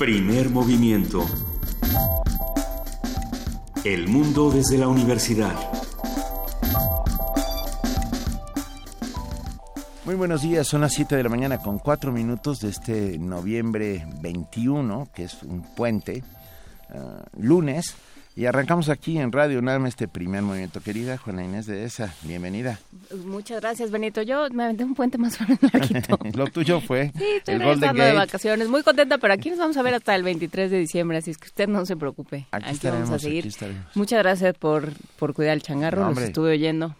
Primer movimiento. El mundo desde la universidad. Muy buenos días, son las 7 de la mañana con 4 minutos de este noviembre 21, que es un puente, uh, lunes. Y arrancamos aquí en Radio UNAM este primer movimiento. Querida Juana Inés de esa, bienvenida. Muchas gracias, Benito. Yo me aventé un puente más larguito. Lo tuyo fue sí, estoy el Golden Gate. de vacaciones. Muy contenta, pero aquí nos vamos a ver hasta el 23 de diciembre, así es que usted no se preocupe. Aquí, estaremos, vamos a seguir. Muchas gracias por, por cuidar el changarro, no, los estuve oyendo.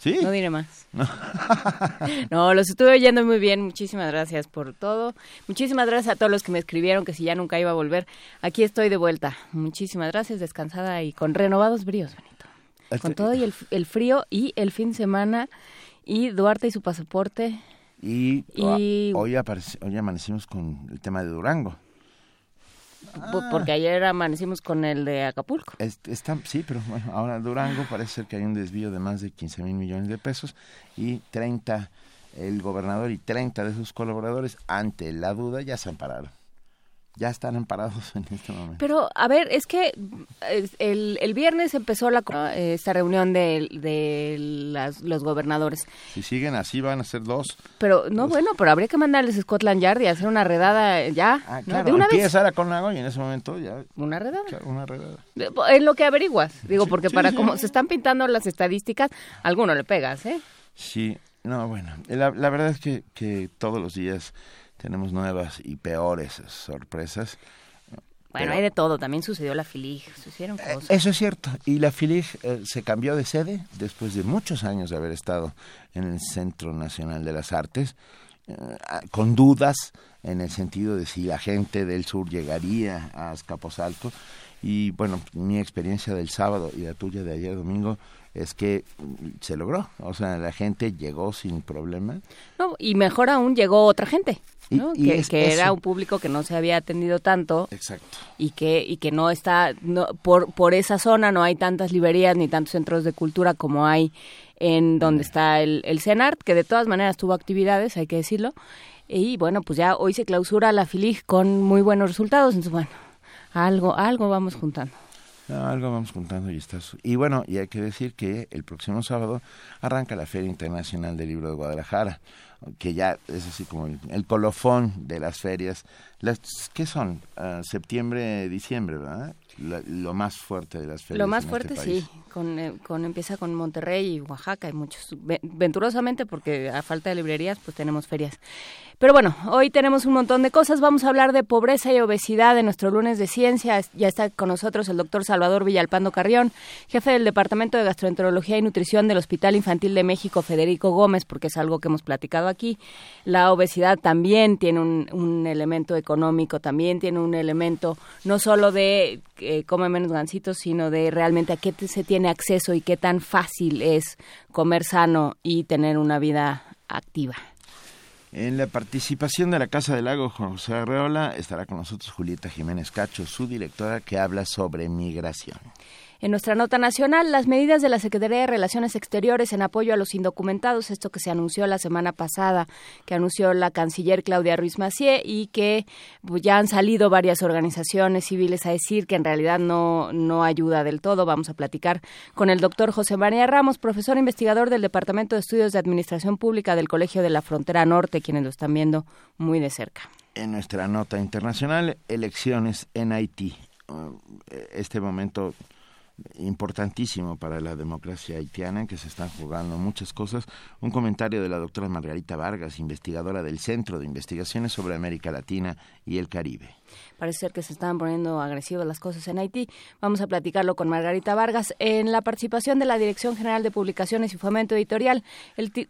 ¿Sí? No diré más. No. los estuve oyendo muy bien. Muchísimas gracias por todo. Muchísimas gracias a todos los que me escribieron que si ya nunca iba a volver. Aquí estoy de vuelta. Muchísimas gracias, descansada y con renovados bríos, Benito. Con este todo y el, frío y el fin de semana y Duarte y su pasaporte. Y, Hoy, hoy amanecimos con el tema de Durango. Porque ayer amanecimos con el de Acapulco. está, sí, pero bueno, ahora Durango parece ser que hay un desvío de más de 15 mil millones de pesos y 30, el gobernador y 30 de sus colaboradores, ante la duda, ya se ampararon ya están amparados en este momento. Pero, a ver, es que el, el viernes empezó la, esta reunión de, de las, los gobernadores. Si siguen así, van a ser dos. Pero, no, bueno, pero habría que mandarles a Scotland Yard y hacer una redada ya. Ah, claro, de una empieza vez. con y en ese momento ya. Una redada. una redada. En lo que averiguas, digo, porque para como se están pintando las estadísticas, alguno le pegas, ¿eh? Sí, no, bueno, la, la verdad es que, que todos los días tenemos nuevas y peores sorpresas. Bueno, hay de todo. También sucedió la FILIG, sucedieron eh, cosas. Eso es cierto. Y la FILIG eh, se cambió de sede después de muchos años de haber estado en el Centro Nacional de las Artes, eh, con dudas en el sentido de si la gente del sur llegaría a Azcapotzalco. Y bueno, mi experiencia del sábado y la tuya de ayer domingo es que se logró. O sea, la gente llegó sin problema. No, y mejor aún llegó otra gente que, era un público que no se había atendido tanto. Exacto. Y que y que no está no, por por esa zona no hay tantas librerías ni tantos centros de cultura como hay en donde está el, el CENART que de todas maneras tuvo actividades hay que decirlo. Y bueno pues ya hoy se clausura la FILIG con muy buenos resultados. Entonces bueno algo algo vamos juntando. Algo vamos juntando y está. Y bueno, y hay que decir que el próximo sábado arranca la Feria Internacional del Libro de Guadalajara que ya es así como el, colofón de las ferias. Las, ¿Qué son? Uh, septiembre, diciembre, ¿verdad? lo más fuerte de las ferias. Lo más este fuerte, sí. Con, eh, con, empieza con Monterrey y Oaxaca. Hay muchos. Venturosamente, porque a falta de librerías, pues tenemos ferias. Pero bueno, hoy tenemos un montón de cosas. Vamos a hablar de pobreza y obesidad en nuestro lunes de ciencia. Ya está con nosotros el doctor Salvador Villalpando Carrión, jefe del Departamento de Gastroenterología y Nutrición del Hospital Infantil de México, Federico Gómez, porque es algo que hemos platicado aquí. La obesidad también tiene un, un elemento económico, también tiene un elemento no solo de eh, come menos gansitos, sino de realmente a qué se tiene acceso y qué tan fácil es comer sano y tener una vida activa. En la participación de la Casa del Lago José Arreola estará con nosotros Julieta Jiménez Cacho, su directora, que habla sobre migración. En nuestra nota nacional, las medidas de la Secretaría de Relaciones Exteriores en apoyo a los indocumentados, esto que se anunció la semana pasada, que anunció la canciller Claudia Ruiz Macié y que pues, ya han salido varias organizaciones civiles a decir que en realidad no, no ayuda del todo. Vamos a platicar con el doctor José María Ramos, profesor investigador del Departamento de Estudios de Administración Pública del Colegio de la Frontera Norte, quienes lo están viendo muy de cerca. En nuestra nota internacional, elecciones en Haití. Uh, este momento importantísimo para la democracia haitiana en que se están jugando muchas cosas. Un comentario de la doctora Margarita Vargas, investigadora del Centro de Investigaciones sobre América Latina y el Caribe. Parece ser que se están poniendo agresivas las cosas en Haití. Vamos a platicarlo con Margarita Vargas. En la participación de la Dirección General de Publicaciones y Fomento Editorial,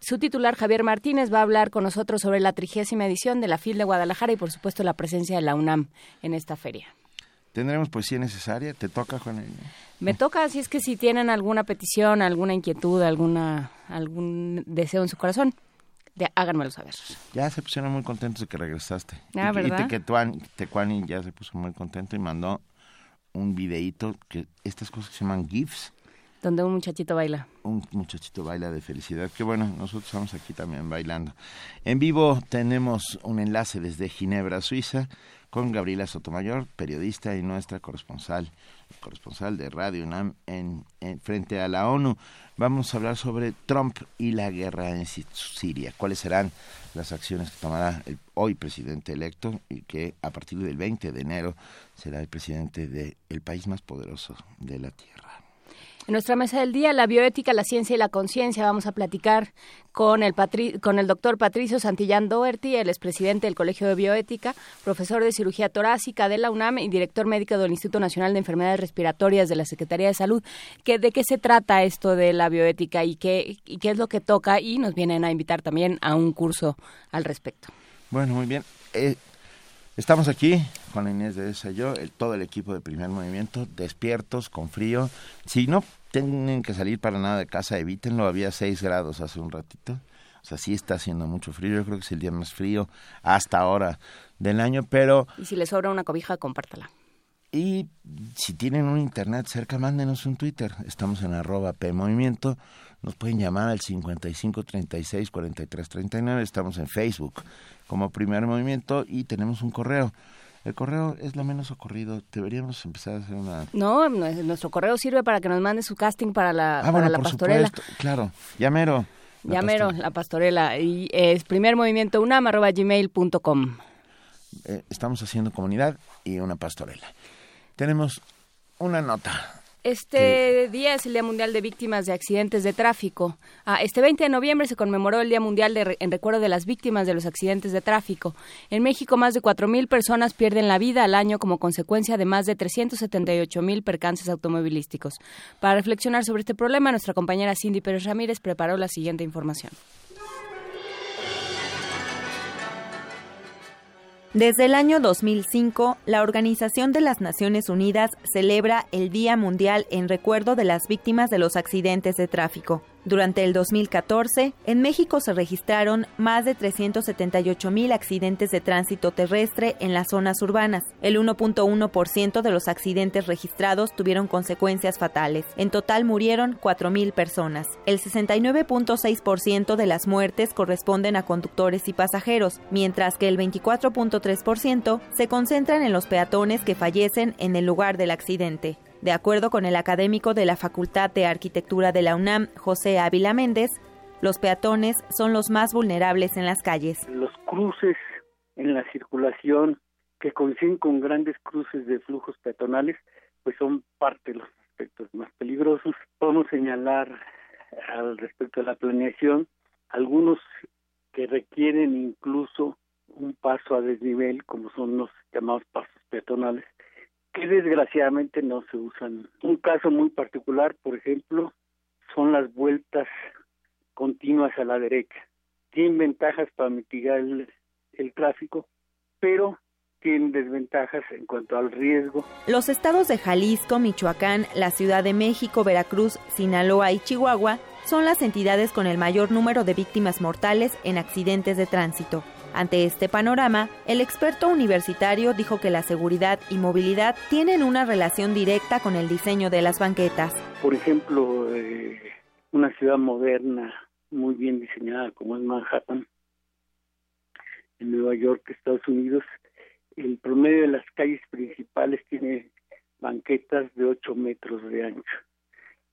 su titular Javier Martínez va a hablar con nosotros sobre la trigésima edición de la FIL de Guadalajara y por supuesto la presencia de la UNAM en esta feria. ¿Tendremos poesía necesaria? ¿Te toca, Juan? Me toca, si es que si tienen alguna petición, alguna inquietud, alguna algún deseo en su corazón, de, háganmelo saber. Ya se pusieron muy contentos de que regresaste. Ah, y, ¿verdad? Y Tecuani ya se puso muy contento y mandó un videíto, que estas cosas se llaman GIFs. Donde un muchachito baila. Un muchachito baila de felicidad. Que bueno, nosotros estamos aquí también bailando. En vivo tenemos un enlace desde Ginebra, Suiza, con Gabriela Sotomayor, periodista y nuestra corresponsal, corresponsal de Radio UNAM en, frente a la ONU. Vamos a hablar sobre Trump y la guerra en Siria. ¿Cuáles serán las acciones que tomará el hoy presidente electo y que a partir del 20 de enero será el presidente del país más poderoso de la Tierra? En nuestra mesa del día, la bioética, la ciencia y la conciencia, vamos a platicar con el, con el doctor Patricio Santillán Doherty, el expresidente del Colegio de Bioética, profesor de cirugía torácica de la UNAM y director médico del Instituto Nacional de Enfermedades Respiratorias de la Secretaría de Salud. ¿Qué, ¿De qué se trata esto de la bioética y qué, y qué es lo que toca? Y nos vienen a invitar también a un curso al respecto. Bueno, muy bien. Eh, Estamos aquí con Inés de esa yo, todo el equipo de primer movimiento, despiertos, con frío. Si no tienen que salir para nada de casa, evítenlo. Había 6 grados hace un ratito. O sea, sí está haciendo mucho frío. Yo creo que es el día más frío hasta ahora del año, pero... Y si les sobra una cobija, compártala. Y si tienen un internet cerca, mándenos un Twitter. Estamos en arroba PMovimiento. Nos pueden llamar al 55 36 43 39. Estamos en Facebook como primer movimiento y tenemos un correo. El correo es lo menos ocurrido. Deberíamos empezar a hacer una. No, nuestro correo sirve para que nos mande su casting para la, ah, la pastorela. claro, llamero. Llamero, la pastorela. Y es primer movimiento unam gmail.com. Eh, estamos haciendo comunidad y una pastorela. Tenemos una nota este día es el Día Mundial de Víctimas de Accidentes de Tráfico. Ah, este 20 de noviembre se conmemoró el Día Mundial en recuerdo de las víctimas de los accidentes de tráfico. En México, más de 4.000 personas pierden la vida al año como consecuencia de más de 378.000 percances automovilísticos. Para reflexionar sobre este problema, nuestra compañera Cindy Pérez Ramírez preparó la siguiente información. Desde el año 2005, la Organización de las Naciones Unidas celebra el Día Mundial en recuerdo de las víctimas de los accidentes de tráfico. Durante el 2014, en México se registraron más de 378 mil accidentes de tránsito terrestre en las zonas urbanas. El 1.1% de los accidentes registrados tuvieron consecuencias fatales. En total murieron 4 mil personas. El 69.6% de las muertes corresponden a conductores y pasajeros, mientras que el 24.3% se concentran en los peatones que fallecen en el lugar del accidente. De acuerdo con el académico de la Facultad de Arquitectura de la UNAM, José Ávila Méndez, los peatones son los más vulnerables en las calles. Los cruces en la circulación que coinciden con grandes cruces de flujos peatonales, pues son parte de los aspectos más peligrosos. Podemos señalar al respecto de la planeación algunos que requieren incluso un paso a desnivel, como son los llamados pasos peatonales, que desgraciadamente no se usan. Un caso muy particular, por ejemplo, son las vueltas continuas a la derecha. Tienen ventajas para mitigar el, tráfico, pero tienen desventajas en cuanto al riesgo. Los estados de Jalisco, Michoacán, la Ciudad de México, Veracruz, Sinaloa y Chihuahua son las entidades con el mayor número de víctimas mortales en accidentes de tránsito. Ante este panorama, el experto universitario dijo que la seguridad y movilidad tienen una relación directa con el diseño de las banquetas. Por ejemplo, eh, una ciudad moderna, muy bien diseñada como es Manhattan, en Nueva York, Estados Unidos, el promedio de las calles principales tiene banquetas de 8 metros de ancho.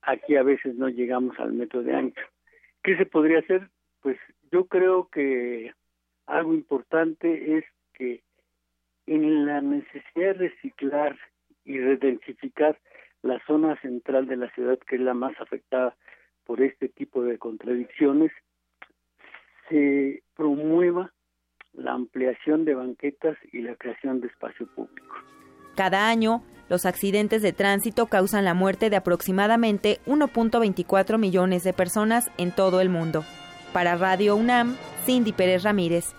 Aquí a veces no llegamos al metro de ancho. ¿Qué se podría hacer? Pues yo creo que algo importante es que en la necesidad de reciclar y redensificar la zona central de la ciudad, que es la más afectada por este tipo de contradicciones, se promueva la ampliación de banquetas y la creación de espacio público. Cada año, los accidentes de tránsito causan la muerte de aproximadamente 1.24 millones de personas en todo el mundo. Para Radio UNAM, Cindy Pérez Ramírez.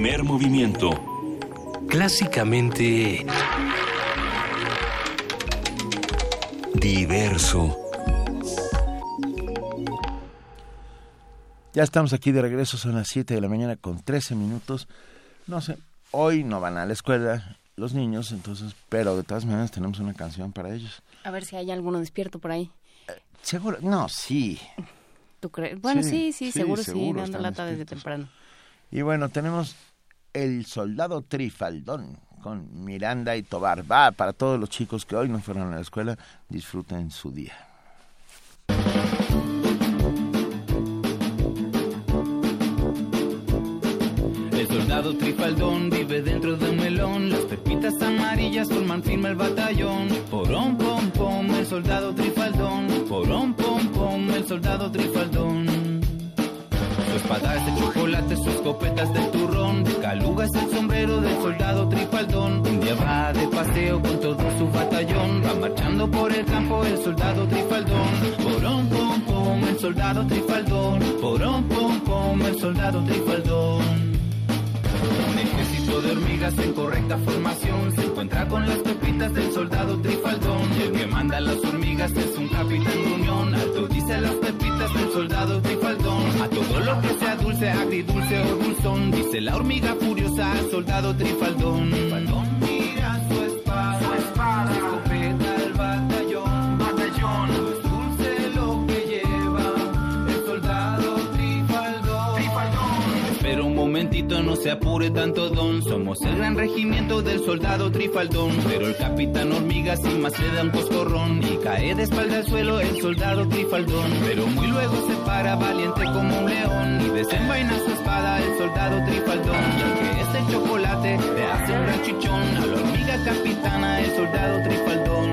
Primer movimiento. Clásicamente... Diverso. Ya estamos aquí de regreso, son las 7 de la mañana con 13 minutos. No sé, hoy no van a la escuela los niños, entonces, pero de todas maneras tenemos una canción para ellos. A ver si hay alguno despierto por ahí. Seguro, no, sí. ¿Tú crees? Bueno, sí, sí, seguro, sí, dando lata desde temprano. Y bueno, tenemos El Soldado Trifaldón con Miranda y Tobar. Va para todos los chicos que hoy no fueron a la escuela, disfruten su día. El soldado trifaldón vive dentro de un melón. Las pepitas amarillas forman firme el batallón. Porón, pom, pom, el soldado trifaldón. Porón, pom, pom, el soldado trifaldón. Su espada es de chocolate, su escopeta es de turrón. De caluga es el sombrero del soldado trifaldón. Un día va de paseo con todo su batallón. Va marchando por el campo el soldado trifaldón. Porón, pom, pom, el soldado trifaldón. Porón, pom, pom, el soldado trifaldón. Un ejército de hormigas en correcta formación se encuentra con las pepitas del soldado trifaldón. El que manda las hormigas es un capitán gruñón. Alto dice las pepitas del soldado trifaldón. A todo lo que sea dulce, agridulce o dulzón. Dice la hormiga furiosa al soldado trifaldón. Trifaldón mira su espada, su espada. No se apure tanto don. Somos el gran regimiento del soldado trifaldón. Pero el capitán hormiga sin más le da un coscorrón. Y cae de espalda al suelo el soldado trifaldón. Pero muy luego se para valiente como un león. Y desenvaina su espada el soldado trifaldón. Y aunque este chocolate le hace un gran chichón. A la hormiga capitana el soldado trifaldón.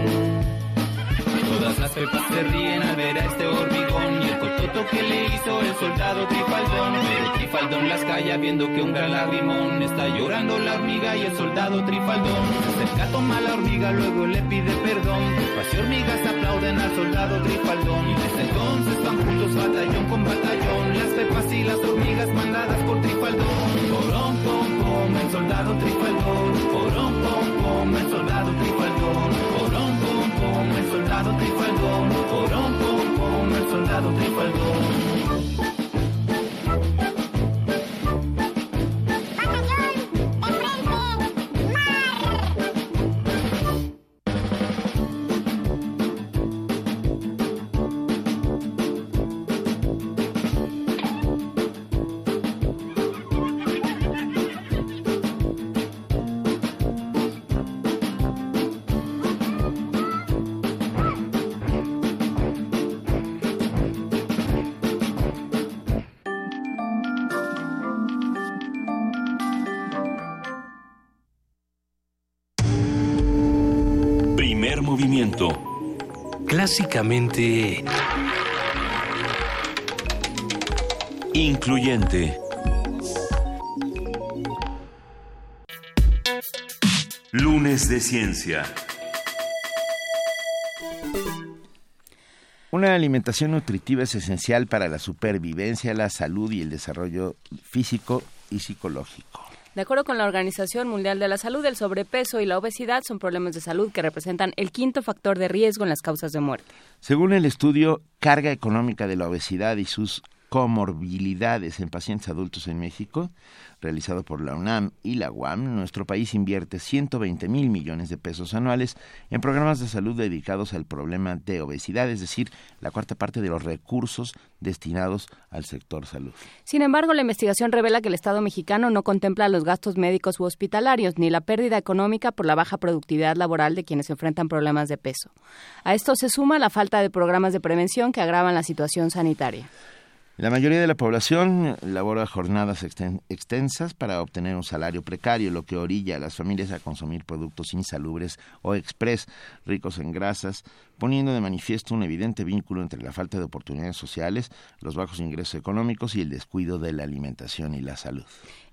Todas las pepas se ríen al ver a este hormigón y el que le hizo el soldado Trifaldón. Pero Trifaldón las calla viendo que un gran lagrimón está llorando la hormiga y el soldado Trifaldón. Se acerca, toma la hormiga, luego le pide perdón. Y hormigas aplauden al soldado Trifaldón y desde entonces van juntos batallón con batallón. Las pepas y las hormigas mandadas por Trifaldón. Porón, pom, pom, el soldado Trifaldón. Porón, pom, pom, el soldado Trifaldón. Porón, pom, pom, el soldado trifaldón, porón, pom, el soldado trifaldón. Clásicamente... Incluyente. Lunes de Ciencia. Una alimentación nutritiva es esencial para la supervivencia, la salud y el desarrollo físico y psicológico. De acuerdo con la Organización Mundial de la Salud, el sobrepeso y la obesidad son problemas de salud que representan el quinto factor de riesgo en las causas de muerte. Según el estudio Carga económica de la obesidad y sus comorbilidades en pacientes adultos en México, realizado por la UNAM y la UAM, nuestro país invierte 120 mil millones de pesos anuales en programas de salud dedicados al problema de obesidad, es decir, la cuarta parte de los recursos destinados al sector salud. Sin embargo, la investigación revela que el Estado mexicano no contempla los gastos médicos u hospitalarios ni la pérdida económica por la baja productividad laboral de quienes enfrentan problemas de peso. A esto se suma la falta de programas de prevención que agravan la situación sanitaria. La mayoría de la población labora jornadas exten extensas para obtener un salario precario, lo que orilla a las familias a consumir productos insalubres o express, ricos en grasas, poniendo de manifiesto un evidente vínculo entre la falta de oportunidades sociales, los bajos ingresos económicos y el descuido de la alimentación y la salud.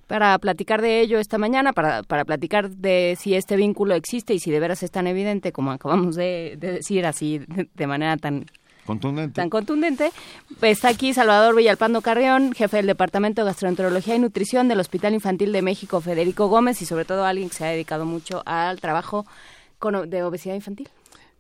Para platicar de ello esta mañana, para, para platicar de si este vínculo existe y si de veras es tan evidente como acabamos de, de decir así de manera tan Contundente. tan contundente. Está aquí Salvador Villalpando Carrión, jefe del Departamento de Gastroenterología y Nutrición del Hospital Infantil de México, Federico Gómez, y sobre todo alguien que se ha dedicado mucho al trabajo con, de obesidad infantil.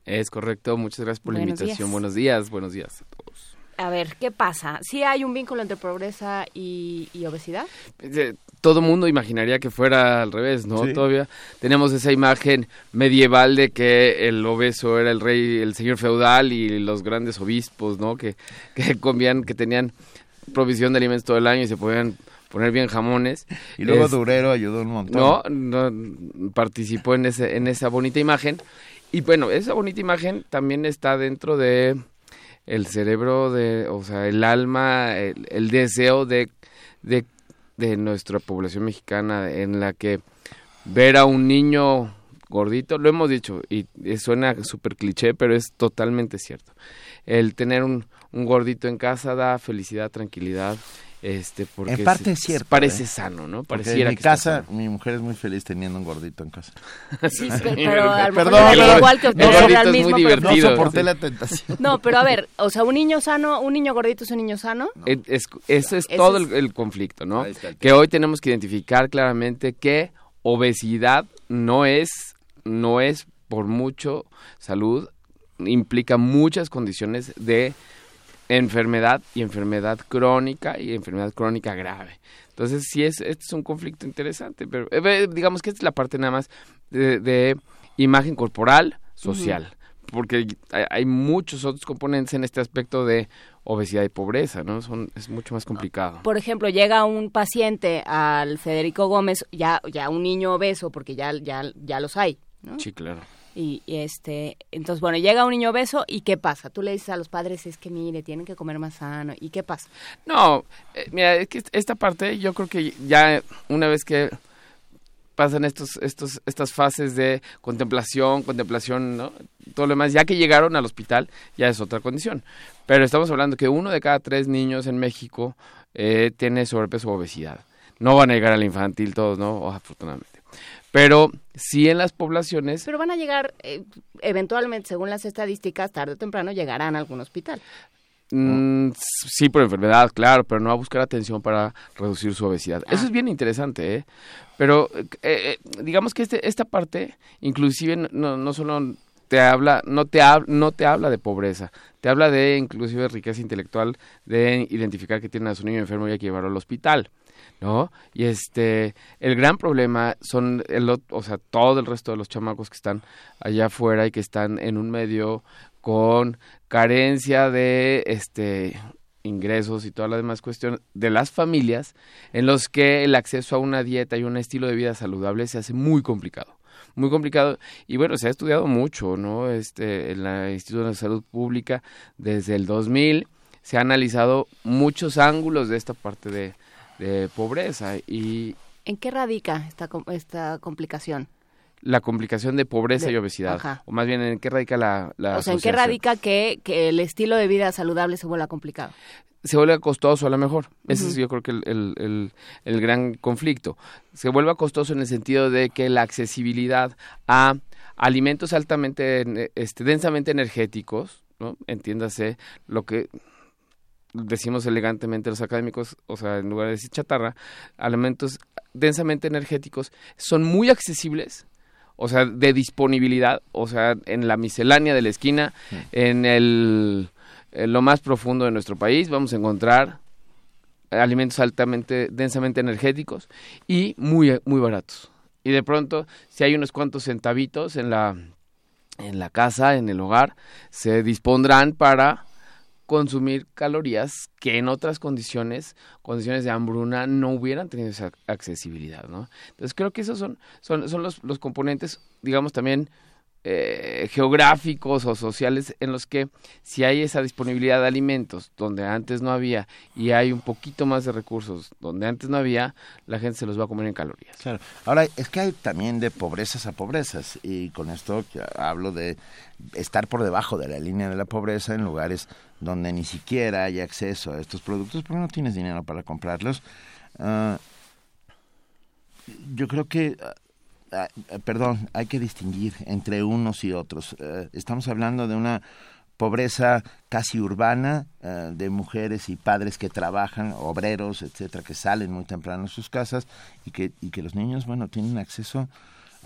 Es correcto, muchas gracias por Buenos la invitación. días. Buenos días, buenos días a todos. A ver, ¿qué pasa? ¿Sí hay un vínculo entre pobreza y, y obesidad? Eh, Todo mundo imaginaría que fuera al revés, ¿no? Sí. Todavía tenemos esa imagen medieval de que el obeso era el rey, el señor feudal y los grandes obispos, ¿no? Que, que comían, que tenían provisión de alimentos todo el año y se podían poner bien jamones. Y luego Es- Durero ayudó un montón. no, no, participó en, ese, en esa bonita imagen. Y bueno, esa bonita imagen también está dentro de el cerebro, de, o sea, el alma, el, el deseo de, de, de nuestra población mexicana en la que ver a un niño gordito, lo hemos dicho y, y suena súper cliché, pero es totalmente cierto. El tener un, un gordito en casa da felicidad, tranquilidad, este, porque En parte se- es cierto, parece ¿eh? sano, ¿no? Pareciera en mi que casa, sano. mi mujer es muy feliz teniendo un gordito en casa. Sí, pe- pero a lo mejor Perdón, pero- igual que es mismo, muy pero- No divertido. soporté sí. la tentación. No, pero a ver, o sea, un niño sano, un niño gordito es un niño sano. Eh, es- ese es Ese todo es- el, el conflicto, ¿no? Que hoy tenemos que identificar claramente que obesidad no es, no es por mucho salud, implica muchas condiciones de enfermedad y enfermedad crónica y enfermedad crónica grave. Entonces, sí es, este es un conflicto interesante, pero eh, digamos que esta es la parte nada más de, de imagen corporal, social, porque hay, hay muchos otros componentes en este aspecto de obesidad y pobreza, ¿no? Son, es mucho más complicado. Por ejemplo, llega un paciente al Federico Gómez, ya, ya un niño obeso, porque ya, ya, ya los hay, ¿no? Sí, claro. Y, este, entonces, bueno, llega un niño obeso y ¿qué pasa? Tú le dices a los padres, es que mire, tienen que comer más sano. ¿Y qué pasa? No, eh, mira, es que esta parte yo creo que ya una vez que pasan estos, estos, estas fases de contemplación, contemplación, ¿no? Todo lo demás, ya que llegaron al hospital, ya es otra condición. Pero estamos hablando que uno de cada tres niños en México eh, tiene sobrepeso o obesidad. No van a llegar al infantil todos, ¿no? Oh, afortunadamente. Pero sí en las poblaciones Pero van a llegar, eh, eventualmente, según las estadísticas, tarde o temprano llegarán a algún hospital. Mm, sí, por enfermedad, claro, pero no a buscar atención para reducir su obesidad. Ah. Eso es bien interesante, ¿eh? Pero eh, eh, digamos que este, esta parte, inclusive, no, no solo te habla, no te, hab- no te habla de pobreza, te habla de inclusive riqueza intelectual, de identificar que tiene a su niño enfermo y hay que llevarlo al hospital. ¿no? Y este, el gran problema son, el, o sea, todo el resto de los chamacos que están allá afuera y que están en un medio con carencia de, este, ingresos y toda la demás cuestión de las familias en los que el acceso a una dieta y un estilo de vida saludable se hace muy complicado muy complicado y bueno se ha estudiado mucho no este en la Instituto de Salud Pública desde el 2000 se ha analizado muchos ángulos de esta parte de, de pobreza y ¿En qué radica esta, esta complicación? la complicación de pobreza De- y obesidad ajá. o más bien en qué radica la, la o sea, ¿en qué radica que, que el estilo de vida saludable se vuelva complicado? Se vuelve costoso a lo mejor. Ese es yo creo que el, el- el- el gran conflicto. Se vuelve costoso en el sentido de que la accesibilidad a alimentos altamente, en- este, densamente energéticos, ¿no? entiéndase lo que decimos elegantemente los académicos, o sea, en lugar de decir chatarra, alimentos densamente energéticos son muy accesibles, o sea, de disponibilidad, o sea, en la miscelánea de la esquina, en el en lo más profundo de nuestro país vamos a encontrar alimentos altamente, densamente energéticos y muy, muy baratos. Y de pronto, si hay unos cuantos centavitos en la, en la casa, en el hogar, se dispondrán para consumir calorías que en otras condiciones, condiciones de hambruna, no hubieran tenido esa accesibilidad, ¿no? Entonces creo que esos son, son, son los, los componentes, digamos, también eh, geográficos o sociales en los que si hay esa disponibilidad de alimentos donde antes no había y hay un poquito más de recursos donde antes no había, la gente se los va a comer en calorías. Claro. Ahora, es que hay también de pobrezas a pobrezas y con esto hablo de estar por debajo de la línea de la pobreza en lugares donde ni siquiera hay acceso a estos productos porque no tienes dinero para comprarlos. Ah, yo creo que, ah, perdón, hay que distinguir entre unos y otros. Eh, estamos hablando de una pobreza casi urbana eh, de mujeres y padres que trabajan, obreros, etcétera, que salen muy temprano de sus casas y que, y que los niños, bueno, tienen acceso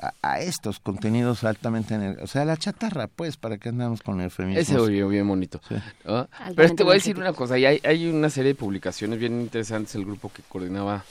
a, a estos contenidos altamente, ener- o sea, la chatarra, pues, para que andamos con eufemismos. Ese oye bien bonito. Sí. ¿no? Altamente Pero te voy a decir una cosa, y hay, hay una serie de publicaciones bien interesantes, el grupo que coordinaba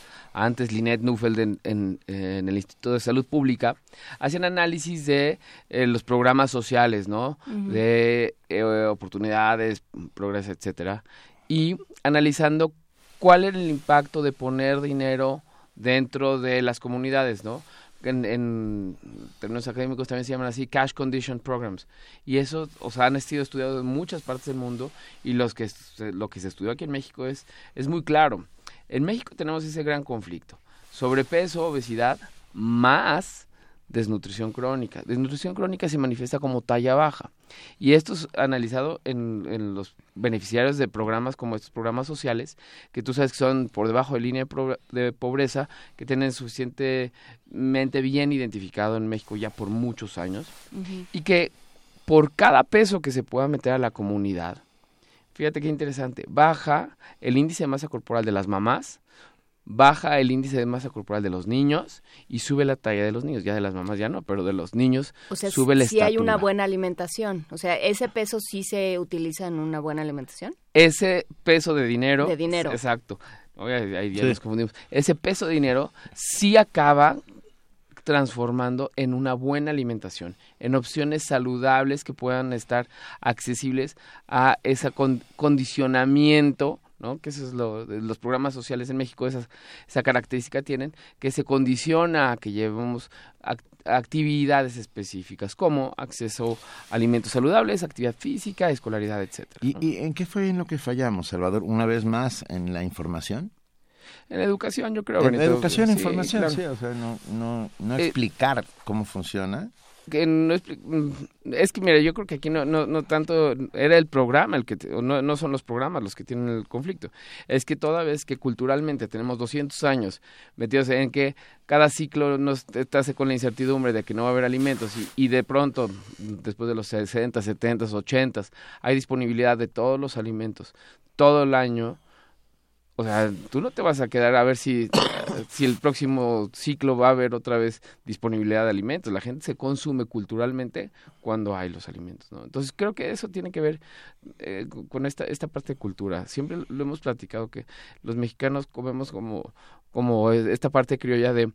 antes Linet Neufeld en, en- en el Instituto de Salud Pública, hacían análisis de eh, los programas sociales, ¿no? De eh, oportunidades, progreso, etcétera, y analizando cuál era el impacto de poner dinero dentro de las comunidades, ¿no? En, términos académicos también se llaman así cash condition programs. Y eso o sea han sido estudiados en muchas partes del mundo y los que lo que se estudió aquí en México es es muy claro. En México tenemos ese gran conflicto. Sobrepeso obesidad más desnutrición crónica. Desnutrición crónica se manifiesta como talla baja. Y esto es analizado en, en, los beneficiarios de programas como estos programas sociales, que tú sabes que son por debajo de línea de pobreza, que tienen suficientemente bien identificado en México ya por muchos años, y que por cada peso que se pueda meter a la comunidad, fíjate qué interesante, baja el índice de masa corporal de las mamás, baja el índice de masa corporal de los niños y sube la talla de los niños, ya de las mamás ya no, pero de los niños o sea, sube la si hay una buena alimentación, o sea, ese peso sí se utiliza en una buena alimentación. Ese peso de dinero, de dinero, exacto. Oye, ahí ya nos confundimos. Ese peso de dinero sí acaba transformando en una buena alimentación, en opciones saludables que puedan estar accesibles a ese condicionamiento ¿no? Que eso es lo, los programas sociales en México, esa, esa característica tienen, que se condiciona a que llevemos actividades específicas como acceso a alimentos saludables, actividad física, escolaridad, etcétera. ¿Y, en qué fue en lo que fallamos, Salvador? Una vez más, en la información. En educación, yo creo. En educación, información, sí, o sea, no, no, no eh, explicar cómo funciona. que no es, mm, es, que mira yo creo que aquí no no, no tanto era el programa el que no, no son los programas los que tienen el conflicto. Es que toda vez que culturalmente tenemos 200 años metidos en que cada ciclo nos hace con la incertidumbre de que no va a haber alimentos y, y de pronto después de los 60 70 80 hay disponibilidad de todos los alimentos todo el año o sea, tú no te vas a quedar a ver si, si el próximo ciclo va a haber otra vez disponibilidad de alimentos. La gente se consume culturalmente cuando hay los alimentos, ¿no? Entonces creo que eso tiene que ver eh, con esta, esta parte de cultura. Siempre lo hemos platicado que los mexicanos comemos como, como esta parte criolla de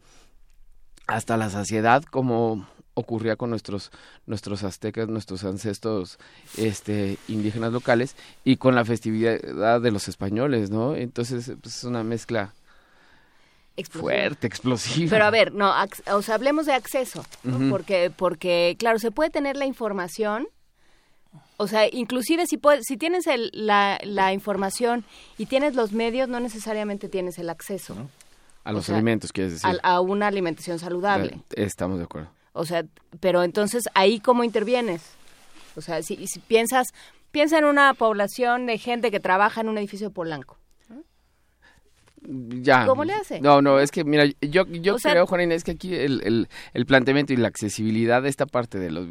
hasta la saciedad como ocurría con nuestros nuestros aztecas, nuestros ancestros este indígenas locales y con la festividad de los españoles, ¿no? Entonces pues, es una mezcla fuerte, explosiva. Pero a ver, no, o sea, hablemos de acceso, porque porque claro, se puede tener la información o sea, inclusive si puedes, si tienes el, la, la información y tienes los medios, no necesariamente tienes el acceso. A los alimentos, quieres decir. A, a, una alimentación saludable. Estamos de acuerdo. O sea, pero entonces ahí cómo intervienes? O sea, si, si piensas, piensa en una población de gente que trabaja en un edificio de Polanco. Ya. ¿Cómo le hace? No, no, es que, mira, yo, yo creo, Juan Inés, que aquí el, el, el, planteamiento y la accesibilidad de esta parte de los...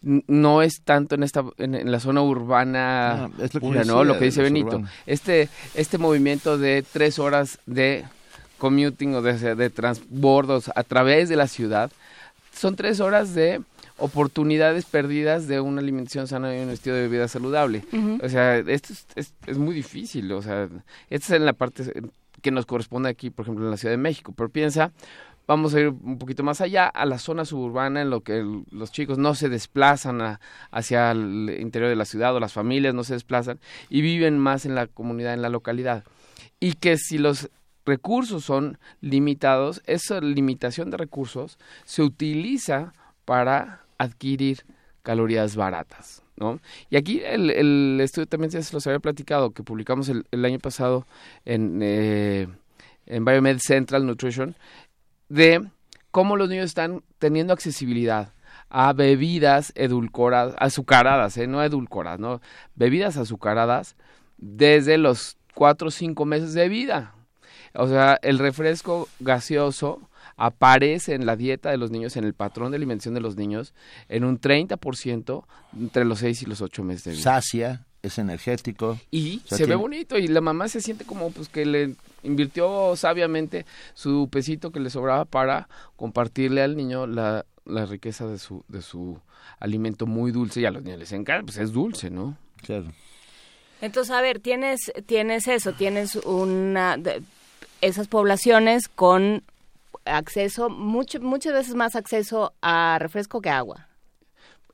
No es tanto en esta en, la zona urbana, no, es lo que, pura, ¿no? lo que dice Benito. Este, este movimiento de tres horas de commuting o de, de transbordos a través de la ciudad son tres horas de oportunidades perdidas de una alimentación sana y un estilo de vida saludable. O sea, esto es, es, muy difícil, o sea, esta es en la parte que nos corresponde aquí, por ejemplo, en la Ciudad de México, pero piensa, vamos a ir un poquito más allá, a la zona suburbana en lo que los chicos no se desplazan hacia el interior de la ciudad o las familias no se desplazan y viven más en la comunidad, en la localidad. Y que si los recursos son limitados, esa limitación de recursos se utiliza para adquirir calorías baratas. ¿no? Y aquí el, el estudio también se los había platicado, que publicamos el, año pasado en, eh, en Biomed Central Nutrition, de cómo los niños están teniendo accesibilidad a bebidas edulcoradas, azucaradas, ¿eh? no edulcoradas, ¿no? Bebidas azucaradas desde los cuatro o cinco meses de vida. O sea, el refresco gaseoso aparece en la dieta de los niños, en el patrón de alimentación de los niños, en un 30% entre los 6 y los 8 meses de vida. Sacia, es energético. Y se ve bonito y la mamá se siente como pues que le invirtió sabiamente su pesito que le sobraba para compartirle al niño la, la riqueza de su, de su alimento muy dulce y a los niños les encanta, pues es dulce, ¿no? Claro. Entonces, a ver, tienes, tienes eso, tienes una, esas poblaciones con acceso, mucho, muchas veces más acceso a refresco que agua.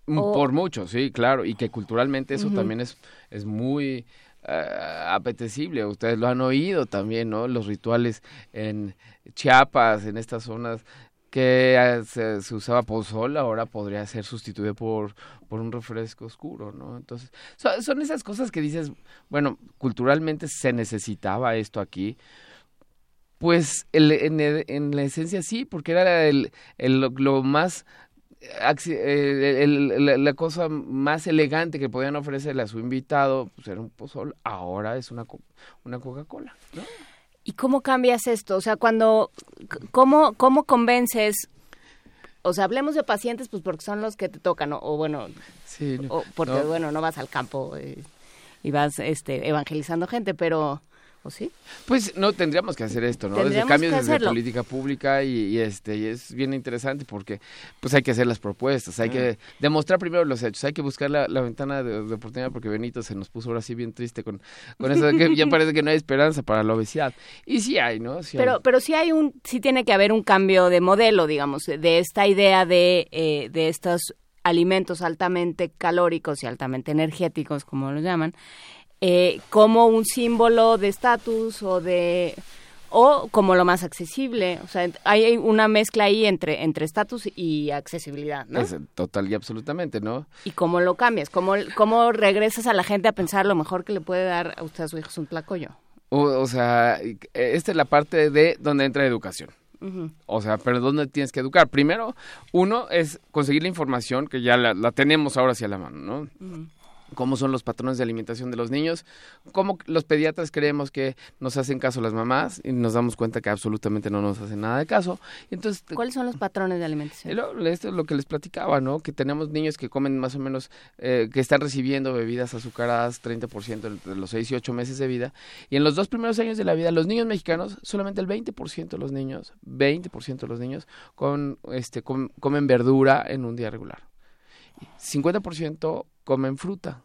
Mm, por mucho, sí, claro, y que culturalmente eso también es, es muy eh, apetecible. Ustedes lo han oído también, ¿no? Los rituales en Chiapas, en estas zonas que eh, se, se, usaba pozol, ahora podría ser sustituido por, por un refresco oscuro, ¿no? Entonces, son, son esas cosas que dices, bueno, culturalmente se necesitaba esto aquí, pues el, en, en, la esencia sí, porque era el, el lo, más eh, el, la cosa más elegante que podían ofrecerle a su invitado pues era un pozol, ahora es una, una Coca-Cola, ¿no? ¿Y cómo cambias esto? O sea, cuando, ¿cómo, cómo convences? O sea, hablemos de pacientes, pues porque son los que te tocan, o bueno, sí, o porque, no. bueno, no vas al campo y, y vas este, evangelizando gente, pero ¿O sí? Pues no tendríamos que hacer esto, ¿no? Desde cambios desde política pública y, y, este y es bien interesante porque pues hay que hacer las propuestas, hay que demostrar primero los hechos, hay que buscar la, la ventana de, de, oportunidad porque Benito se nos puso ahora sí bien triste con, con eso de que ya parece que no hay esperanza para la obesidad. Y sí hay, ¿no? Sí pero hay. pero sí hay un sí tiene que haber un cambio de modelo, digamos, de esta idea de eh, de estos alimentos altamente calóricos y altamente energéticos, como lo llaman, eh, como un símbolo de estatus o de o como lo más accesible, o sea, hay una mezcla ahí entre entre estatus y accesibilidad, ¿no? Es total y absolutamente, ¿no? ¿Y cómo lo cambias? ¿Cómo, cómo regresas a la gente a pensar lo mejor que le puede dar a usted a su hijo es un tlacoyo? O, o sea, esta es la parte de donde entra educación. Uh -huh. O sea, pero ¿dónde tienes que educar? Primero, uno es conseguir la información que ya la, la tenemos ahora hacia la mano, ¿no? Uh -huh cómo son los patrones de alimentación de los niños, cómo los pediatras creemos que nos hacen caso las mamás y nos damos cuenta que absolutamente no nos hacen nada de caso. Entonces, ¿Cuáles son los patrones de alimentación? Esto es lo que les platicaba, ¿no? Que tenemos niños que comen más o menos, eh, que están recibiendo bebidas azucaradas 30% entre los 6 y 8 meses de vida. Y en los dos primeros años de la vida, los niños mexicanos, solamente el 20% de los niños, 20% de los niños con, este, com comen verdura en un día regular. 50% comen fruta.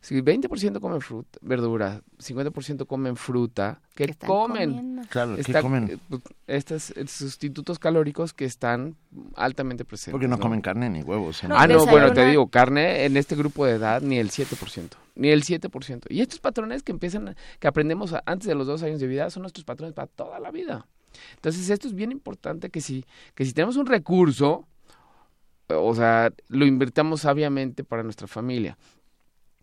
Si 20% comen fruta, verdura, 50% comen fruta, ¿qué, ¿Qué comen? Comiendo? Claro, Está, ¿qué comen? Estos sustitutos calóricos que están altamente presentes. Porque no, ¿no? comen carne ni huevos. ¿eh? No, ah, no, bueno, te digo, carne en este grupo de edad ni el 7%, ni el 7%. Y estos patrones que empiezan, a- que aprendemos antes de los dos años de vida, son nuestros patrones para toda la vida. Entonces, esto es bien importante que si, que si tenemos un recurso, o sea, lo invirtamos sabiamente para nuestra familia.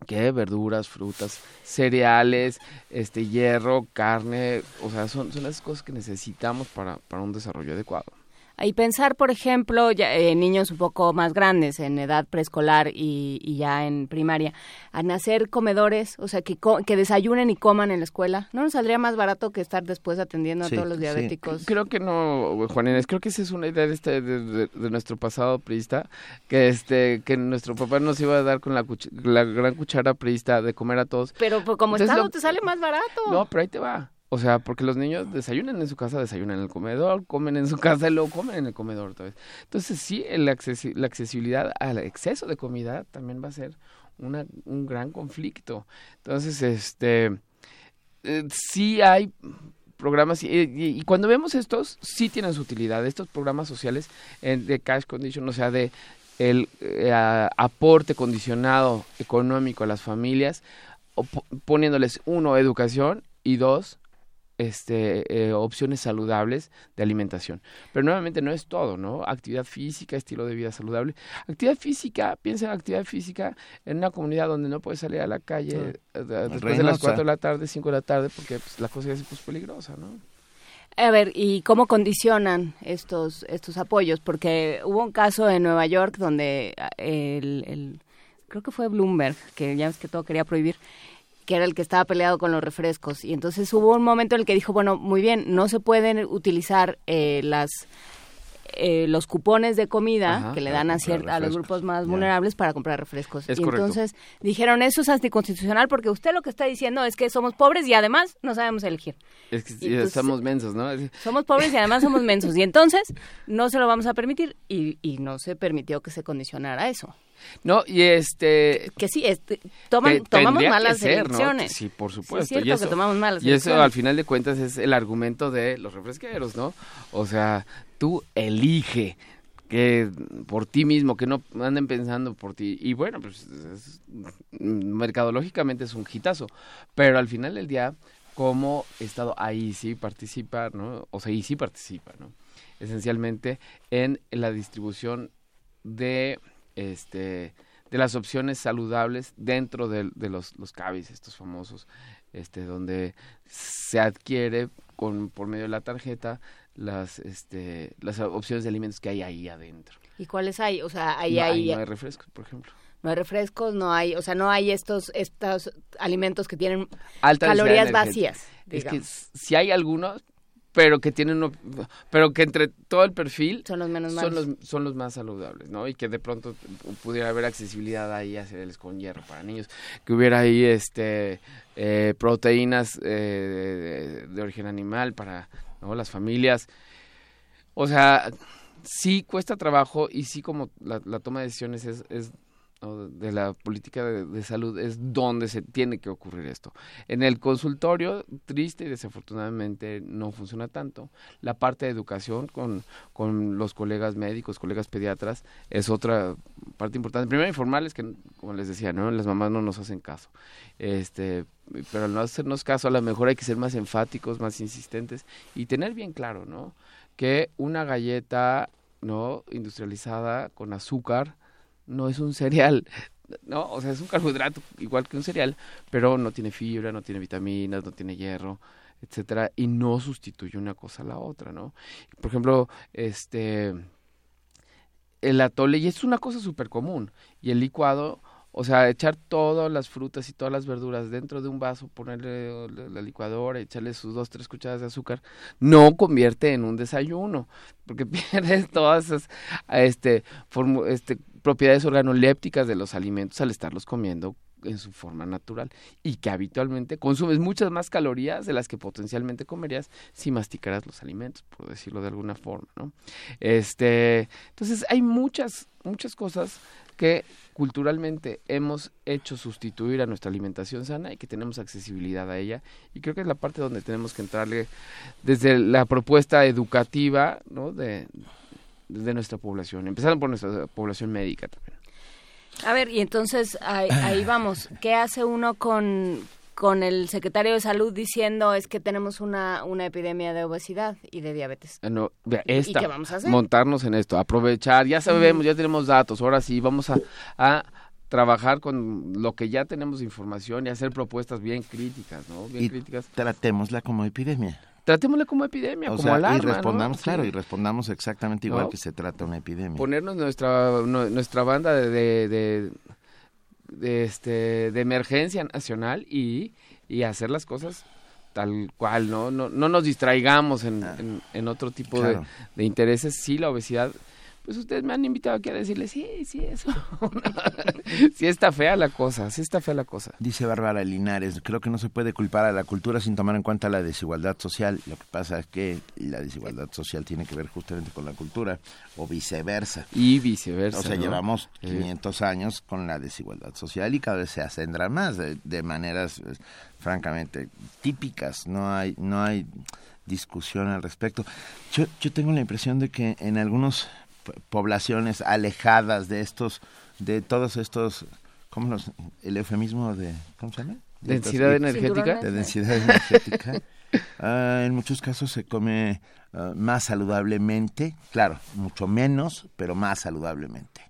Que verduras, frutas, cereales, este hierro, carne, o sea, son, son las cosas que necesitamos para, para un desarrollo adecuado. Y pensar, por ejemplo, ya, eh, niños un poco más grandes, en edad preescolar y, y ya en primaria, a hacer comedores, o sea, que, co que desayunen y coman en la escuela. ¿No nos saldría más barato que estar después atendiendo Sí, a todos los sí. diabéticos? Creo que no, Juan Inés, creo que esa es una idea de, este, de, de- de nuestro pasado priista, que este que nuestro papá nos iba a dar con la, cuch- la gran cuchara priista de comer a todos. Pero pues, como Entonces, Estado lo- te sale más barato. No, pero ahí te va. O sea, porque los niños desayunan en su casa, desayunan en el comedor, comen en su casa y luego comen en el comedor otra vez. Entonces, sí, la accesibilidad al exceso de comida también va a ser una, un gran conflicto. Entonces, este, eh, sí hay programas y, cuando vemos estos, sí tienen su utilidad. Estos programas sociales eh, de cash condition, o sea, de el eh, aporte condicionado económico a las familias, poniéndoles uno educación y dos este eh, opciones saludables de alimentación. Pero nuevamente no es todo, ¿no? Actividad física, estilo de vida saludable. Actividad física, piensa en actividad física en una comunidad donde no puedes salir a la calle eh, de- después de las Reynosa. 4 de la tarde, 5 de la tarde, porque pues, la cosa ya se puso peligrosa, ¿no? A ver, ¿y cómo condicionan estos estos apoyos? Porque hubo un caso en Nueva York donde ah, el, el- creo que fue Bloomberg, que ya ves que todo quería prohibir, que era el que estaba peleado con los refrescos. Y entonces hubo un momento en el que dijo, bueno, muy bien, no se pueden utilizar eh, las eh, los cupones de comida Ajá, que le dan a, a los grupos más vulnerables para comprar refrescos. Es y correcto. entonces dijeron, eso es anticonstitucional porque usted lo que está diciendo es que somos pobres y además no sabemos elegir. Es que Y sí, entonces- estamos mensos, ¿no? Somos pobres y además somos mensos. Y entonces no se lo vamos a permitir. Y, y no se permitió que se condicionara eso. No, y este... Que sí, este, toman, tomamos malas ser, ¿no? elecciones. Sí, por Sí, supuesto. es cierto y eso, que tomamos malas Y eso al final de cuentas es el argumento de los refresqueros, ¿no? O sea, tú elige que por ti mismo, que no anden pensando por ti. Y bueno, pues mercadológicamente es un hitazo, pero al final del día, como Estado ahí sí participa, ¿no? O sea, ahí sí participa, ¿no? Esencialmente en la distribución de este de las opciones saludables dentro de, los, los CABIS, estos famosos, este, donde se adquiere con, por medio de la tarjeta las, este, las opciones de alimentos que hay ahí adentro. ¿Y cuáles hay? O sea, ahí no, hay... no hay refrescos, por ejemplo. No hay refrescos, no hay, o sea, no hay estos, estos alimentos que tienen calorías vacías. Es que si hay algunos, pero que tienen pero que entre todo el perfil son los menos son los, son los más saludables no y que de pronto pudiera haber accesibilidad ahí a cereales con hierro para niños que hubiera ahí este eh, proteínas eh, de, origen animal para las familias. O sea, sí cuesta trabajo y sí como la, toma de decisiones es, es de la política de, salud es donde se tiene que ocurrir esto. En el consultorio, triste y desafortunadamente no funciona tanto. La parte de educación con, con los colegas médicos, colegas pediatras, es otra parte importante. Primero informarles que, como les decía, ¿no? las mamás no nos hacen caso. Este, pero al no hacernos caso, a lo mejor hay que ser más enfáticos, más insistentes y tener bien claro, ¿no? Que una galleta, ¿no? Industrializada con azúcar, no es un cereal, ¿no? O sea, es un carbohidrato igual que un cereal, pero no tiene fibra, no tiene vitaminas, no tiene hierro, etcétera, y no sustituye una cosa a la otra, ¿no? Por ejemplo, este el atole, y es una cosa súper común, y el licuado, o sea, echar todas las frutas y todas las verduras dentro de un vaso, ponerle la licuadora, echarle sus dos, tres cucharadas de azúcar, no convierte en un desayuno, porque pierdes todas esas este, este, propiedades organolépticas de los alimentos al estarlos comiendo en su forma natural y que habitualmente consumes muchas más calorías de las que potencialmente comerías si masticaras los alimentos, por decirlo de alguna forma, ¿no? Este, entonces hay muchas muchas cosas que culturalmente hemos hecho sustituir a nuestra alimentación sana y que tenemos accesibilidad a ella y creo que es la parte donde tenemos que entrarle desde la propuesta educativa, ¿no? de de nuestra población, empezando por nuestra población médica también. A ver, y entonces ahí, ahí vamos. ¿Qué hace uno con, con el secretario de salud diciendo es que tenemos una, una epidemia de obesidad y de diabetes. Ah, no, esta, qué vamos a hacer? Montarnos en esto, aprovechar, ya sabemos, ya tenemos datos, ahora sí, vamos a, a trabajar con lo que ya tenemos información y hacer propuestas bien críticas, ¿no? Bien y críticas. Tratémosla como epidemia tratémosle como epidemia, como alarma. Y respondamos, claro, y respondamos exactamente igual que se trata una epidemia. Ponernos nuestra, nuestra banda de, de, de, este, de emergencia nacional y, y hacer las cosas tal cual, ¿no? No, no nos distraigamos en, ah. en, otro tipo de, de intereses. Sí, la obesidad pues ustedes me han invitado aquí a decirles, sí, sí, eso. sí está fea la cosa, sí está fea la cosa. Dice Bárbara Linares, creo que no se puede culpar a la cultura sin tomar en cuenta la desigualdad social. Lo que pasa es que la desigualdad social tiene que ver justamente con la cultura, o viceversa. Y viceversa. O sea, llevamos 500 años con la desigualdad social y cada vez se acendrá más de, de maneras, eh, francamente, típicas. No hay, no hay discusión al respecto. Yo, yo tengo la impresión de que en algunos poblaciones alejadas de estos, de todos estos, ¿cómo los, el eufemismo de, ¿cómo se llama? densidad energética. De densidad energética. En muchos casos se come ah, más saludablemente, claro, mucho menos, pero más saludablemente.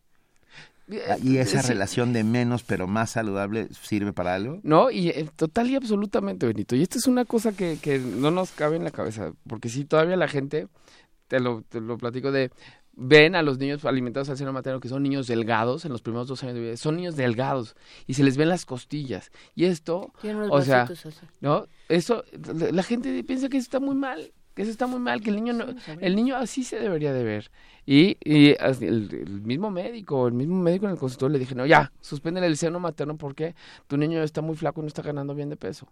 Ah, ¿Y esa relación de menos pero más saludable sirve para algo? No, y eh, total y absolutamente, Benito. Y esto es una cosa que, que no nos cabe en la cabeza, porque si todavía la gente, te lo, te lo platico de, ven a los niños alimentados al seno materno que son niños delgados en los primeros dos años de vida, son niños delgados y se les ven las costillas. Y esto, o sea, ¿no? Eso, la gente piensa que eso está muy mal, que eso está muy mal, que el niño no, el niño así se debería de ver. Y, y el, mismo médico, el mismo médico en el consultorio le dije, no, ya, suspende el seno materno porque tu niño está muy flaco y no está ganando bien de peso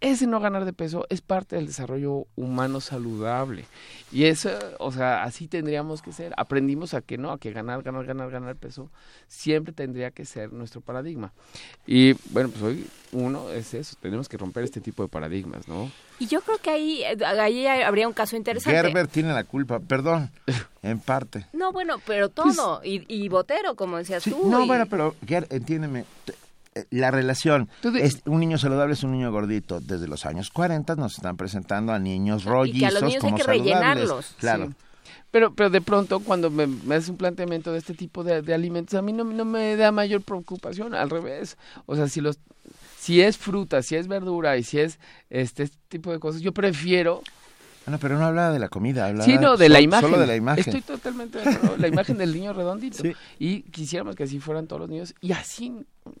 ese no ganar de peso es parte del desarrollo humano saludable. Y eso, o sea, así tendríamos que ser. Aprendimos a que no, a que ganar, ganar, ganar, ganar peso siempre tendría que ser nuestro paradigma. Y bueno, pues hoy uno es eso, tenemos que romper este tipo de paradigmas, ¿no? Y yo creo que ahí, eh, ahí habría un caso interesante. Gerber tiene la culpa, perdón, en parte. No, bueno, pero todo, y, y Botero, como decías Sí, tú. no, y- bueno, pero Ger, entiéndeme. Eh, La relación, es, un niño saludable es un niño gordito. Desde los años 40 nos están presentando a niños rollizos que a los niños hay como que saludables. rellenarlos. Claro. Sí. Pero, pero de pronto cuando me, me haces un planteamiento de este tipo de, de alimentos, a mí no, no me da mayor preocupación, al revés. O sea, si los si es fruta, si es verdura y si es este, este tipo de cosas, yo prefiero Bueno, pero no hablaba de la comida, hablaba Sí, no, de la imagen. Solo de la imagen. Estoy totalmente de acuerdo. La imagen del niño redondito. Sí. Y quisiéramos que así fueran todos los niños. Y así,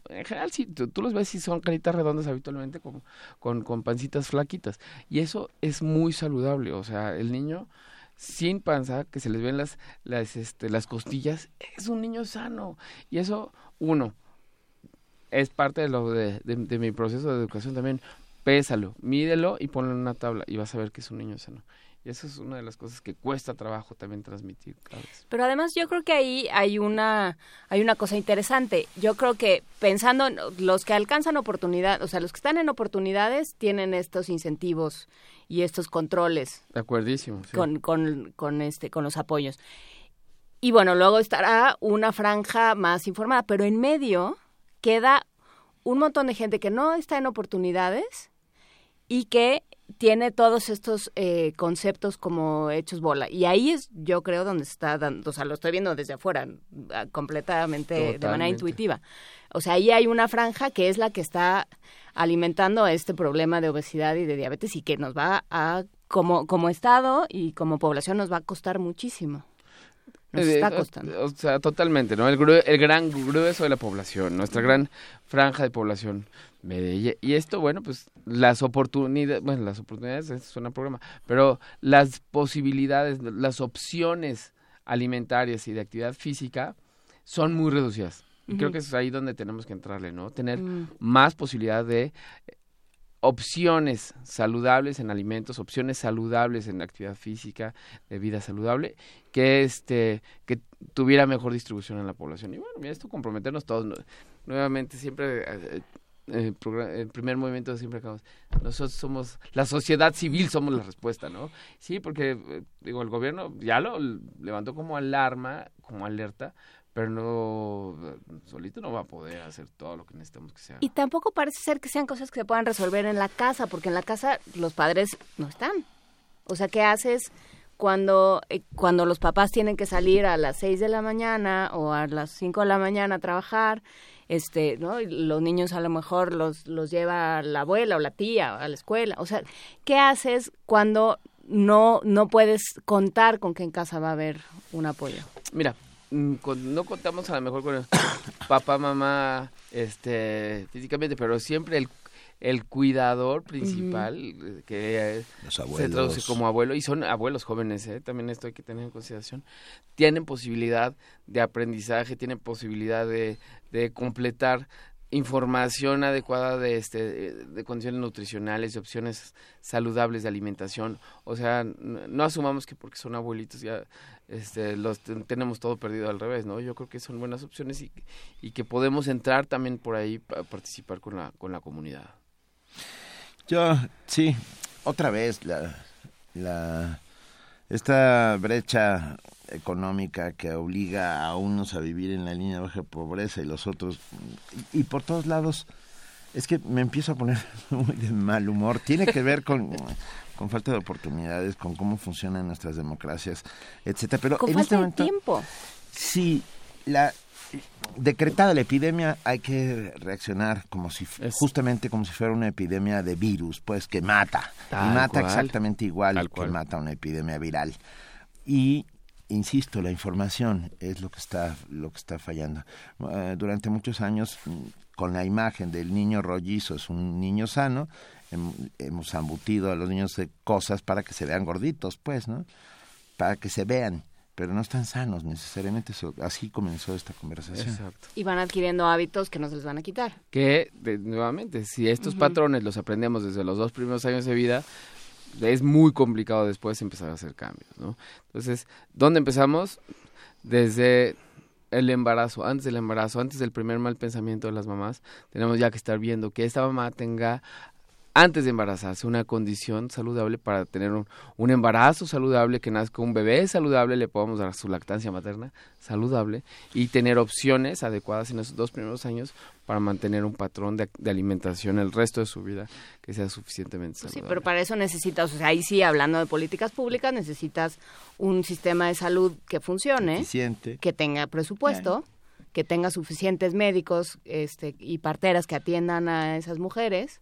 en general, sí, tú, tú los ves y son caritas redondas habitualmente con, con, con pancitas flaquitas. Y eso es muy saludable. O sea, el niño sin panza, que se les ven las, las, este, las costillas, es un niño sano. Y eso, uno, es parte de, lo de, de- de mi proceso de educación también. Pésalo, mídelo y ponlo en una tabla y vas a ver que es un niño sano. Y eso es una de las cosas que cuesta trabajo también transmitir. Pero además yo creo que ahí hay una hay una cosa interesante. Yo creo que pensando en los que alcanzan oportunidad, o sea, los que están en oportunidades tienen estos incentivos y estos controles De acuerdísimo. sí. con, con, con este con los apoyos. Y bueno, luego estará una franja más informada, pero en medio queda un montón de gente que no está en oportunidades y que tiene todos estos eh, conceptos como hechos bola. Y ahí es, yo creo, donde está dando, o sea, lo estoy viendo desde afuera, ah, completamente de manera intuitiva. O sea, ahí hay una franja que es la que está alimentando este problema de obesidad y de diabetes y que nos va a, como, como Estado y como población, nos va a costar muchísimo. Nos Eh, está eh, costando. O sea, totalmente, ¿no? El, grue- el gran grueso de la población, nuestra gran franja de población. Y esto, bueno, pues las oportunidades, bueno, las oportunidades, suena a programa, pero las posibilidades, las opciones alimentarias y de actividad física son muy reducidas. Y creo que es ahí donde tenemos que entrarle, ¿no? Tener Mm. más posibilidad de eh, opciones saludables en alimentos, opciones saludables en actividad física, de vida saludable, que este que tuviera mejor distribución en la población. Y bueno, mira, esto comprometernos todos nuevamente siempre eh, eh, el primer movimiento siempre acabamos nosotros somos la sociedad civil somos la respuesta no sí porque eh, digo el gobierno ya lo levantó como alarma como alerta pero no solito no va a poder hacer todo lo que necesitamos que se haga Y tampoco parece ser que sean cosas que se puedan resolver en la casa, porque en la casa los padres no están. O sea, ¿qué haces cuando, eh, cuando los papás tienen que salir a las 6 de la mañana o a las 5 de la mañana a trabajar? Este, ¿no? Los niños a lo mejor los, los lleva la abuela o la tía a la escuela. O sea, ¿qué haces cuando no, no puedes contar con que en casa va a haber un apoyo? Mira, mm, no contamos a lo mejor con el papá, mamá, este, físicamente, pero siempre el, el cuidador principal, eh, que eh, Los se abuelos. traduce como abuelo, y son abuelos jóvenes, ¿eh? también esto hay que tener en consideración, tienen posibilidad de aprendizaje, tienen posibilidad de, de completar información adecuada de este de condiciones nutricionales de opciones saludables de alimentación o sea no asumamos que porque son abuelitos ya este los ten- tenemos todo perdido al revés no yo creo que son buenas opciones y, y que podemos entrar también por ahí para participar con la con la comunidad Yo, sí, otra vez, la, la, esta brecha económica que obliga a unos a vivir en la línea de baja pobreza y los otros, y, por todos lados, es que me empiezo a poner muy de mal humor. Tiene que ver con, con falta de oportunidades, con cómo funcionan nuestras democracias, etcétera. Pero Con en falta este de momento, tiempo. Sí, la decretada la epidemia hay que reaccionar como si Es- justamente como si fuera una epidemia de virus, pues que mata Tal y mata cual. exactamente igual Tal que cual. mata una epidemia viral. Y insisto, la información es lo que está lo que está fallando. Eh, durante muchos años mm, con la imagen del niño rollizo es un niño sano, hem- hemos embutido a los niños de cosas para que se vean gorditos, pues, ¿no? Para que se vean, pero no están sanos necesariamente. Eso- así comenzó esta conversación. exacto Y van adquiriendo hábitos que no se les van a quitar. que de- nuevamente si estos patrones los aprendemos desde los dos primeros años de vida es muy complicado después empezar a hacer cambios no entonces dónde empezamos desde el embarazo, antes del embarazo, antes del primer mal pensamiento de las mamás, tenemos ya que estar viendo que esta mamá tenga antes de embarazarse una condición saludable para tener un, un, embarazo saludable, que nazca un bebé saludable, le podamos dar su lactancia materna saludable y tener opciones adecuadas en esos dos primeros años para mantener un patrón de, de alimentación el resto de su vida que sea suficientemente saludable. Sí, pero para eso necesitas, o sea, ahí sí, hablando de políticas públicas, necesitas un sistema de salud que funcione, Eficiente. que tenga presupuesto. que tenga suficientes médicos este, y parteras que atiendan a esas mujeres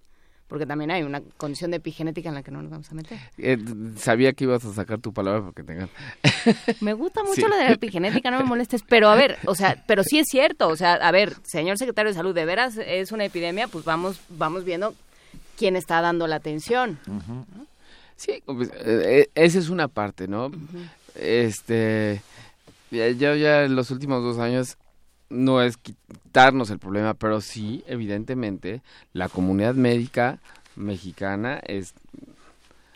porque también hay una condición de epigenética en la que no nos vamos a meter. Eh, sabía que ibas a sacar tu palabra porque tengan. me gusta mucho sí. lo de la epigenética, no me molestes, pero a ver, o sea, pero sí es cierto, o sea, a ver, señor secretario de salud, de veras es una epidemia, pues vamos, vamos viendo quién está dando la atención. Uh -huh. Sí, pues, eh, esa es una parte, ¿no? Uh -huh. Este, yo ya en los últimos dos años no es quitarnos el problema, pero sí, evidentemente, la comunidad médica mexicana es...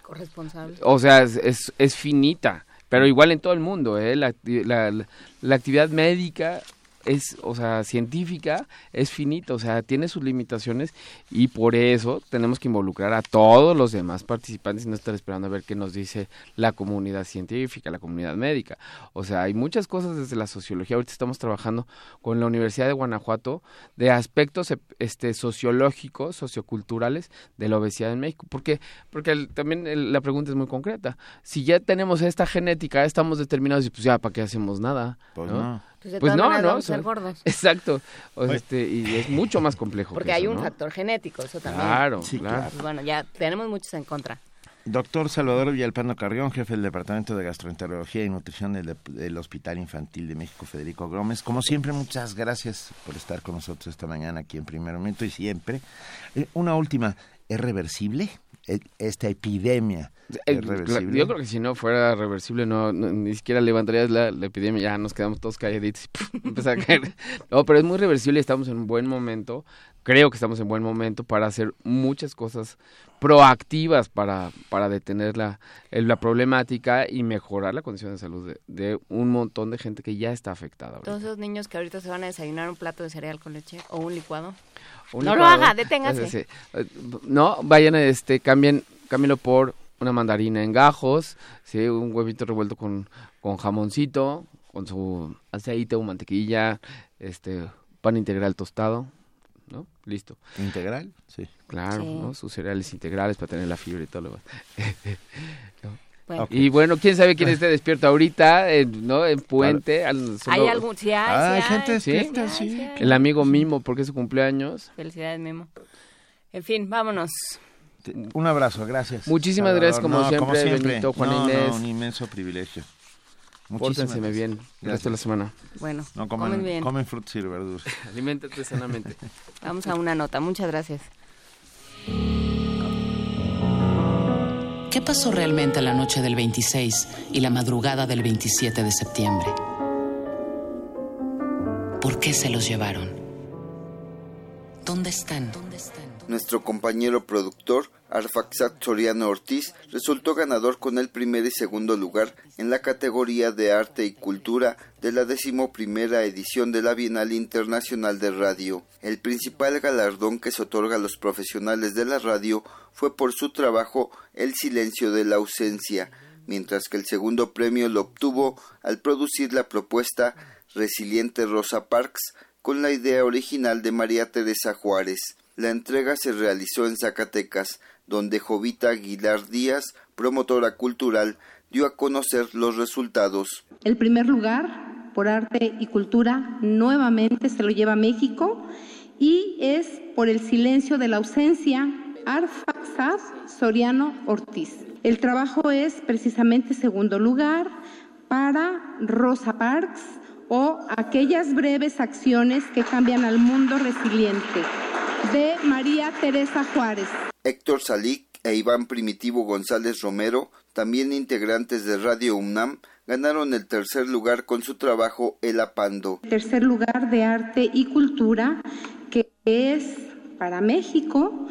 Corresponsable. O sea, es, es, es finita, pero igual en todo el mundo, ¿eh? La, la, la actividad médica es, o sea, científica, es finita, o sea, tiene sus limitaciones y por eso tenemos que involucrar a todos los demás participantes y no estar esperando a ver qué nos dice la comunidad científica, la comunidad médica. O sea, hay muchas cosas desde la sociología. Ahorita estamos trabajando con la Universidad de Guanajuato de aspectos este, sociológicos, socioculturales de la obesidad en México. Porque el, también el, la pregunta es muy concreta. Si ya tenemos esta genética, estamos determinados y pues ya, ¿para qué hacemos nada? Pues no. no. Pues, pues no, no, ser gordos. Exacto. O sea, este, y es mucho más complejo. Porque hay un ¿no? factor genético, eso también. Claro, sí, claro. Pues bueno, ya tenemos muchos en contra. Doctor Salvador Villalpano Carrión, jefe del Departamento de Gastroenterología y Nutrición del, del, Hospital Infantil de México, Federico Gómez. Como siempre, muchas gracias por estar con nosotros esta mañana aquí en Primer Momento y siempre. Eh, una última, ¿es reversible esta epidemia? Yo creo que si no fuera reversible, no, no ni siquiera levantarías la, la, epidemia, ya nos quedamos todos calladitos y empieza a caer. No, pero es muy reversible, estamos en un buen momento, creo que estamos en buen momento para hacer muchas cosas proactivas para, para detener la, la problemática y mejorar la condición de salud de, de, un montón de gente que ya está afectada. Ahorita. Todos esos niños que ahorita se van a desayunar un plato de cereal con leche o un licuado. Un no licuado, lo haga, deténgase. Es, es, no, vayan, este, cambien, cámbienlo por una mandarina en gajos, ¿sí? un huevito revuelto con, con jamoncito, con su aceite o mantequilla, este pan integral tostado, ¿no? Listo. ¿Integral? Sí. Claro, Sí. ¿no? Sus cereales integrales para tener la fibra y todo lo demás. ¿No? Bueno. Y bueno, quién sabe quién esté despierto ahorita, en, ¿no? En Puente. al- solo- ¿Hay algún? Sí, hay, Ah, hay sí gente despierta, sí, sí. sí hay. El amigo Mimo, porque es su cumpleaños. Felicidades, Memo. En fin, vámonos. Un abrazo, gracias. Muchísimas Salvador. gracias, como No, siempre, Benito, Juan no, Inés. No, un inmenso privilegio. Gracias. bien el resto de la semana. Bueno, No comen comen, bien. comen frutas y verduras. Aliméntate sanamente. Vamos a una nota. Muchas gracias. ¿Qué pasó realmente la noche del 26 y la madrugada del 27 de septiembre? ¿Por qué se los llevaron? ¿Dónde están? ¿Dónde están? Nuestro compañero productor, Arfaxat Soriano Ortiz, resultó ganador con el primer y segundo lugar en la categoría de Arte y Cultura de la decimoprimera edición de la Bienal Internacional de Radio. El principal galardón que se otorga a los profesionales de la radio fue por su trabajo El silencio de la ausencia, mientras que el segundo premio lo obtuvo al producir la propuesta Resiliente Rosa Parks con la idea original de María Teresa Juárez. La entrega se realizó en Zacatecas, donde Jovita Aguilar Díaz, promotora cultural, dio a conocer los resultados. El primer lugar por arte y cultura nuevamente se lo lleva México y es por el silencio de la ausencia Arfaxad Soriano Ortiz. El trabajo es precisamente segundo lugar para Rosa Parks o aquellas breves acciones que cambian al mundo resiliente de María Teresa Juárez. Héctor Salic e Iván Primitivo González Romero, también integrantes de Radio UNAM, ganaron el tercer lugar con su trabajo El Apando. Tercer lugar de arte y cultura que es para México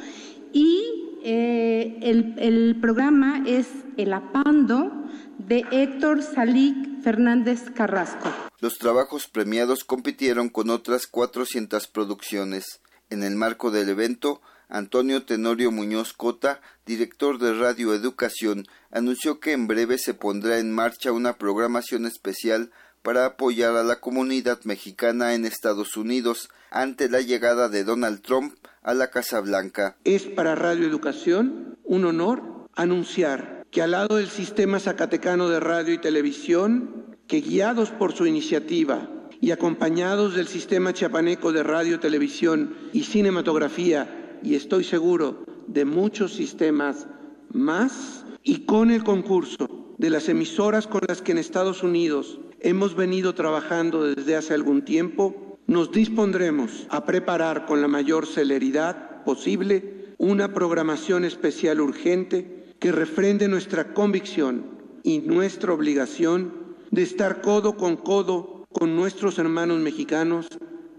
y eh, el, el programa es El Apando de Héctor Salic Fernández Carrasco. Los trabajos premiados compitieron con otras 400 producciones. En el marco del evento, Antonio Tenorio Muñoz Cota, director de Radio Educación, anunció que en breve se pondrá en marcha una programación especial para apoyar a la comunidad mexicana en Estados Unidos ante la llegada de Donald Trump a la Casa Blanca. Es para Radio Educación un honor anunciar que al lado del sistema zacatecano de radio y televisión, que guiados por su iniciativa y acompañados del sistema chiapaneco de radio, televisión y cinematografía y estoy seguro de muchos sistemas más. Y con el concurso de las emisoras con las que en Estados Unidos hemos venido trabajando desde hace algún tiempo, nos dispondremos a preparar con la mayor celeridad posible una programación especial urgente que refrende nuestra convicción y nuestra obligación de estar codo con codo con nuestros hermanos mexicanos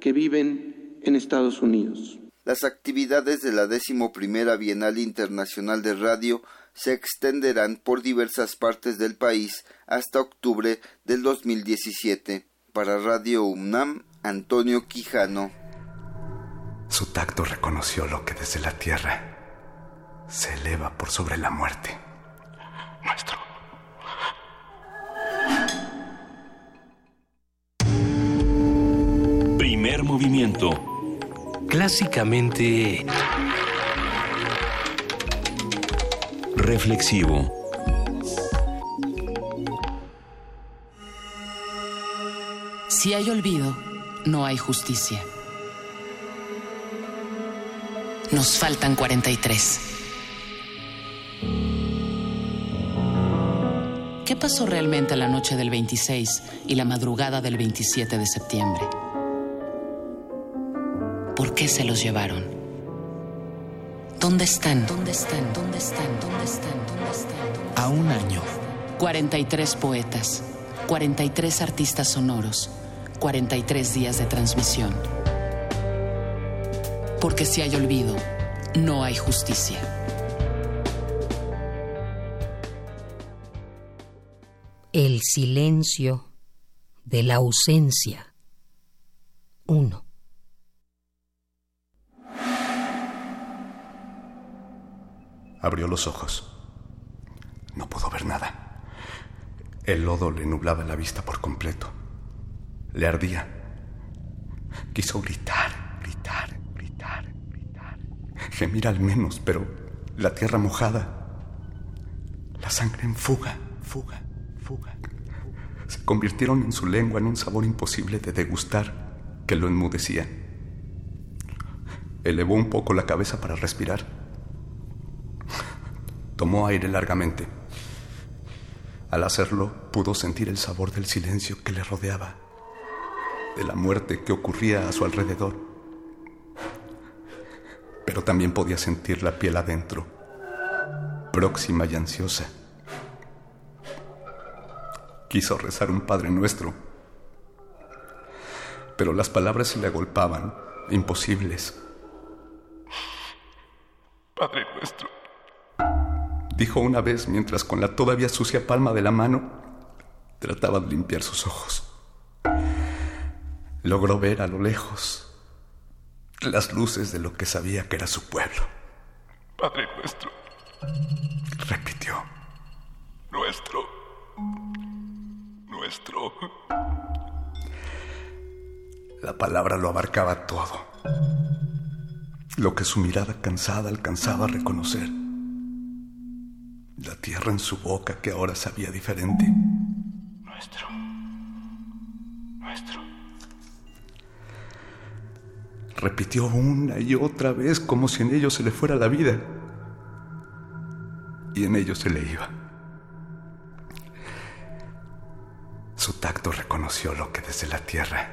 que viven en Estados Unidos. Las actividades de la primera Bienal Internacional de Radio se extenderán por diversas partes del país hasta octubre del 2017. Para Radio UNAM, Antonio Quijano. Su tacto reconoció lo que desde la tierra se eleva por sobre la muerte. Nuestro. Primer movimiento clásicamente reflexivo. Si hay olvido, no hay justicia. Nos faltan 43. ¿Qué pasó realmente la noche del 26 y la madrugada del 27 de septiembre? ¿Por qué se los llevaron? ¿Dónde están? ¿Dónde están? ¿Dónde están? ¿Dónde están? ¿Dónde están? A un año. 43 poetas, 43 artistas sonoros, 43 días de transmisión. Porque si hay olvido, no hay justicia. El silencio de la ausencia. Uno. Abrió los ojos. No pudo ver nada. El lodo le nublaba la vista por completo. Le ardía. Quiso gritar, gritar, gritar, gritar. Gemir al menos, pero la tierra mojada. La sangre en fuga, fuga, fuga. Se convirtieron en su lengua en un sabor imposible de degustar que lo enmudecía. Elevó un poco la cabeza para respirar Tomó aire largamente. Al hacerlo, pudo sentir el sabor del silencio que le rodeaba, de la muerte que ocurría a su alrededor. Pero también podía sentir la piel adentro, próxima y ansiosa. Quiso rezar un Padre Nuestro, pero las palabras se le agolpaban, imposibles. Padre Nuestro dijo una vez mientras con la todavía sucia palma de la mano trataba de limpiar sus ojos. Logró ver a lo lejos las luces de lo que sabía que era su pueblo. Padre nuestro. Repitió. Nuestro. Nuestro. La palabra lo abarcaba todo. Lo que su mirada cansada alcanzaba a reconocer la tierra en su boca que ahora sabía diferente. Nuestro. Nuestro. Repitió una y otra vez como si en ello se le fuera la vida. Y en ello se le iba. Su tacto reconoció lo que desde la tierra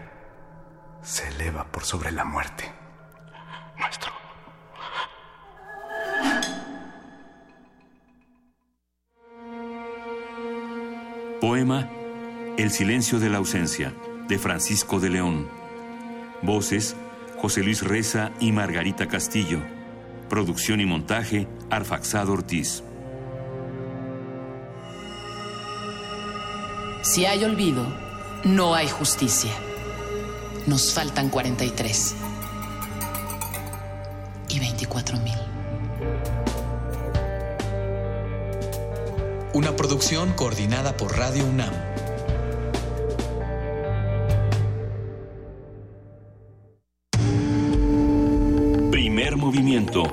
se eleva por sobre la muerte. Nuestro. Poema El silencio de la ausencia, de Francisco de León. Voces, José Luis Reza y Margarita Castillo. Producción y montaje, Arfaxado Ortiz. Si hay olvido, no hay justicia. Nos faltan 43 y 24 mil. Una producción coordinada por Radio UNAM. Primer movimiento.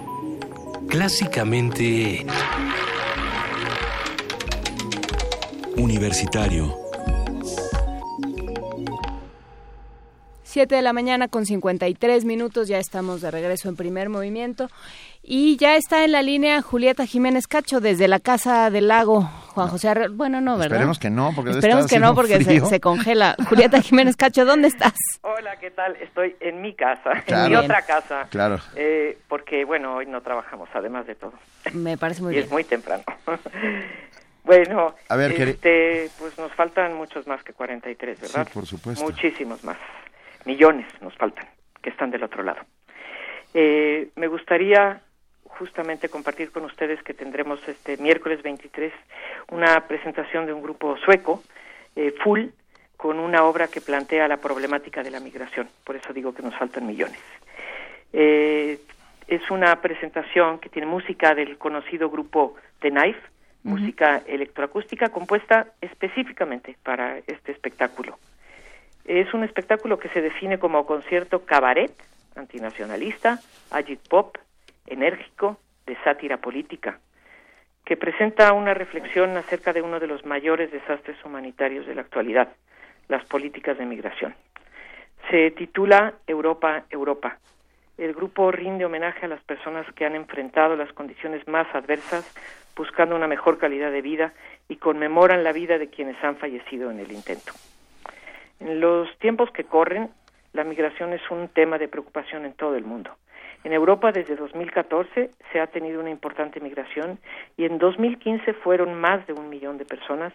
Clásicamente... Universitario. 7 de la mañana con 53 minutos, ya estamos de regreso en primer movimiento y ya está en la línea Julieta Jiménez Cacho desde la Casa del Lago. Juan José Arre... bueno, no, ¿verdad? Esperemos que no, porque Esperemos que no, porque se, se, congela. Julieta Jiménez Cacho, ¿dónde estás? Hola, ¿qué tal? Estoy en mi casa, Claro. en mi otra casa. Claro. Eh, porque, bueno, hoy no trabajamos, además de todo. Me parece muy y bien. es muy temprano. bueno, A ver, este, pues nos faltan muchos más que 43, ¿verdad? Sí, por supuesto. Muchísimos más. Millones nos faltan, que están del otro lado. Eh, me gustaría justamente compartir con ustedes que tendremos este miércoles 23 una presentación de un grupo sueco, eh, Full, con una obra que plantea la problemática de la migración. Por eso digo que nos faltan millones. Eh, es una presentación que tiene música del conocido grupo The Knife, música electroacústica compuesta específicamente para este espectáculo. Es un espectáculo que se define como concierto cabaret, antinacionalista, agit pop, enérgico, de sátira política, que presenta una reflexión acerca de uno de los mayores desastres humanitarios de la actualidad, las políticas de migración. Se titula Europa, Europa. El grupo rinde homenaje a las personas que han enfrentado las condiciones más adversas buscando una mejor calidad de vida y conmemoran la vida de quienes han fallecido en el intento. En los tiempos que corren, la migración es un tema de preocupación en todo el mundo. En Europa desde 2014 se ha tenido una importante migración y en 2015 fueron más de un millón de personas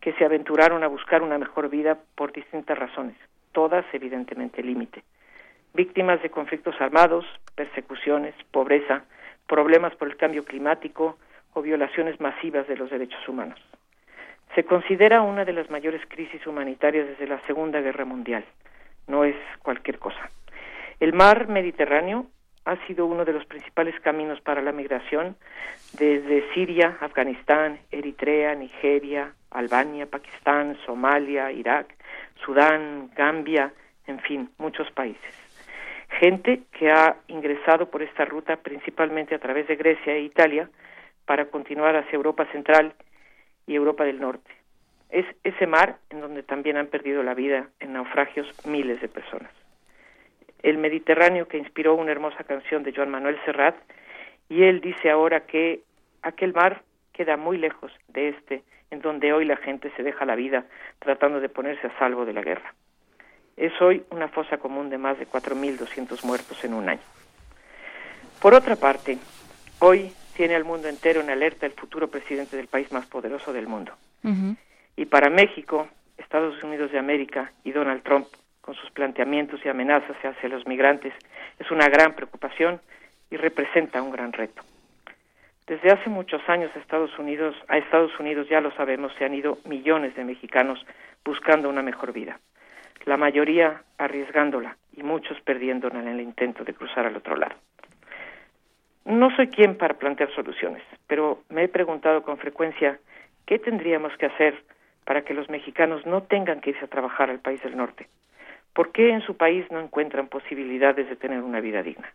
que se aventuraron a buscar una mejor vida por distintas razones, todas evidentemente límite. Víctimas de conflictos armados, persecuciones, pobreza, problemas por el cambio climático o violaciones masivas de los derechos humanos. Se considera una de las mayores crisis humanitarias desde la Segunda Guerra Mundial. No es cualquier cosa. El mar Mediterráneo ha sido uno de los principales caminos para la migración desde Siria, Afganistán, Eritrea, Nigeria, Albania, Pakistán, Somalia, Irak, Sudán, Gambia, en fin, muchos países. Gente que ha ingresado por esta ruta principalmente a través de Grecia e Italia para continuar hacia Europa Central y Europa del Norte. Es ese mar en donde también han perdido la vida en naufragios miles de personas. El Mediterráneo que inspiró una hermosa canción de Joan Manuel Serrat y él dice ahora que aquel mar queda muy lejos de este en donde hoy la gente se deja la vida tratando de ponerse a salvo de la guerra. Es hoy una fosa común de más de 4.200 muertos en un año. Por otra parte, hoy tiene al mundo entero en alerta el futuro presidente del país más poderoso del mundo. Y para México, Estados Unidos de América y Donald Trump, con sus planteamientos y amenazas hacia los migrantes, es una gran preocupación y representa un gran reto. Desde hace muchos años Estados Unidos, a Estados Unidos, ya lo sabemos, se han ido millones de mexicanos buscando una mejor vida. La mayoría arriesgándola y muchos perdiéndola en el intento de cruzar al otro lado. No soy quien para plantear soluciones, pero me he preguntado con frecuencia qué tendríamos que hacer para que los mexicanos no tengan que irse a trabajar al país del norte. ¿Por qué en su país no encuentran posibilidades de tener una vida digna?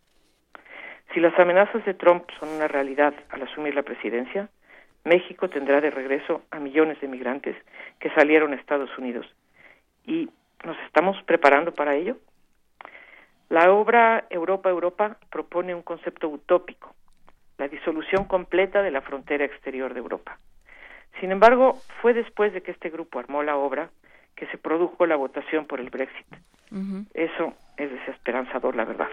Si las amenazas de Trump son una realidad al asumir la presidencia, México tendrá de regreso a millones de migrantes que salieron a Estados Unidos. ¿Y nos estamos preparando para ello? La obra Europa Europa propone un concepto utópico, la disolución completa de la frontera exterior de Europa. Sin embargo, fue después de que este grupo armó la obra que se produjo la votación por el Brexit. Eso es desesperanzador, la verdad.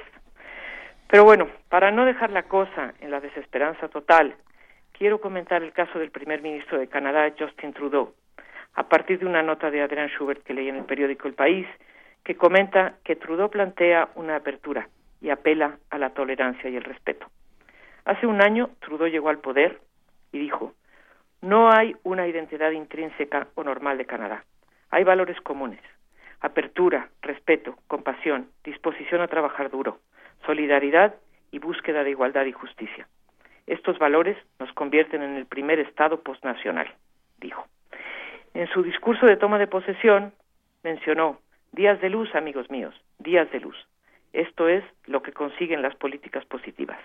Pero bueno, para no dejar la cosa en la desesperanza total, quiero comentar el caso del primer ministro de Canadá, Justin Trudeau, a partir de una nota de Adrian Schubert que leí en el periódico El País, que comenta que Trudeau plantea una apertura y apela a la tolerancia y el respeto. Hace un año Trudeau llegó al poder y dijo, no hay una identidad intrínseca o normal de Canadá. Hay valores comunes, apertura, respeto, compasión, disposición a trabajar duro, solidaridad y búsqueda de igualdad y justicia. Estos valores nos convierten en el primer Estado postnacional, dijo. En su discurso de toma de posesión mencionó días de luz, amigos míos, días de luz. Esto es lo que consiguen las políticas positivas.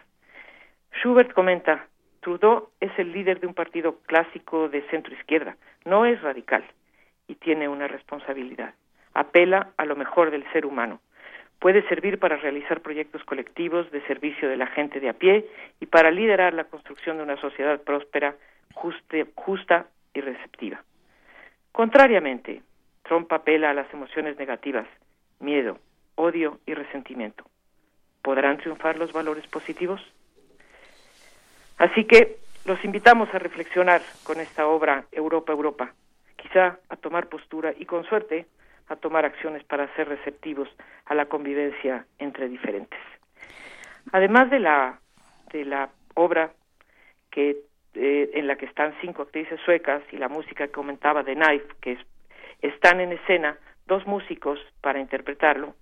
Schubert comenta, Trudeau es el líder de un partido clásico de centro izquierda, no es radical y tiene una responsabilidad. Apela a lo mejor del ser humano. Puede servir para realizar proyectos colectivos de servicio de la gente de a pie y para liderar la construcción de una sociedad próspera, justa y receptiva. Contrariamente, Trump apela a las emociones negativas, miedo, odio y resentimiento. ¿Podrán triunfar los valores positivos? Así que los invitamos a reflexionar con esta obra Europa, Europa, quizá a tomar postura y con suerte a tomar acciones para ser receptivos a la convivencia entre diferentes. Además de la de la obra que eh, en la que están cinco actrices suecas y la música que comentaba de Knife, que están en escena dos músicos para interpretarlo,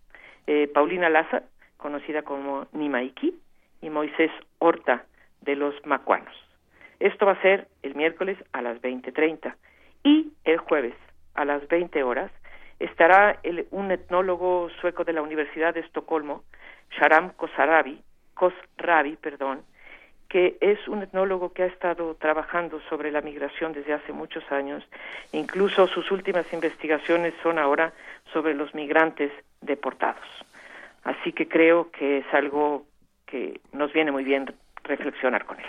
eh, Paulina Laza, conocida como Nimaiki, y Moisés Horta, de los Macuanos. Esto va a ser el miércoles a las 20.30 y el jueves a las 20 horas estará el, un etnólogo sueco de la Universidad de Estocolmo, Sharam Kosarabi, Kosrabi, perdón, que es un etnólogo que ha estado trabajando sobre la migración desde hace muchos años. Incluso sus últimas investigaciones son ahora sobre los migrantes deportados. Así que creo que es algo que nos viene muy bien reflexionar con él.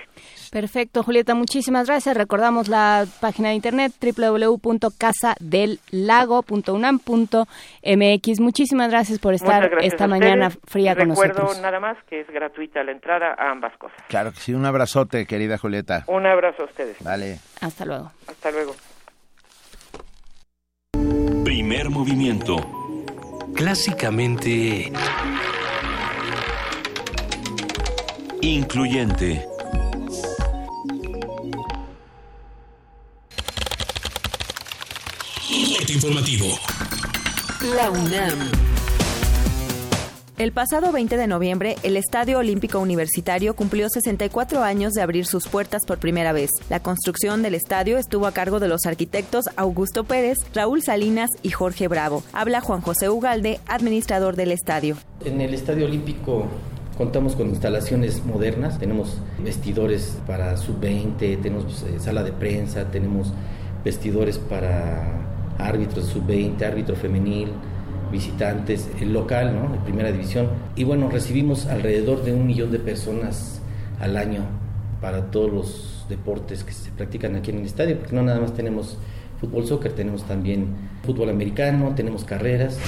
Perfecto, Julieta, muchísimas gracias. Recordamos la página de internet www.casadelago.unam.mx. Muchísimas gracias por estar esta mañana fría con nosotros. Recuerdo nada más que es gratuita la entrada a ambas cosas. Claro que sí, un abrazote, querida Julieta. Un abrazo a ustedes. Vale. Hasta luego. Hasta luego. Primer movimiento. Clásicamente incluyente. informativo. La UNAM. El pasado 20 de noviembre, el Estadio Olímpico Universitario cumplió 64 años de abrir sus puertas por primera vez. La construcción del estadio estuvo a cargo de los arquitectos Augusto Pérez, Raúl Salinas y Jorge Bravo. Habla Juan José Ugalde, administrador del estadio. En el Estadio Olímpico Contamos con instalaciones modernas, tenemos vestidores para sub-20, tenemos eh, sala de prensa, tenemos vestidores para árbitros sub-20, árbitro femenil, visitantes, el local, ¿no? De primera división. Y bueno, recibimos alrededor de un millón de personas al año para todos los deportes que se practican aquí en el estadio, porque no nada más tenemos fútbol, soccer, tenemos también fútbol americano, tenemos carreras.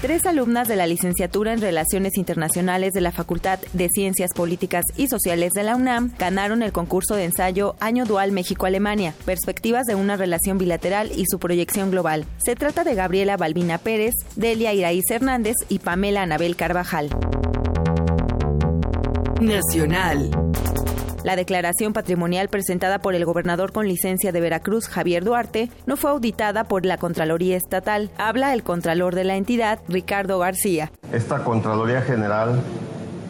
Tres alumnas de la licenciatura en Relaciones Internacionales de la Facultad de Ciencias Políticas y Sociales de la UNAM ganaron el concurso de ensayo Año Dual México-Alemania, Perspectivas de una relación bilateral y su proyección global. Se trata de Gabriela Balbina Pérez, Delia Iraíz Hernández y Pamela Anabel Carvajal. Nacional. La declaración patrimonial presentada por el gobernador con licencia de Veracruz, Javier Duarte, no fue auditada por la Contraloría Estatal. Habla el Contralor de la entidad, Ricardo García. Esta Contraloría General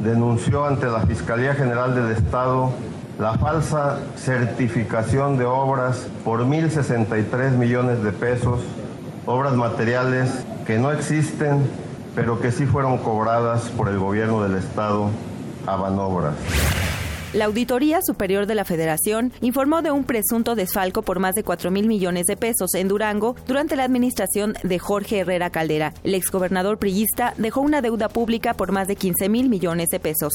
denunció ante la Fiscalía General del Estado la falsa certificación de obras por 1.063 millones de pesos, obras materiales que no existen, pero que sí fueron cobradas por el gobierno del Estado a Banobras. La Auditoría Superior de la Federación informó de un presunto desfalco por más de 4 mil millones de pesos en Durango durante la administración de Jorge Herrera Caldera. El exgobernador priista dejó una deuda pública por más de 15 mil millones de pesos.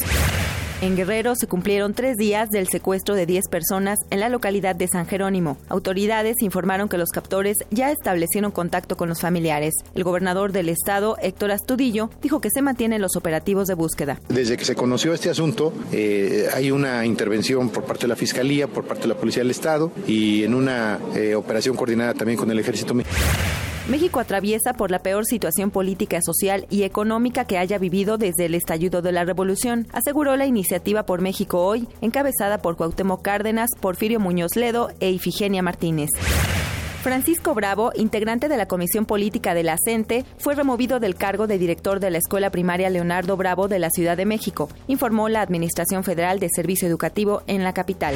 En Guerrero se cumplieron tres días del secuestro de 10 personas en la localidad de San Jerónimo. Autoridades informaron que los captores ya establecieron contacto con los familiares. El gobernador del estado, Héctor Astudillo, dijo que se mantienen los operativos de búsqueda. Desde que se conoció este asunto, eh, hay una intervención por parte de la Fiscalía, por parte de la Policía del Estado y en una eh, operación coordinada también con el Ejército Mexicano. México atraviesa por la peor situación política, social y económica que haya vivido desde el estallido de la revolución, aseguró la iniciativa por México hoy, encabezada por Cuauhtémoc Cárdenas, Porfirio Muñoz Ledo e Ifigenia Martínez. Francisco Bravo, integrante de la Comisión Política de la CENTE, fue removido del cargo de director de la Escuela Primaria Leonardo Bravo de la Ciudad de México, informó la Administración Federal de Servicio Educativo en la capital.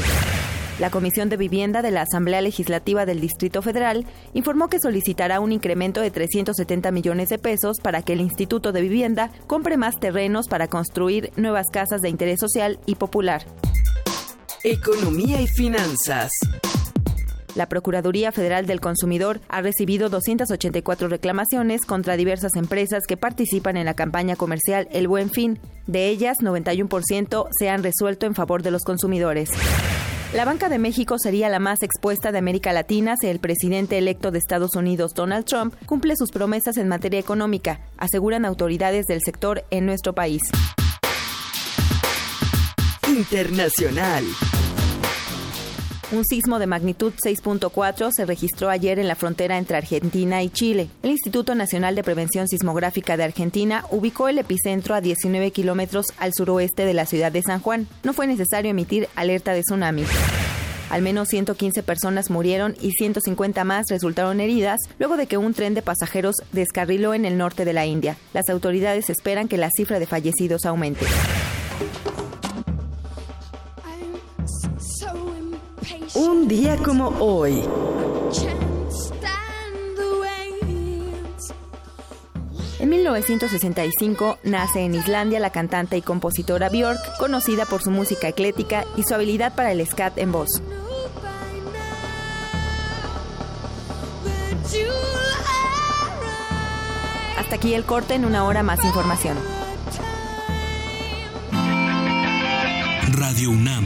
La Comisión de Vivienda de la Asamblea Legislativa del Distrito Federal informó que solicitará un incremento de 370 millones de pesos para que el Instituto de Vivienda compre más terrenos para construir nuevas casas de interés social y popular. Economía y finanzas. La Procuraduría Federal del Consumidor ha recibido 284 reclamaciones contra diversas empresas que participan en la campaña comercial El Buen Fin. De ellas, 91% se han resuelto en favor de los consumidores. La banca de México sería la más expuesta de América Latina si el presidente electo de Estados Unidos, Donald Trump, cumple sus promesas en materia económica, aseguran autoridades del sector en nuestro país. Internacional. Un sismo de magnitud 6.4 se registró ayer en la frontera entre Argentina y Chile. El Instituto Nacional de Prevención Sismográfica de Argentina ubicó el epicentro a 19 kilómetros al suroeste de la ciudad de San Juan. No fue necesario emitir alerta de tsunami. Al menos 115 personas murieron y 150 más resultaron heridas luego de que un tren de pasajeros descarriló en el norte de la India. Las autoridades esperan que la cifra de fallecidos aumente. Un día como hoy. En 1965 nace en Islandia la cantante y compositora Björk, conocida por su música eclética y su habilidad para el scat en voz. Hasta aquí el corte en una hora más información. Radio UNAM,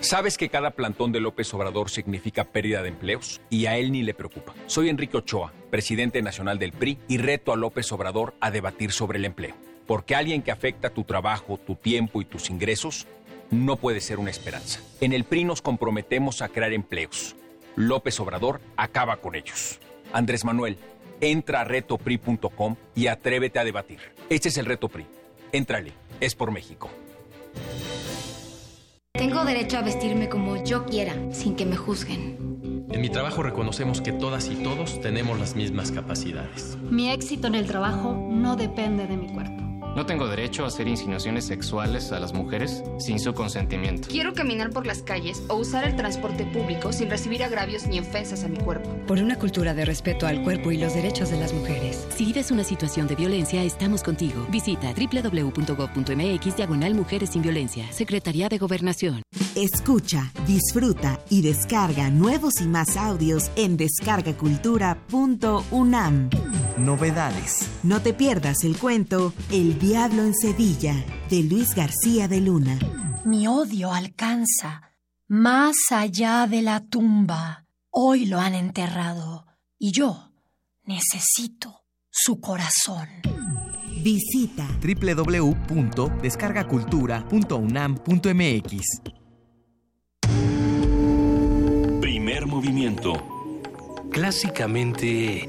¿Sabes que cada plantón de López Obrador significa pérdida de empleos? Y a él ni le preocupa. Soy Enrique Ochoa, presidente nacional del PRI, y reto a López Obrador a debatir sobre el empleo. Porque alguien que afecta tu trabajo, tu tiempo y tus ingresos no puede ser una esperanza. En el PRI nos comprometemos a crear empleos. López Obrador acaba con ellos. Andrés Manuel, entra a retopri.com y atrévete a debatir. Este es el reto PRI. Éntrale, es por México. Tengo derecho a vestirme como yo quiera, sin que me juzguen. En mi trabajo reconocemos que todas y todos tenemos las mismas capacidades. Mi éxito en el trabajo no depende de mi cuerpo. No tengo derecho a hacer insinuaciones sexuales a las mujeres sin su consentimiento. Quiero caminar por las calles o usar el transporte público sin recibir agravios ni ofensas a mi cuerpo. Por una cultura de respeto al cuerpo y los derechos de las mujeres. Si vives una situación de violencia, estamos contigo. Visita www.gov.mx diagonal Mujeres sin Violencia. Secretaría de Gobernación. Escucha, disfruta y descarga nuevos y más audios en descargacultura.unam. Novedades. No te pierdas el cuento El Diablo en Sevilla de Luis García de Luna. Mi odio alcanza más allá de la tumba. Hoy lo han enterrado y yo necesito su corazón. Visita www.descargacultura.unam.mx. Primer movimiento. Clásicamente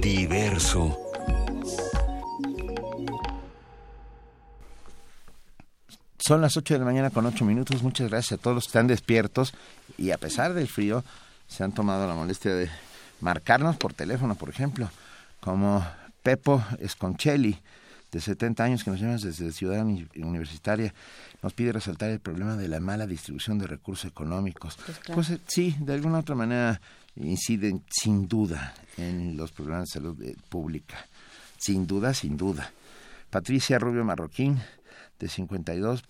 diverso. Son las 8 de la mañana con 8 minutos. Muchas gracias a todos los que están despiertos y a pesar del frío se han tomado la molestia de marcarnos por teléfono, por ejemplo, como Pepo Esconcelli de 70 años que nos llama desde Ciudad Universitaria, nos pide resaltar el problema de la mala distribución de recursos económicos. Pues, pues eh, sí, de alguna otra manera inciden sin duda en los programas de salud eh, pública. Sin duda, sin duda. Patricia Rubio Marroquín, de 52,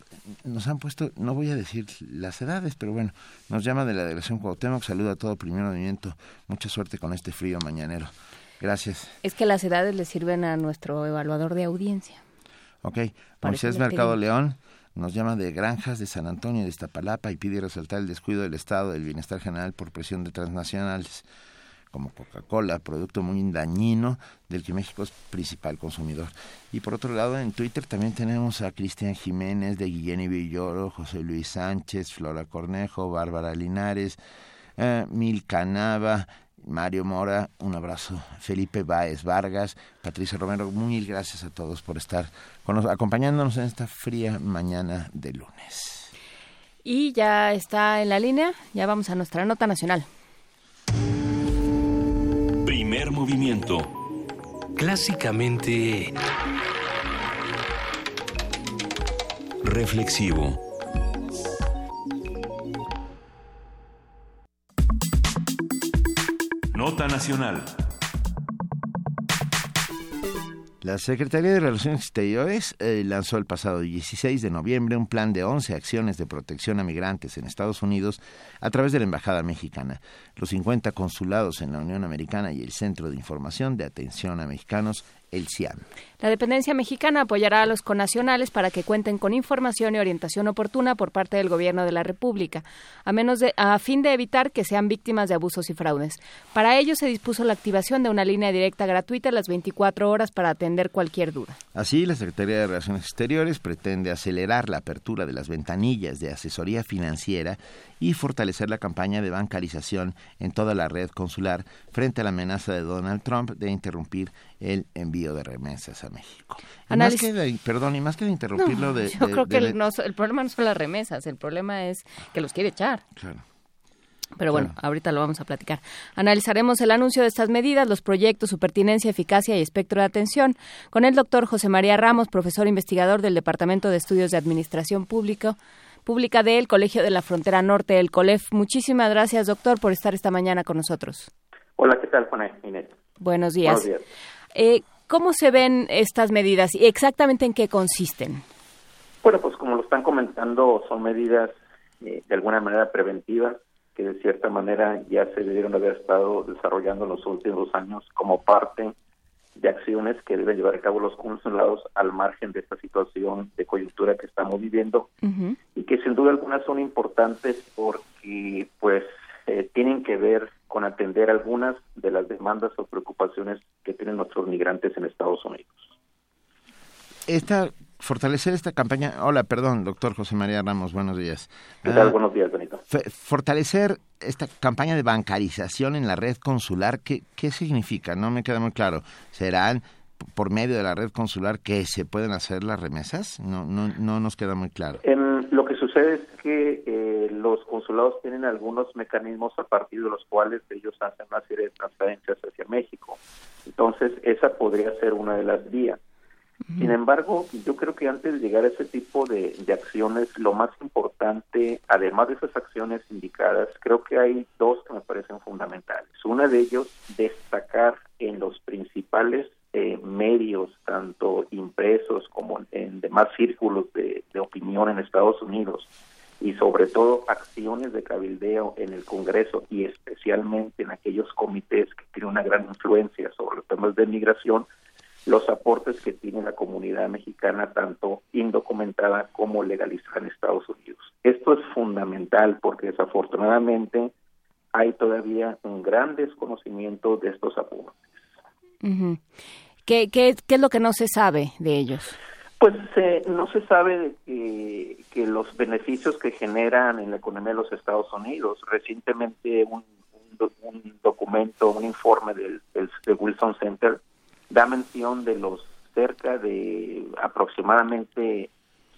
nos han puesto, no voy a decir las edades, pero bueno, nos llama de la delegación Cuauhtémoc, saluda a todo primer movimiento, mucha suerte con este frío mañanero. Gracias. Es que las edades le sirven a nuestro evaluador de audiencia. Ok, Moisés Mercado León nos llama de granjas de San Antonio de Iztapalapa y pide resaltar el descuido del Estado del bienestar general por presión de transnacionales como Coca-Cola, producto muy dañino del que México es principal consumidor. Y por otro lado, en Twitter también tenemos a Cristian Jiménez, de Guillén Villoro, José Luis Sánchez, Flora Cornejo, Bárbara Linares, eh, Mil Canava, Mario Mora, un abrazo, Felipe Báez Vargas, Patricia Romero, mil gracias a todos por estar con acompañándonos en esta fría mañana de lunes. Y ya está en la línea, ya vamos a nuestra nota nacional. Primer movimiento. Clásicamente... Reflexivo. Nota Nacional. La Secretaría de Relaciones Exteriores eh, lanzó el pasado 16 de noviembre un plan de 11 acciones de protección a migrantes en Estados Unidos a través de la Embajada Mexicana, los 50 consulados en la Unión Americana y el Centro de Información de Atención a Mexicanos el CIAM. La dependencia mexicana apoyará a los conacionales para que cuenten con información y orientación oportuna por parte del Gobierno de la República, a, menos de, a fin de evitar que sean víctimas de abusos y fraudes. Para ello se dispuso la activación de una línea directa gratuita a las 24 horas para atender cualquier duda. Así, la Secretaría de Relaciones Exteriores pretende acelerar la apertura de las ventanillas de asesoría financiera y fortalecer la campaña de bancarización en toda la red consular frente a la amenaza de Donald Trump de interrumpir el envío de remesas a México. más que perdón, y más que de interrumpirlo de... Yo creo que el, problema no son las remesas, el problema es que los quiere echar. Claro. Pero bueno, ahorita lo vamos a platicar. Analizaremos el anuncio de estas medidas, los proyectos, su pertinencia, eficacia y espectro de atención con el doctor José María Ramos, profesor investigador del Departamento de Estudios de Administración Pública Pública del Colegio de la Frontera Norte del COLEF. Muchísimas gracias, doctor, por estar esta mañana con nosotros. Hola, ¿qué tal, Juana Buenos días. Buenos días. Eh, ¿Cómo se ven estas medidas y exactamente en qué consisten? Bueno, pues como lo están comentando, son medidas eh, de alguna manera preventivas que de cierta manera ya se debieron haber estado desarrollando en los últimos años como parte de acciones que deben llevar a cabo los consulados al margen de esta situación de coyuntura que estamos viviendo y que sin duda algunas son importantes porque pues eh, tienen que ver con atender algunas de las demandas o preocupaciones que tienen nuestros migrantes en Estados Unidos. Esta fortalecer esta campaña. Hola, perdón, doctor José María Ramos, buenos días. ¿Qué tal? Ah, buenos días, Benito. Fortalecer esta campaña de bancarización en la red consular, ¿qué, ¿qué significa? No me queda muy claro. ¿Serán por medio de la red consular que se pueden hacer las remesas? No, no, no nos queda muy claro. lo que sucede es que eh, los consulados tienen algunos mecanismos a partir de los cuales ellos hacen una serie de transferencias hacia México. Entonces, esa podría ser una de las vías. Sin embargo, yo creo que antes de llegar a ese tipo de, acciones, lo más importante, además de esas acciones indicadas, creo que hay dos que me parecen fundamentales. Una de ellos, destacar en los principales eh, medios, tanto impresos como en demás círculos de, de opinión en Estados Unidos, y sobre todo acciones de cabildeo en el Congreso y especialmente en aquellos comités que tienen una gran influencia sobre los temas de migración, los aportes que tiene la comunidad mexicana, tanto indocumentada como legalizada en Estados Unidos. Esto es fundamental porque desafortunadamente hay todavía un gran desconocimiento de estos aportes. ¿Qué, qué, qué es lo que no se sabe de ellos? Pues eh, no se sabe de que, que, los beneficios que generan en la economía de los Estados Unidos. Recientemente un, un, documento, un informe del, del, Wilson Center da mención de los cerca de aproximadamente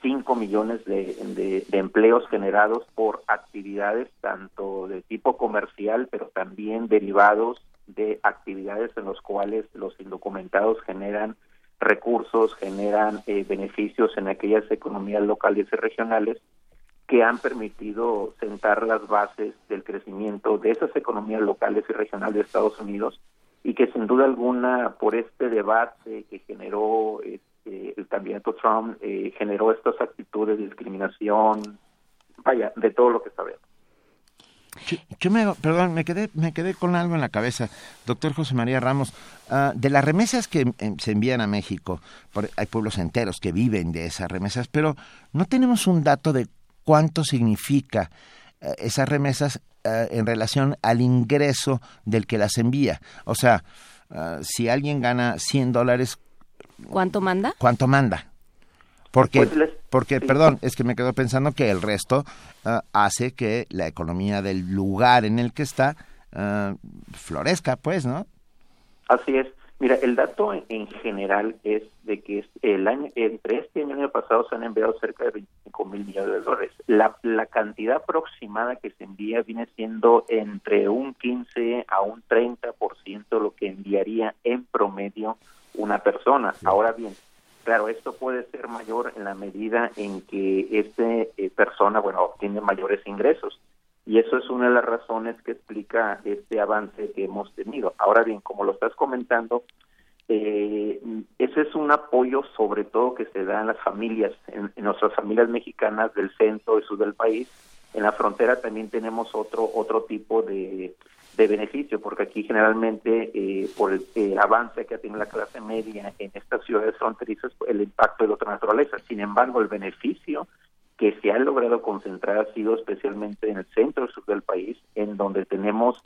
5 millones de, empleos generados por actividades tanto de tipo comercial, pero también derivados de actividades en los cuales los indocumentados generan recursos, generan eh, beneficios en aquellas economías locales y regionales que han permitido sentar las bases del crecimiento de esas economías locales y regionales de Estados Unidos y que sin duda alguna por este debate que generó este, el candidato Trump eh, generó estas actitudes de discriminación, vaya, de todo lo que sabemos. Yo, me, perdón, me quedé, me quedé con algo en la cabeza, doctor José María Ramos. Ah, de las remesas que em, se envían a México, hay pueblos enteros que viven de esas remesas, pero no tenemos un dato de cuánto significa eh, esas remesas eh, en relación al ingreso del que las envía. O sea, ah, si alguien gana 100 dólares... ¿Cuánto manda? ¿Cuánto manda? Porque, pues porque perdón, es que me quedo pensando que el resto ah, hace que la economía del lugar en el que está florezca, pues, ¿no? Así es. Mira, el dato en general es de que el año, entre este año y el año pasado se han enviado cerca de 25 mil millones de dólares. La, la cantidad aproximada que se envía viene siendo entre un 15 a un 30% lo que enviaría en promedio una persona. Ahora bien, Claro, esto puede ser mayor en la medida en que esta eh, persona, bueno, obtiene mayores ingresos. Y eso es una de las razones que explica este avance que hemos tenido. Ahora bien, como lo estás comentando, eh, ese es un apoyo sobre todo que se da en las familias, en, nuestras familias mexicanas del centro y sur del país. En la frontera también tenemos otro otro tipo de de beneficio, porque aquí generalmente eh, por el, avance que tenido la clase media en estas ciudades fronterizas, el impacto de otra naturaleza. Sin embargo, el beneficio que se ha logrado concentrar ha sido especialmente en el centro sur del país, en donde tenemos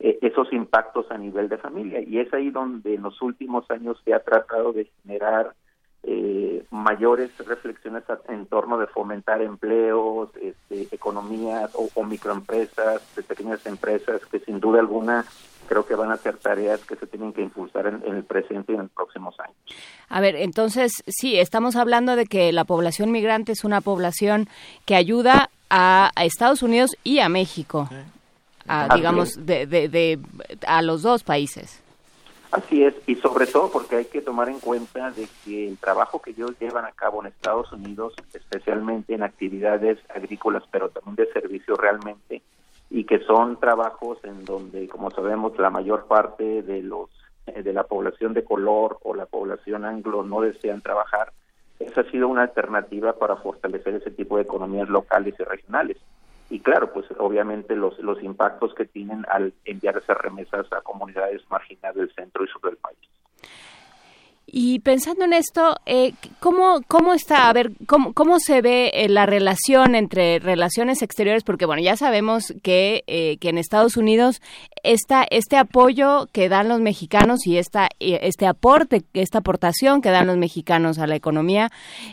eh, esos impactos a nivel de familia. Y es ahí donde en los últimos años se ha tratado de generar eh, mayores reflexiones en torno de fomentar empleos, este, economías o, microempresas, de pequeñas empresas que sin duda alguna creo que van a ser tareas que se tienen que impulsar en, el presente y en los próximos años. A ver, entonces sí, estamos hablando de que la población migrante es una población que ayuda a, Estados Unidos y a México, a, digamos, de, de, a los dos países. Así es, y sobre todo porque hay que tomar en cuenta de que el trabajo que ellos llevan a cabo en Estados Unidos, especialmente en actividades agrícolas, pero también de servicio realmente, y que son trabajos en donde, como sabemos, la mayor parte de los eh, de la población de color o la población anglo no desean trabajar, esa ha sido una alternativa para fortalecer ese tipo de economías locales y regionales y claro, pues obviamente los, los impactos que tienen al enviar esas remesas a comunidades marginales del centro y sur del país. Y pensando en esto, eh, ¿cómo, ¿cómo está, a ver, cómo, cómo se ve eh, la relación entre relaciones exteriores? Porque, bueno, ya sabemos que, eh, que en Estados Unidos esta, este apoyo que dan los mexicanos y esta, este aporte, esta aportación que dan los mexicanos a la economía,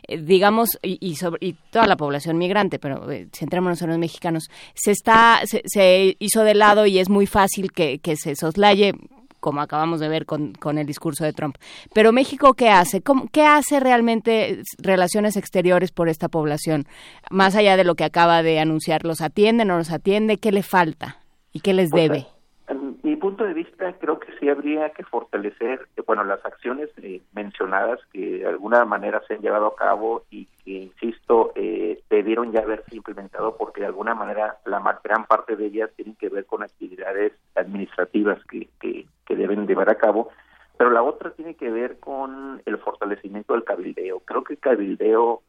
digamos, y, sobre, y toda la población migrante, pero centrémonos en los mexicanos, se, está, se, se hizo de lado y es muy fácil que, que se soslaye como acabamos de ver con, con el discurso de Trump. Pero México, ¿qué hace? ¿Qué hace realmente relaciones exteriores por esta población? Más allá de lo que acaba de anunciar, ¿los atiende, no los atiende? ¿Qué le falta y qué les debe? en mi punto de vista, creo que sí habría que fortalecer, bueno, las acciones eh, mencionadas que de alguna manera se han llevado a cabo y que, insisto, eh, debieron ya haberse implementado porque de alguna manera la gran parte de ellas tienen que ver con actividades administrativas que, que, que deben llevar a cabo, pero la otra tiene que ver con el fortalecimiento del cabildeo. Creo que el cabildeo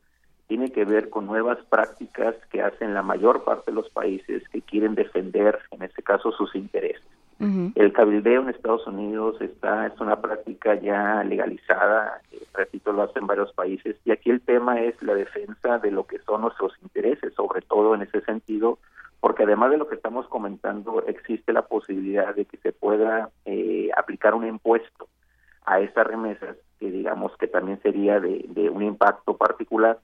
tiene que ver con nuevas prácticas que hacen la mayor parte de los países que quieren defender, en este caso, sus intereses. El cabildeo en Estados Unidos está es una práctica ya legalizada, eh, repito, lo hacen varios países, y aquí el tema es la defensa de lo que son nuestros intereses, sobre todo en ese sentido, porque además de lo que estamos comentando, existe la posibilidad de que se pueda eh, aplicar un impuesto a esas remesas, que digamos que también sería de, un impacto particular,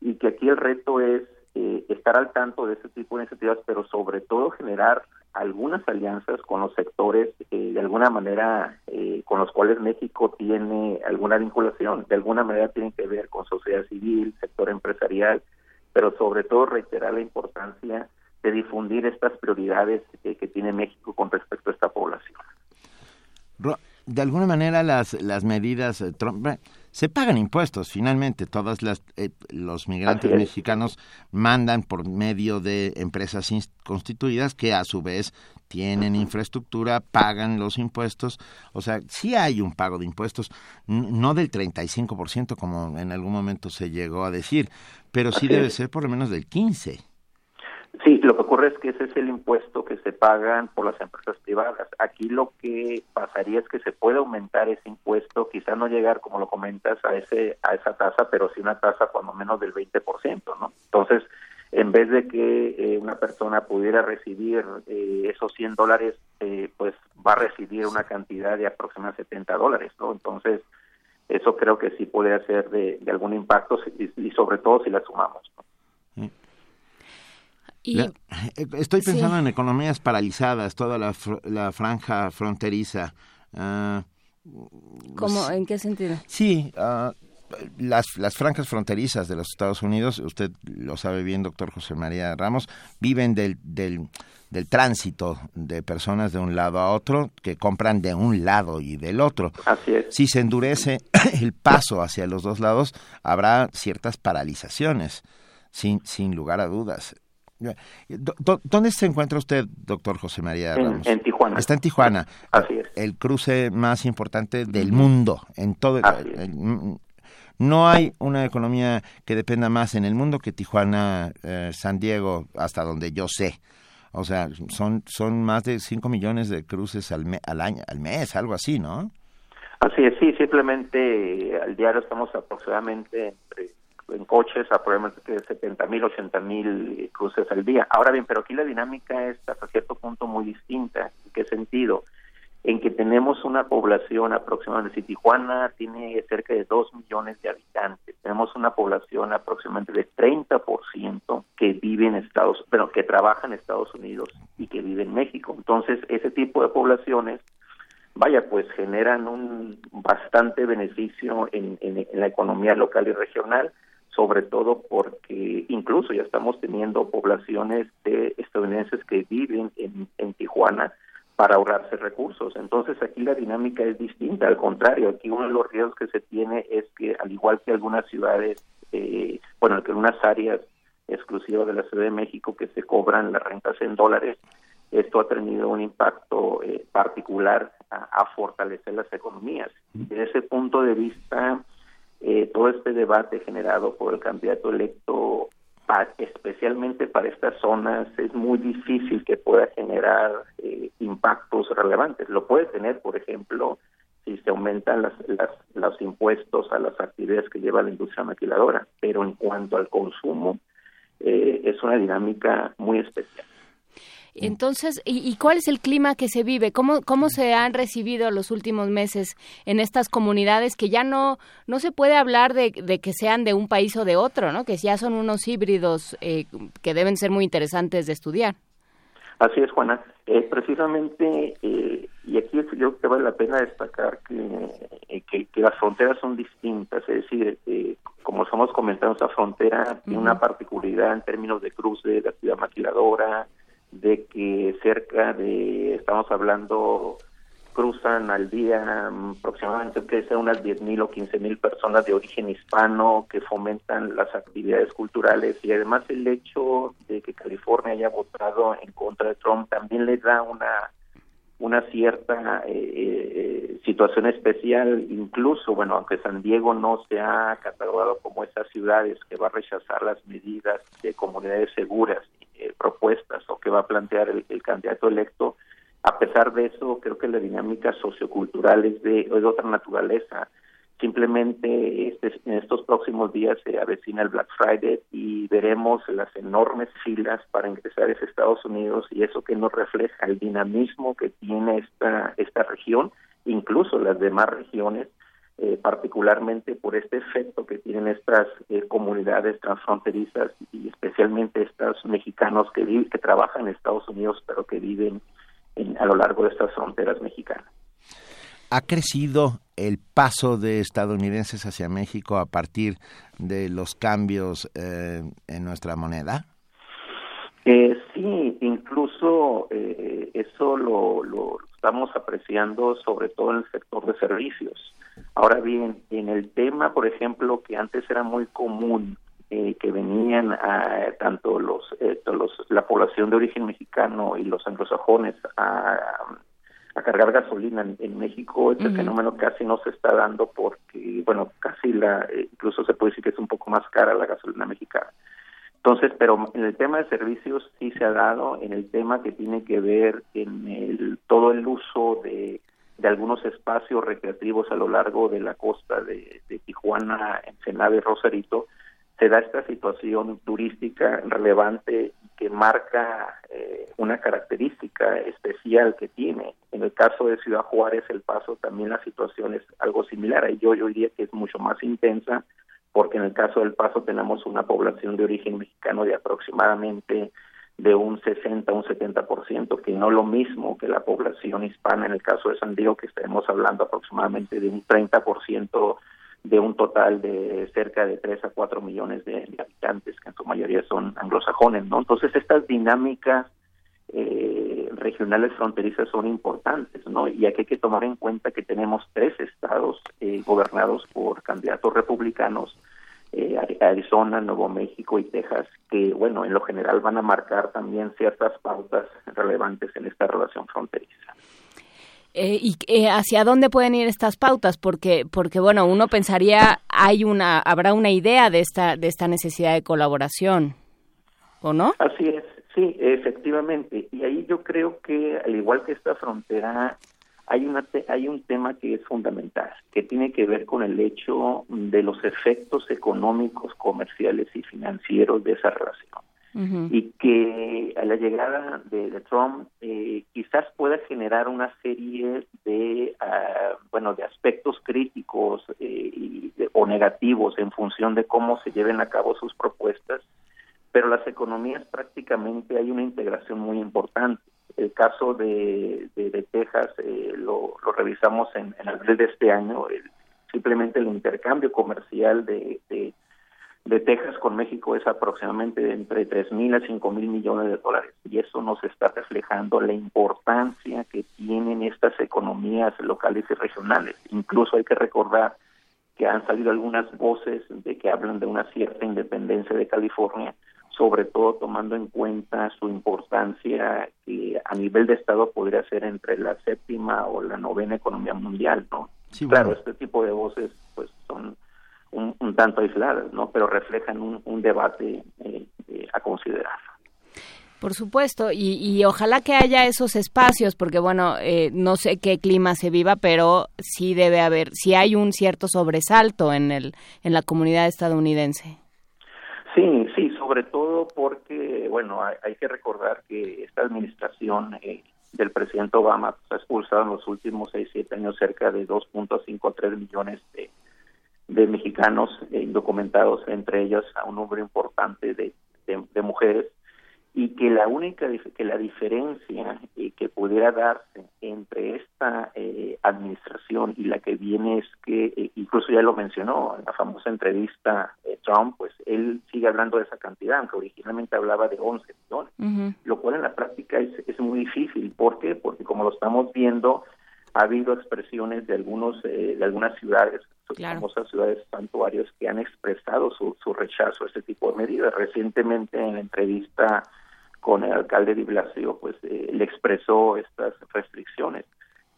y que aquí el reto es eh, estar al tanto de ese tipo de iniciativas, pero sobre todo generar algunas alianzas con los sectores eh, de alguna manera eh, con los cuales México tiene alguna vinculación, de alguna manera tienen que ver con sociedad civil, sector empresarial, pero sobre todo reiterar la importancia de difundir estas prioridades que tiene México con respecto a esta población. De alguna manera las, las medidas, Trump, se pagan impuestos. Finalmente, todos eh, los migrantes mexicanos mandan por medio de empresas constituidas que a su vez tienen infraestructura, pagan los impuestos. O sea, sí hay un pago de impuestos, no del 35% como en algún momento se llegó a decir, pero sí debe ser por lo menos del 15%. Sí, lo que ocurre es que ese es el impuesto que se pagan por las empresas privadas. Aquí lo que pasaría es que se puede aumentar ese impuesto, quizá no llegar, como lo comentas, a ese a esa tasa, pero sí una tasa cuando menos del 20%, ¿no? Entonces, en vez de que eh, una persona pudiera recibir eh, esos 100 dólares, eh, pues va a recibir una cantidad de aproximadamente 70 dólares, ¿no? Entonces, eso creo que sí puede hacer de, algún impacto y, sobre todo si la sumamos, ¿no? Eh, estoy pensando en economías paralizadas, toda la, la franja fronteriza. Uh, ¿Cómo? ¿En qué sentido? Sí, ah, las, las franjas fronterizas de los Estados Unidos, usted lo sabe bien, doctor José María Ramos, viven del, del, del tránsito de personas de un lado a otro que compran de un lado y del otro. Así es. Si se endurece el paso hacia los dos lados, habrá ciertas paralizaciones, sin, sin lugar a dudas. ¿Dónde se encuentra usted, doctor José María Ramos? En, Tijuana. Está en Tijuana. Así es. El cruce más importante del mundo. En todo no hay una economía que dependa más en el mundo que Tijuana, eh, San Diego, hasta donde yo sé. O sea, son, son más de 5 millones de cruces al, al, año, al mes, algo así, ¿no? Así es, sí, simplemente al diario estamos aproximadamente entre en coches aproximadamente 70 mil, 80 mil cruces al día. Ahora bien, pero aquí la dinámica es hasta cierto punto muy distinta. ¿En qué sentido? En que tenemos una población aproximadamente, si Tijuana tiene cerca de 2 millones de habitantes, tenemos una población aproximadamente de 30% que vive en Estados, pero que trabaja en Estados Unidos y que vive en México. Entonces, ese tipo de poblaciones vaya, pues generan un bastante beneficio en, en, la economía local y regional sobre todo porque incluso ya estamos teniendo poblaciones de estadounidenses que viven en, en Tijuana para ahorrarse recursos. Entonces aquí la dinámica es distinta, al contrario, aquí uno de los riesgos que se tiene es que al igual que algunas ciudades, eh, bueno, que algunas áreas exclusivas de la Ciudad de México que se cobran las rentas en dólares, esto ha tenido un impacto eh, particular a, a, fortalecer las economías. Desde ese punto de vista, eh, todo este debate generado por el candidato electo, especialmente para estas zonas, es muy difícil que pueda generar eh, impactos relevantes. Lo puede tener, por ejemplo, si se aumentan las, los impuestos a las actividades que lleva la industria maquiladora, pero en cuanto al consumo, eh, es una dinámica muy especial. Entonces, ¿y, cuál es el clima que se vive? ¿Cómo, ¿Cómo se han recibido los últimos meses en estas comunidades que ya no, no se puede hablar de, que sean de un país o de otro, ¿no? que ya son unos híbridos eh, que deben ser muy interesantes de estudiar? Así es, Juana. Eh, precisamente, eh, y aquí yo creo que vale la pena destacar que, que, las fronteras son distintas, es decir, como somos comentado, esa frontera tiene una particularidad en términos de cruce de actividad maquiladora, de que cerca de, estamos hablando, cruzan al día mm, aproximadamente que sea unas 10.000 o 15.000 personas de origen hispano que fomentan las actividades culturales. Y además el hecho de que California haya votado en contra de Trump también le da una una cierta eh, eh, situación especial, incluso, bueno, aunque San Diego no se ha catalogado como esas ciudades que va a rechazar las medidas de comunidades seguras eh, propuestas o que va a plantear el, candidato electo. A pesar de eso, creo que la dinámica sociocultural es de, otra naturaleza. Simplemente este, en estos próximos días se avecina el Black Friday y veremos las enormes filas para ingresar a Estados Unidos y eso que nos refleja el dinamismo que tiene esta, esta región, incluso las demás regiones, eh, particularmente por este efecto que tienen estas eh, comunidades transfronterizas y especialmente estos mexicanos que, viven, que trabajan en Estados Unidos pero que viven en, a lo largo de estas fronteras mexicanas. ¿Ha crecido el paso de estadounidenses hacia México a partir de los cambios eh, en nuestra moneda? sí, incluso eso lo, lo estamos apreciando sobre todo en el sector de servicios Ahora bien, en el tema, por ejemplo, que antes era muy común eh, que venían a, tanto los, eh, los, la población de origen mexicano y los anglosajones a, a cargar gasolina en, México, este fenómeno casi no se está dando porque, bueno, casi la, eh, incluso se puede decir que es un poco más cara la gasolina mexicana. Entonces, pero en el tema de servicios sí se ha dado, en el tema que tiene que ver en el, todo el uso de, de algunos espacios recreativos a lo largo de la costa de, de Tijuana, Ensenada y Rosarito, se da esta situación turística relevante que marca eh, una característica especial que tiene. En el caso de Ciudad Juárez, El Paso, también la situación es algo similar. Yo, yo diría que es mucho más intensa porque en el caso del Paso tenemos una población de origen mexicano de aproximadamente de un 60 a un 70%, que no lo mismo que la población hispana en el caso de San Diego, que estaremos hablando aproximadamente de un 30% de un total de cerca de 3 a 4 millones de, habitantes, que en su mayoría son anglosajones, ¿no? Entonces estas dinámicas eh, regionales fronterizas son importantes, ¿no? Y aquí hay que tomar en cuenta que tenemos tres estados eh, gobernados por candidatos republicanos, eh, Arizona, Nuevo México y Texas, que, bueno, en lo general van a marcar también ciertas pautas relevantes en esta relación fronteriza. ¿Y hacia dónde pueden ir estas pautas? Porque, porque bueno, uno pensaría hay una, habrá una idea de esta, de esta necesidad de colaboración, ¿o no? Así es. Sí, efectivamente. Y ahí yo creo que, al igual que esta frontera, hay, una hay un tema que es fundamental, que tiene que ver con el hecho de los efectos económicos, comerciales y financieros de esa relación. Y que a la llegada de, Trump eh, quizás pueda generar una serie de, ah, bueno, de aspectos críticos eh, o negativos en función de cómo se lleven a cabo sus propuestas pero las economías prácticamente hay una integración muy importante. El caso de, de, Texas eh, lo, revisamos en, en, abril de este año, simplemente el intercambio comercial de, de, Texas con México es aproximadamente de entre 3 mil a 5 mil millones de dólares y eso nos está reflejando la importancia que tienen estas economías locales y regionales. Incluso hay que recordar que han salido algunas voces de que hablan de una cierta independencia de California, sobre todo tomando en cuenta su importancia que a nivel de Estado podría ser entre la séptima o la novena economía mundial, ¿no? claro, este tipo de voces pues son un, tanto aisladas, ¿no? Pero reflejan un, debate eh, eh, a considerar. Por supuesto, y, ojalá que haya esos espacios, porque bueno, eh, no sé qué clima se viva, pero sí debe haber, sí hay un cierto sobresalto en el en la comunidad estadounidense. Sí, sí, sobre todo porque, bueno, hay, que recordar que esta administración eh, del presidente Obama pues, ha expulsado en los últimos 6, 7 años cerca de 2.5 3 millones de, de mexicanos indocumentados, entre ellos a un número importante de, de mujeres y que la única que la diferencia eh, que pudiera darse entre esta eh, administración y la que viene es que eh, incluso ya lo mencionó en la famosa entrevista Trump pues él sigue hablando de esa cantidad aunque originalmente hablaba de 11 millones lo cual en la práctica es, es muy difícil. ¿por qué? porque como lo estamos viendo ha habido expresiones de algunos de algunas ciudades famosas ciudades santuarios que han expresado su, su rechazo a este tipo de medidas. Recientemente en la entrevista con el alcalde de Blasio, pues eh, le expresó estas restricciones.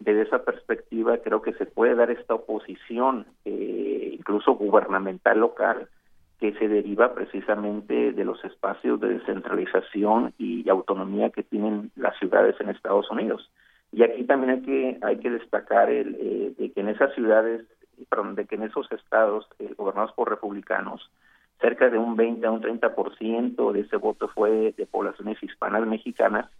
Desde esa perspectiva creo que se puede dar esta oposición, eh, incluso gubernamental local, que se deriva precisamente de los espacios de descentralización y autonomía que tienen las ciudades en Estados Unidos. Y aquí también hay que hay que destacar el, eh, de que en esas ciudades, perdón, de que en esos estados gobernados por republicanos, cerca de un 20 a un 30% de ese voto fue de poblaciones hispanas mexicanas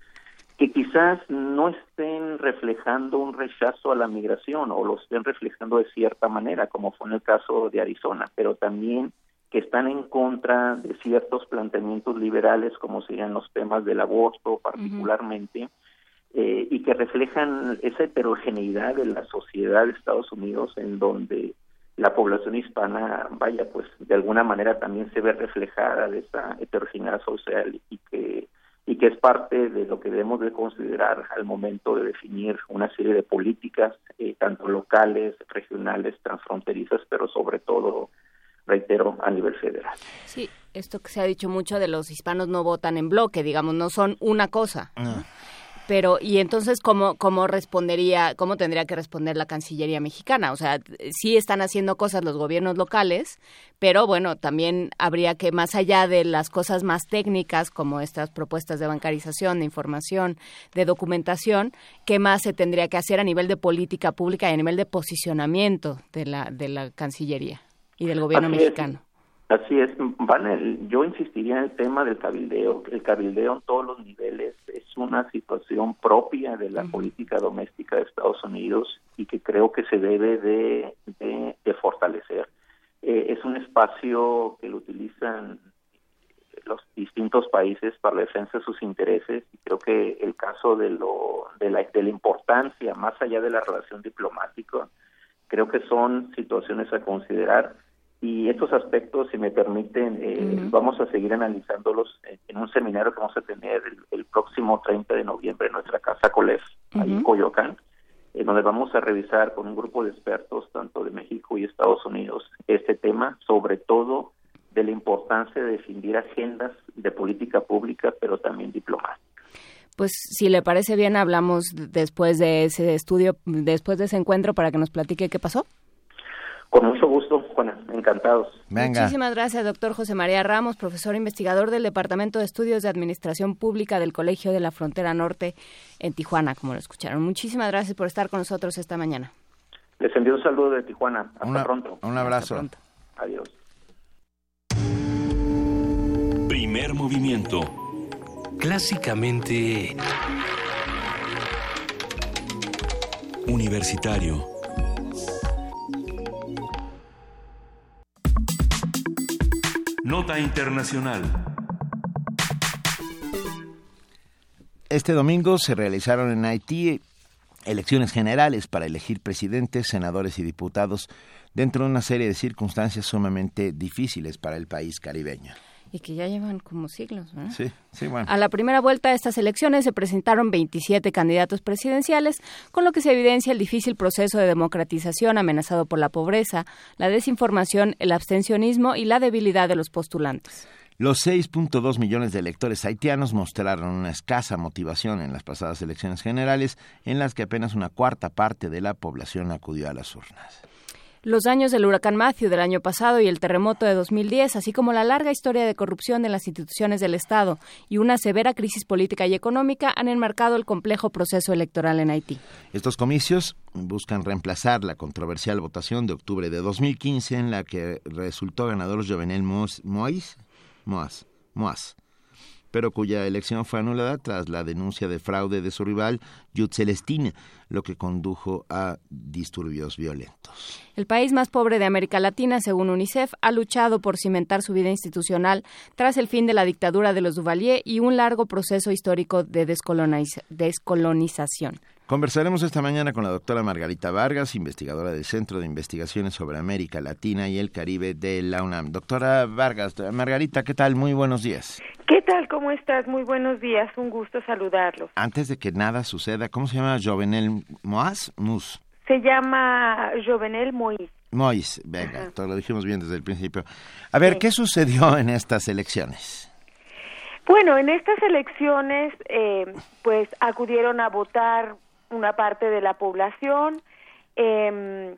que quizás no estén reflejando un rechazo a la migración o lo estén reflejando de cierta manera, como fue en el caso de Arizona, pero también que están en contra de ciertos planteamientos liberales, como serían los temas del aborto particularmente, eh, y que reflejan esa heterogeneidad de la sociedad de Estados Unidos en donde la población hispana, vaya, pues de alguna manera también se ve reflejada de esa heterogeneidad social y que y que es parte de lo que debemos de considerar al momento de definir una serie de políticas, eh, tanto locales, regionales, transfronterizas, pero sobre todo, reitero, a nivel federal. Sí, esto que se ha dicho mucho de los hispanos no votan en bloque, digamos, no son una cosa. Ah. Pero, ¿y entonces cómo, cómo respondería, cómo tendría que responder la Cancillería mexicana? O sea, sí están haciendo cosas los gobiernos locales, pero bueno, también habría que, más allá de las cosas más técnicas, como estas propuestas de bancarización, de información, de documentación, ¿qué más se tendría que hacer a nivel de política pública y a nivel de posicionamiento de la, de la Cancillería y del gobierno mexicano? Así es, Van, yo insistiría en el tema del cabildeo. El cabildeo en todos los niveles es una situación propia de la política doméstica de Estados Unidos y que creo que se debe de, de, fortalecer. Eh, es un espacio que lo utilizan los distintos países para la defensa de sus intereses y creo que el caso de lo de la, de la importancia más allá de la relación diplomática creo que son situaciones a considerar y estos aspectos, si me permiten, eh, vamos a seguir analizándolos en, un seminario que vamos a tener el, próximo 30 de noviembre en nuestra casa COLEF, ahí en Coyoacán, en donde vamos a revisar con un grupo de expertos, tanto de México y Estados Unidos, este tema, sobre todo de la importancia de definir agendas de política pública, pero también diplomática. Pues si le parece bien, hablamos después de ese estudio, después de ese encuentro, para que nos platique qué pasó. Con mucho gusto, Juana, encantados. Muchísimas gracias, doctor José María Ramos, profesor investigador del Departamento de Estudios de Administración Pública del Colegio de la Frontera Norte en Tijuana, como lo escucharon. Muchísimas gracias por estar con nosotros esta mañana. Les envío un saludo de Tijuana. Hasta pronto. Un abrazo. Adiós. Primer movimiento. Clásicamente... Universitario. Nota Internacional. Este domingo se realizaron en Haití elecciones generales para elegir presidentes, senadores y diputados dentro de una serie de circunstancias sumamente difíciles para el país caribeño y que ya llevan como siglos. Sí, sí, bueno. A la primera vuelta de estas elecciones se presentaron 27 candidatos presidenciales, con lo que se evidencia el difícil proceso de democratización amenazado por la pobreza, la desinformación, el abstencionismo y la debilidad de los postulantes. Los 6.2 millones de electores haitianos mostraron una escasa motivación en las pasadas elecciones generales, en las que apenas una cuarta parte de la población acudió a las urnas. Los daños del huracán Matthew del año pasado y el terremoto de 2010, así como la larga historia de corrupción en las instituciones del Estado y una severa crisis política y económica han enmarcado el complejo proceso electoral en Haití. Estos comicios buscan reemplazar la controversial votación de octubre de 2015 en la que resultó ganador Jovenel Moïse, Moaz, pero cuya elección fue anulada tras la denuncia de fraude de su rival, Yud Celestine, lo que condujo a disturbios violentos. El país más pobre de América Latina, según UNICEF, ha luchado por cimentar su vida institucional tras el fin de la dictadura de los Duvalier y un largo proceso histórico de descolonización. Conversaremos esta mañana con la doctora Margarita Vargas, investigadora del Centro de Investigaciones sobre América Latina y el Caribe de la UNAM. Doctora Vargas, Margarita, ¿qué tal? Muy buenos días. ¿Qué tal? ¿Cómo estás? Muy buenos días. Un gusto saludarlos. Antes de que nada suceda, ¿cómo se llama Jovenel Moaz? Mus. Se llama Jovenel Moïse. Moïse, venga, todo lo dijimos bien desde el principio. A ver, ¿qué sucedió en estas elecciones? Bueno, en estas elecciones, eh, pues acudieron a votar una parte de la población. Eh,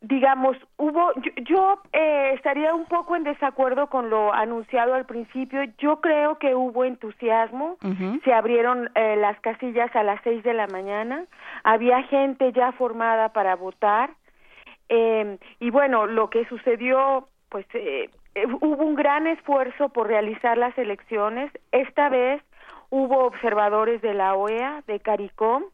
digamos, hubo, yo, eh, estaría un poco en desacuerdo con lo anunciado al principio. Yo creo que hubo entusiasmo. Se abrieron eh, las casillas a las seis de la mañana. Había gente ya formada para votar. Eh, y bueno, lo que sucedió, pues eh, hubo un gran esfuerzo por realizar las elecciones. Esta vez hubo observadores de la OEA, de CARICOM,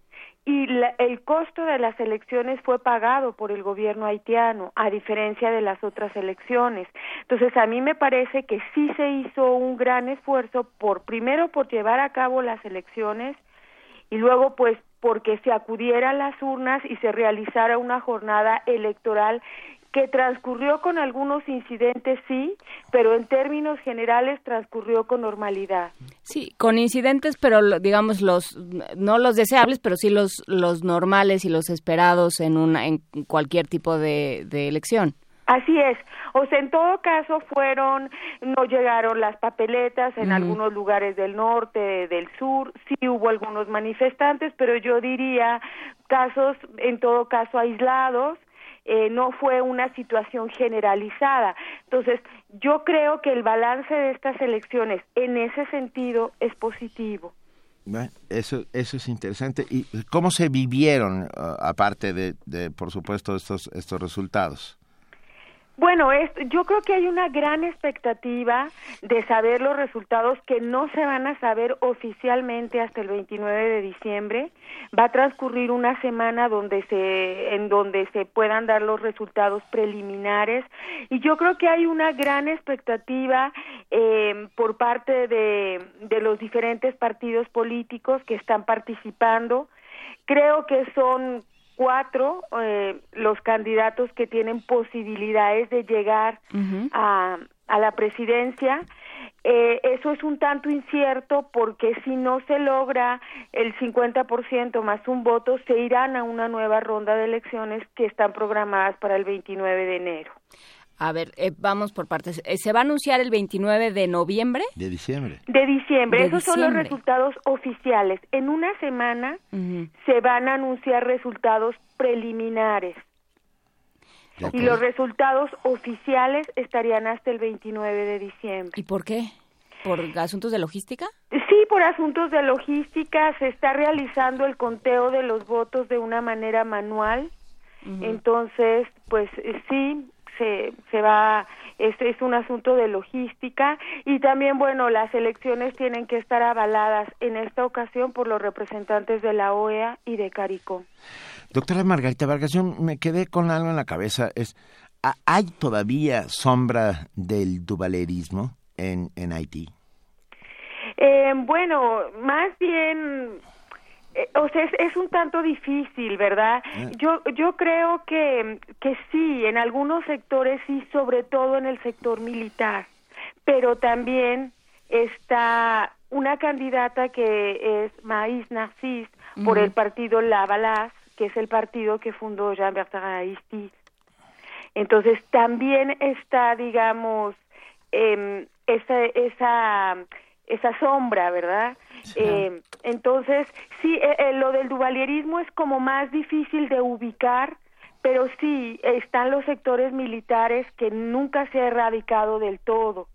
y el costo de las elecciones fue pagado por el gobierno haitiano, a diferencia de las otras elecciones. Entonces, a mí me parece que sí se hizo un gran esfuerzo por, primero, por llevar a cabo las elecciones y luego, pues, porque se acudiera a las urnas y se realizara una jornada electoral que transcurrió con algunos incidentes, sí, pero en términos generales transcurrió con normalidad. Sí, con incidentes, pero digamos los no los deseables, pero sí los los normales y los esperados en una en cualquier tipo de, de elección. Así es. O sea, en todo caso fueron, no llegaron las papeletas en algunos lugares del norte, del sur, sí hubo algunos manifestantes, pero yo diría casos, en todo caso, aislados, eh, no fue una situación generalizada. Entonces, yo creo que el balance de estas elecciones en ese sentido es positivo. eso, eso es interesante. ¿Y cómo se vivieron, uh, aparte de, de, por supuesto, estos, estos resultados? Bueno, yo creo que hay una gran expectativa de saber los resultados que no se van a saber oficialmente hasta el 29 de diciembre. Va a transcurrir una semana donde se, en donde se puedan dar los resultados preliminares y yo creo que hay una gran expectativa eh, por parte de, de los diferentes partidos políticos que están participando. Creo que son cuatro eh, los candidatos que tienen posibilidades de llegar a, a la presidencia. Eh, eso es un tanto incierto porque si no se logra el 50% más un voto, se irán a una nueva ronda de elecciones que están programadas para el 29 de enero. A ver, eh, vamos por partes. Eh, ¿Se va a anunciar el 29 de noviembre? De diciembre. De diciembre. Esos son los resultados oficiales. En una semana se van a anunciar resultados preliminares. Y los resultados oficiales estarían hasta el 29 de diciembre. ¿Y por qué? ¿Por asuntos de logística? Sí, por asuntos de logística. Se está realizando el conteo de los votos de una manera manual. Entonces, pues sí, se, se va, es, es un asunto de logística y también, bueno, las elecciones tienen que estar avaladas en esta ocasión por los representantes de la OEA y de CARICOM. Doctora Margarita Vargas, yo me quedé con algo en la cabeza. Es, ¿Hay todavía sombra del duvalerismo en, en Haití? Eh, bueno, más bien eh, o sea, es, un tanto difícil, ¿verdad? Eh. Yo yo creo que que sí, en algunos sectores sí, sobre todo en el sector militar, pero también está una candidata que es Maïs Narcís por el partido Lavalas, que es el partido que fundó Jean-Bertrand Aristide. Entonces también está, digamos, eh, esa esa esa sombra, ¿verdad? Eh, entonces, sí, eh, eh, lo del duvalierismo es como más difícil de ubicar, pero sí, están los sectores militares que nunca se ha erradicado del todo.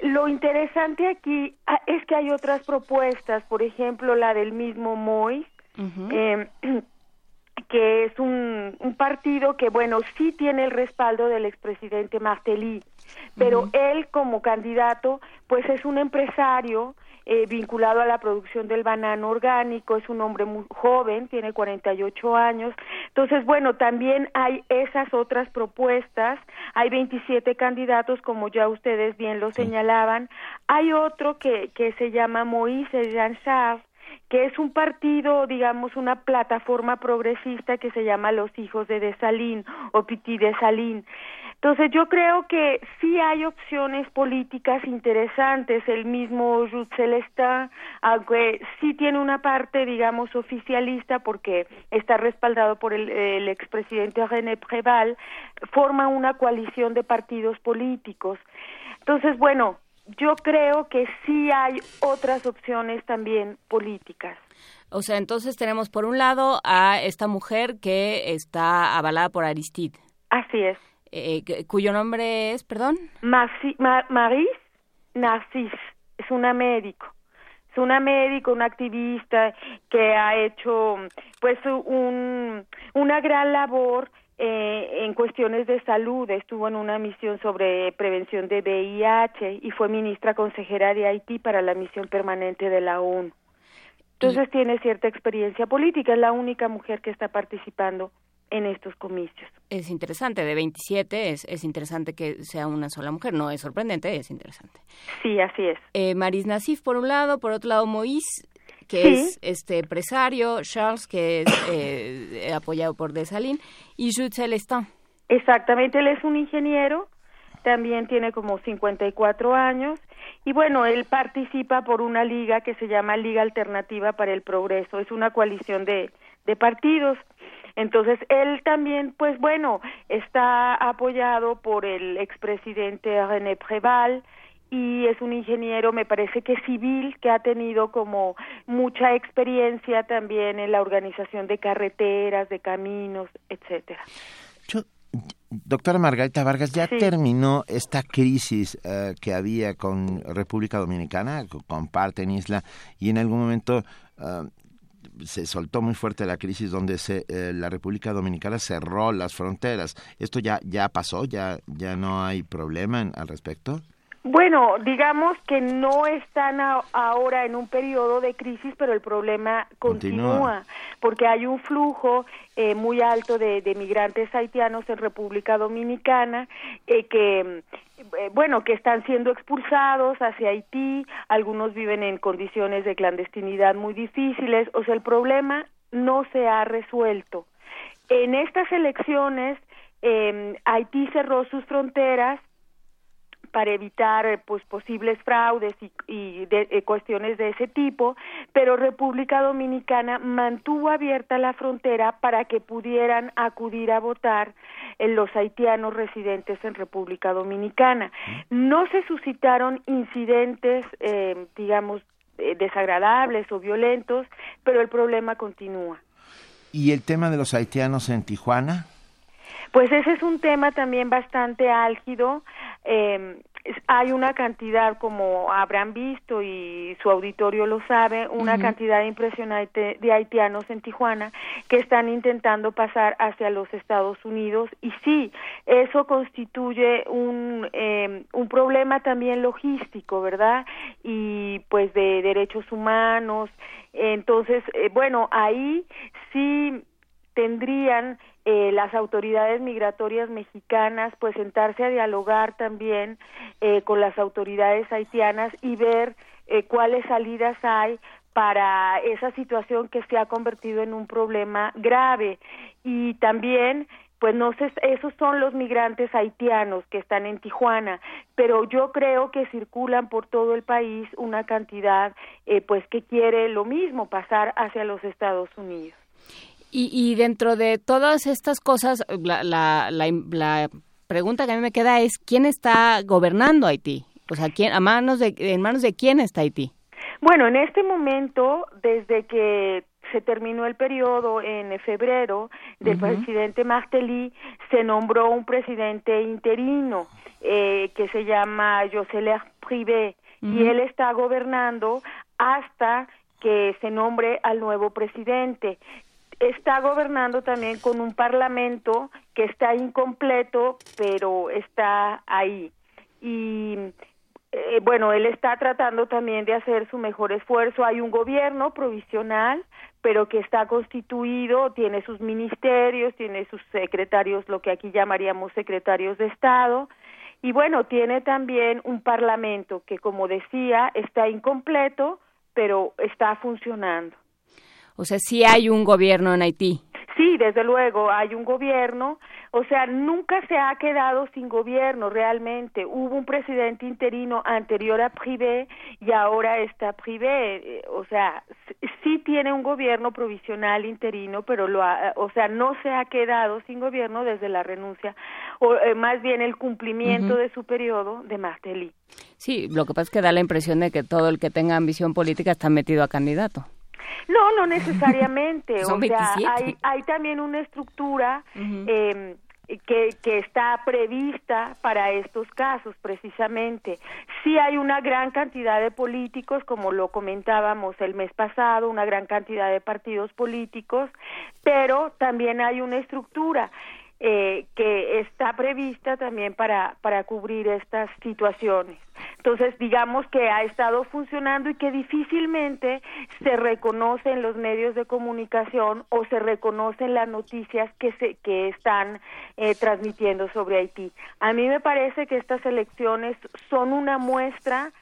Lo interesante aquí ah, es que hay otras propuestas, por ejemplo, la del mismo Moy, que es un, un, partido que, bueno, sí tiene el respaldo del expresidente Martelly, pero él como candidato, pues es un empresario eh, vinculado a la producción del banano orgánico, es un hombre muy joven, tiene 48 años. Entonces, bueno, también hay esas otras propuestas, hay 27 candidatos, como ya ustedes bien lo señalaban. Hay otro que, que se llama Moïse Jean que es un partido, digamos, una plataforma progresista que se llama Los Hijos de Desalín o Petit Desalín. Entonces yo creo que sí hay opciones políticas interesantes. El mismo Jules Celestin, aunque sí tiene una parte, digamos, oficialista porque está respaldado por el, el expresidente René Préval, forma una coalición de partidos políticos. Entonces, bueno, yo creo que sí hay otras opciones también políticas. O sea, entonces tenemos por un lado a esta mujer que está avalada por Aristide. Así es. Eh, cuyo nombre es, perdón. Maris Narcis, es una médico. Es una médico, una activista que ha hecho pues un, una gran labor eh, en cuestiones de salud. Estuvo en una misión sobre prevención de VIH y fue ministra consejera de Haití para la misión permanente de la ONU. Entonces tiene cierta experiencia política, es la única mujer que está participando en estos comicios. Es interesante, de 27 es, es interesante que sea una sola mujer, no es sorprendente, es interesante. Sí, así es. Eh, Maris Nassif por un lado, por otro lado Moïse, que es este empresario, Charles, que es eh, apoyado por Desalín, y Jude Celestin. Exactamente, él es un ingeniero, también tiene como 54 años y bueno, él participa por una liga que se llama Liga Alternativa para el Progreso, es una coalición de, de partidos. Entonces, él también, pues bueno, está apoyado por el expresidente René Préval, y es un ingeniero, me parece que civil, que ha tenido como mucha experiencia también en la organización de carreteras, de caminos, etcétera. doctora Margarita Vargas, ¿ya terminó esta crisis eh, que había con República Dominicana, con parte en Isla, y en algún momento eh, se soltó muy fuerte la crisis donde se, eh, la República Dominicana cerró las fronteras. ¿Esto ya, ya pasó? ¿Ya, ya no hay problema al respecto? Bueno, digamos que no están ahora en un periodo de crisis, pero el problema continúa, porque hay un flujo eh, muy alto de, migrantes haitianos en República Dominicana eh, que eh, bueno, que están siendo expulsados hacia Haití, algunos viven en condiciones de clandestinidad muy difíciles, o sea, el problema no se ha resuelto. En estas elecciones, Haití cerró sus fronteras para evitar eh, pues posibles fraudes y, de, eh, cuestiones de ese tipo, pero República Dominicana mantuvo abierta la frontera para que pudieran acudir a votar en los haitianos residentes en República Dominicana. No se suscitaron incidentes, eh, digamos, desagradables o violentos, pero el problema continúa. ¿Y el tema de los haitianos en Tijuana? Pues ese es un tema también bastante álgido. Eh, hay una cantidad, como habrán visto y su auditorio lo sabe, una cantidad impresionante de haitianos en Tijuana que están intentando pasar hacia los Estados Unidos y sí, eso constituye un, eh, un problema también logístico, ¿verdad? Y pues de derechos humanos. Entonces, eh, bueno, ahí sí tendrían eh, las autoridades migratorias mexicanas pues sentarse a dialogar también eh, con las autoridades haitianas y ver eh, cuáles salidas hay para esa situación que se ha convertido en un problema grave y también pues no sé, esos son los migrantes haitianos que están en Tijuana, pero yo creo que circulan por todo el país una cantidad pues que quiere lo mismo, pasar hacia los Estados Unidos. Y, y dentro de todas estas cosas, la, la, la, pregunta que a mí me queda es, ¿quién está gobernando Haití? O sea, ¿quién, a manos de, ¿en manos de quién está Haití? Bueno, en este momento, desde que se terminó el periodo en febrero del presidente Martelly, se nombró un presidente interino eh, que se llama Jocelyn Privé y él está gobernando hasta que se nombre al nuevo presidente está gobernando también con un parlamento que está incompleto, pero está ahí. Y eh, bueno, él está tratando también de hacer su mejor esfuerzo. Hay un gobierno provisional, pero que está constituido, tiene sus ministerios, tiene sus secretarios, lo que aquí llamaríamos secretarios de Estado, y bueno, tiene también un parlamento que, como decía, está incompleto, pero está funcionando. O sea, sí hay un gobierno en Haití. Sí, desde luego, hay un gobierno, o sea, nunca se ha quedado sin gobierno realmente. Hubo un presidente interino anterior a Privé y ahora está Privé, eh, o sea, sí tiene un gobierno provisional interino, pero lo o sea, no se ha quedado sin gobierno desde la renuncia o eh, más bien el cumplimiento de su periodo de Martelly. Sí, lo que pasa es que da la impresión de que todo el que tenga ambición política está metido a candidato. No, no necesariamente. o sea, hay, hay también una estructura eh, que, que está prevista para estos casos, precisamente. Sí hay una gran cantidad de políticos, como lo comentábamos el mes pasado, una gran cantidad de partidos políticos, pero también hay una estructura. Eh, que está prevista también para, para cubrir estas situaciones. Entonces, digamos que ha estado funcionando y que difícilmente se reconoce en los medios de comunicación o se reconocen las noticias que, se, que están eh, transmitiendo sobre Haití. A mí me parece que estas elecciones son una muestra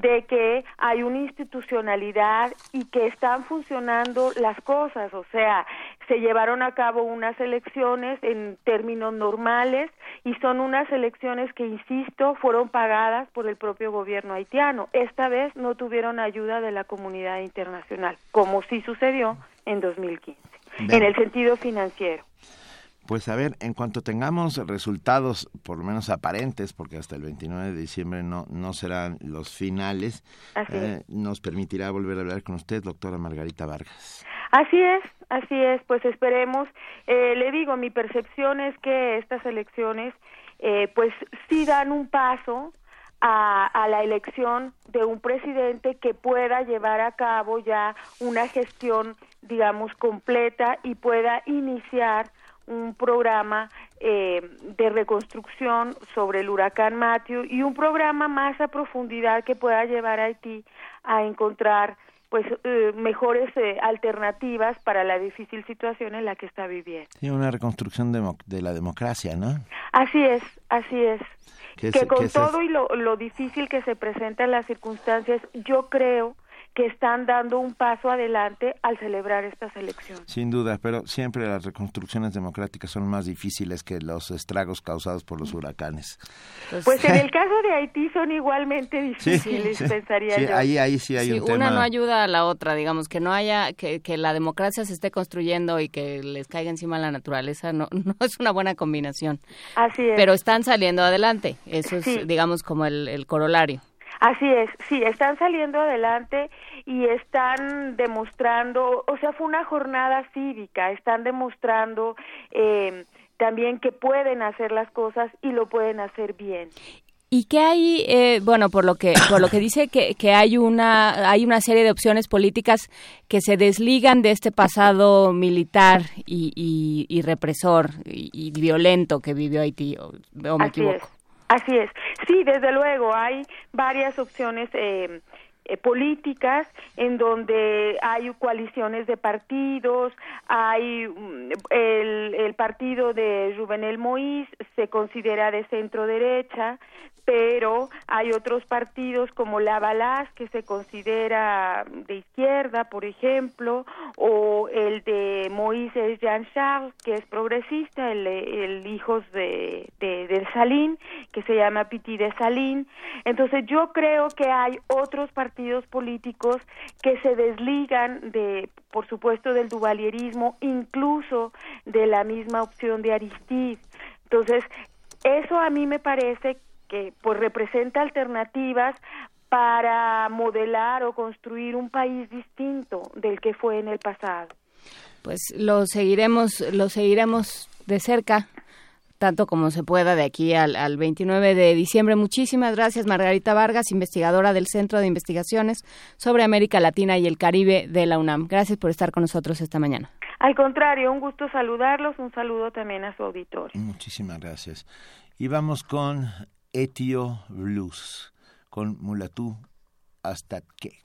de que hay una institucionalidad y que están funcionando las cosas, o sea, se llevaron a cabo unas elecciones en términos normales y son unas elecciones que, insisto, fueron pagadas por el propio gobierno haitiano. Esta vez no tuvieron ayuda de la comunidad internacional, como sí sucedió en 2015, en el sentido financiero. Pues a ver, en cuanto tengamos resultados, por lo menos aparentes, porque hasta el 29 de diciembre no, no serán los finales, eh, nos permitirá volver a hablar con usted, doctora Margarita Vargas. Así es, así es, pues esperemos. Eh, le digo, mi percepción es que estas elecciones, eh, pues sí dan un paso a, a, la elección de un presidente que pueda llevar a cabo ya una gestión, digamos, completa y pueda iniciar un programa eh, de reconstrucción sobre el huracán Matthew y un programa más a profundidad que pueda llevar a Haití a encontrar pues eh, mejores eh, alternativas para la difícil situación en la que está viviendo. Sí, una reconstrucción de, la democracia, ¿no? Así es, así es. Que, con todo y lo, lo difícil que se presentan las circunstancias, yo creo que están dando un paso adelante al celebrar estas elecciones. Sin duda, pero siempre las reconstrucciones democráticas son más difíciles que los estragos causados por los huracanes. Pues, pues en el caso de Haití son igualmente difíciles, pensaría yo. Ahí, ahí sí hay un una no ayuda a la otra, digamos, que no haya, que, que la democracia se esté construyendo y que les caiga encima la naturaleza, no, no es una buena combinación. Así es. Pero están saliendo adelante, eso es, digamos, como el, el corolario. Así es, sí, están saliendo adelante y están demostrando, o sea, fue una jornada cívica, están demostrando eh, también que pueden hacer las cosas y lo pueden hacer bien. ¿Y qué hay, eh, bueno, por lo que por lo que dice que, que, hay una hay una serie de opciones políticas que se desligan de este pasado militar y, y, represor y, violento que vivió Haití, o, me equivoco? Así es. Sí, desde luego, hay varias opciones eh, eh, políticas en donde hay coaliciones de partidos, hay mm, el, el partido de Juvenel Moïse se considera de centro derecha, pero hay otros partidos como la Balaz que se considera de izquierda, por ejemplo, o el de Moïse Jean Charles que es progresista, el, el hijo de, de, de Salín que se llama Piti de Salín. Entonces yo creo que hay otros partidos políticos que se desligan de, por supuesto, del duvalierismo, incluso de la misma opción de Aristide. Entonces, eso a mí me parece que pues representa alternativas para modelar o construir un país distinto del que fue en el pasado. Pues lo seguiremos, lo seguiremos de cerca tanto como se pueda de aquí al, al 29 de diciembre. Muchísimas gracias, Margarita Vargas, investigadora del Centro de Investigaciones sobre América Latina y el Caribe de la UNAM. Gracias por estar con nosotros esta mañana. Al contrario, un gusto saludarlos, un saludo también a su auditorio. Muchísimas gracias. Y vamos con Etio Blues con Mulatú hasta que.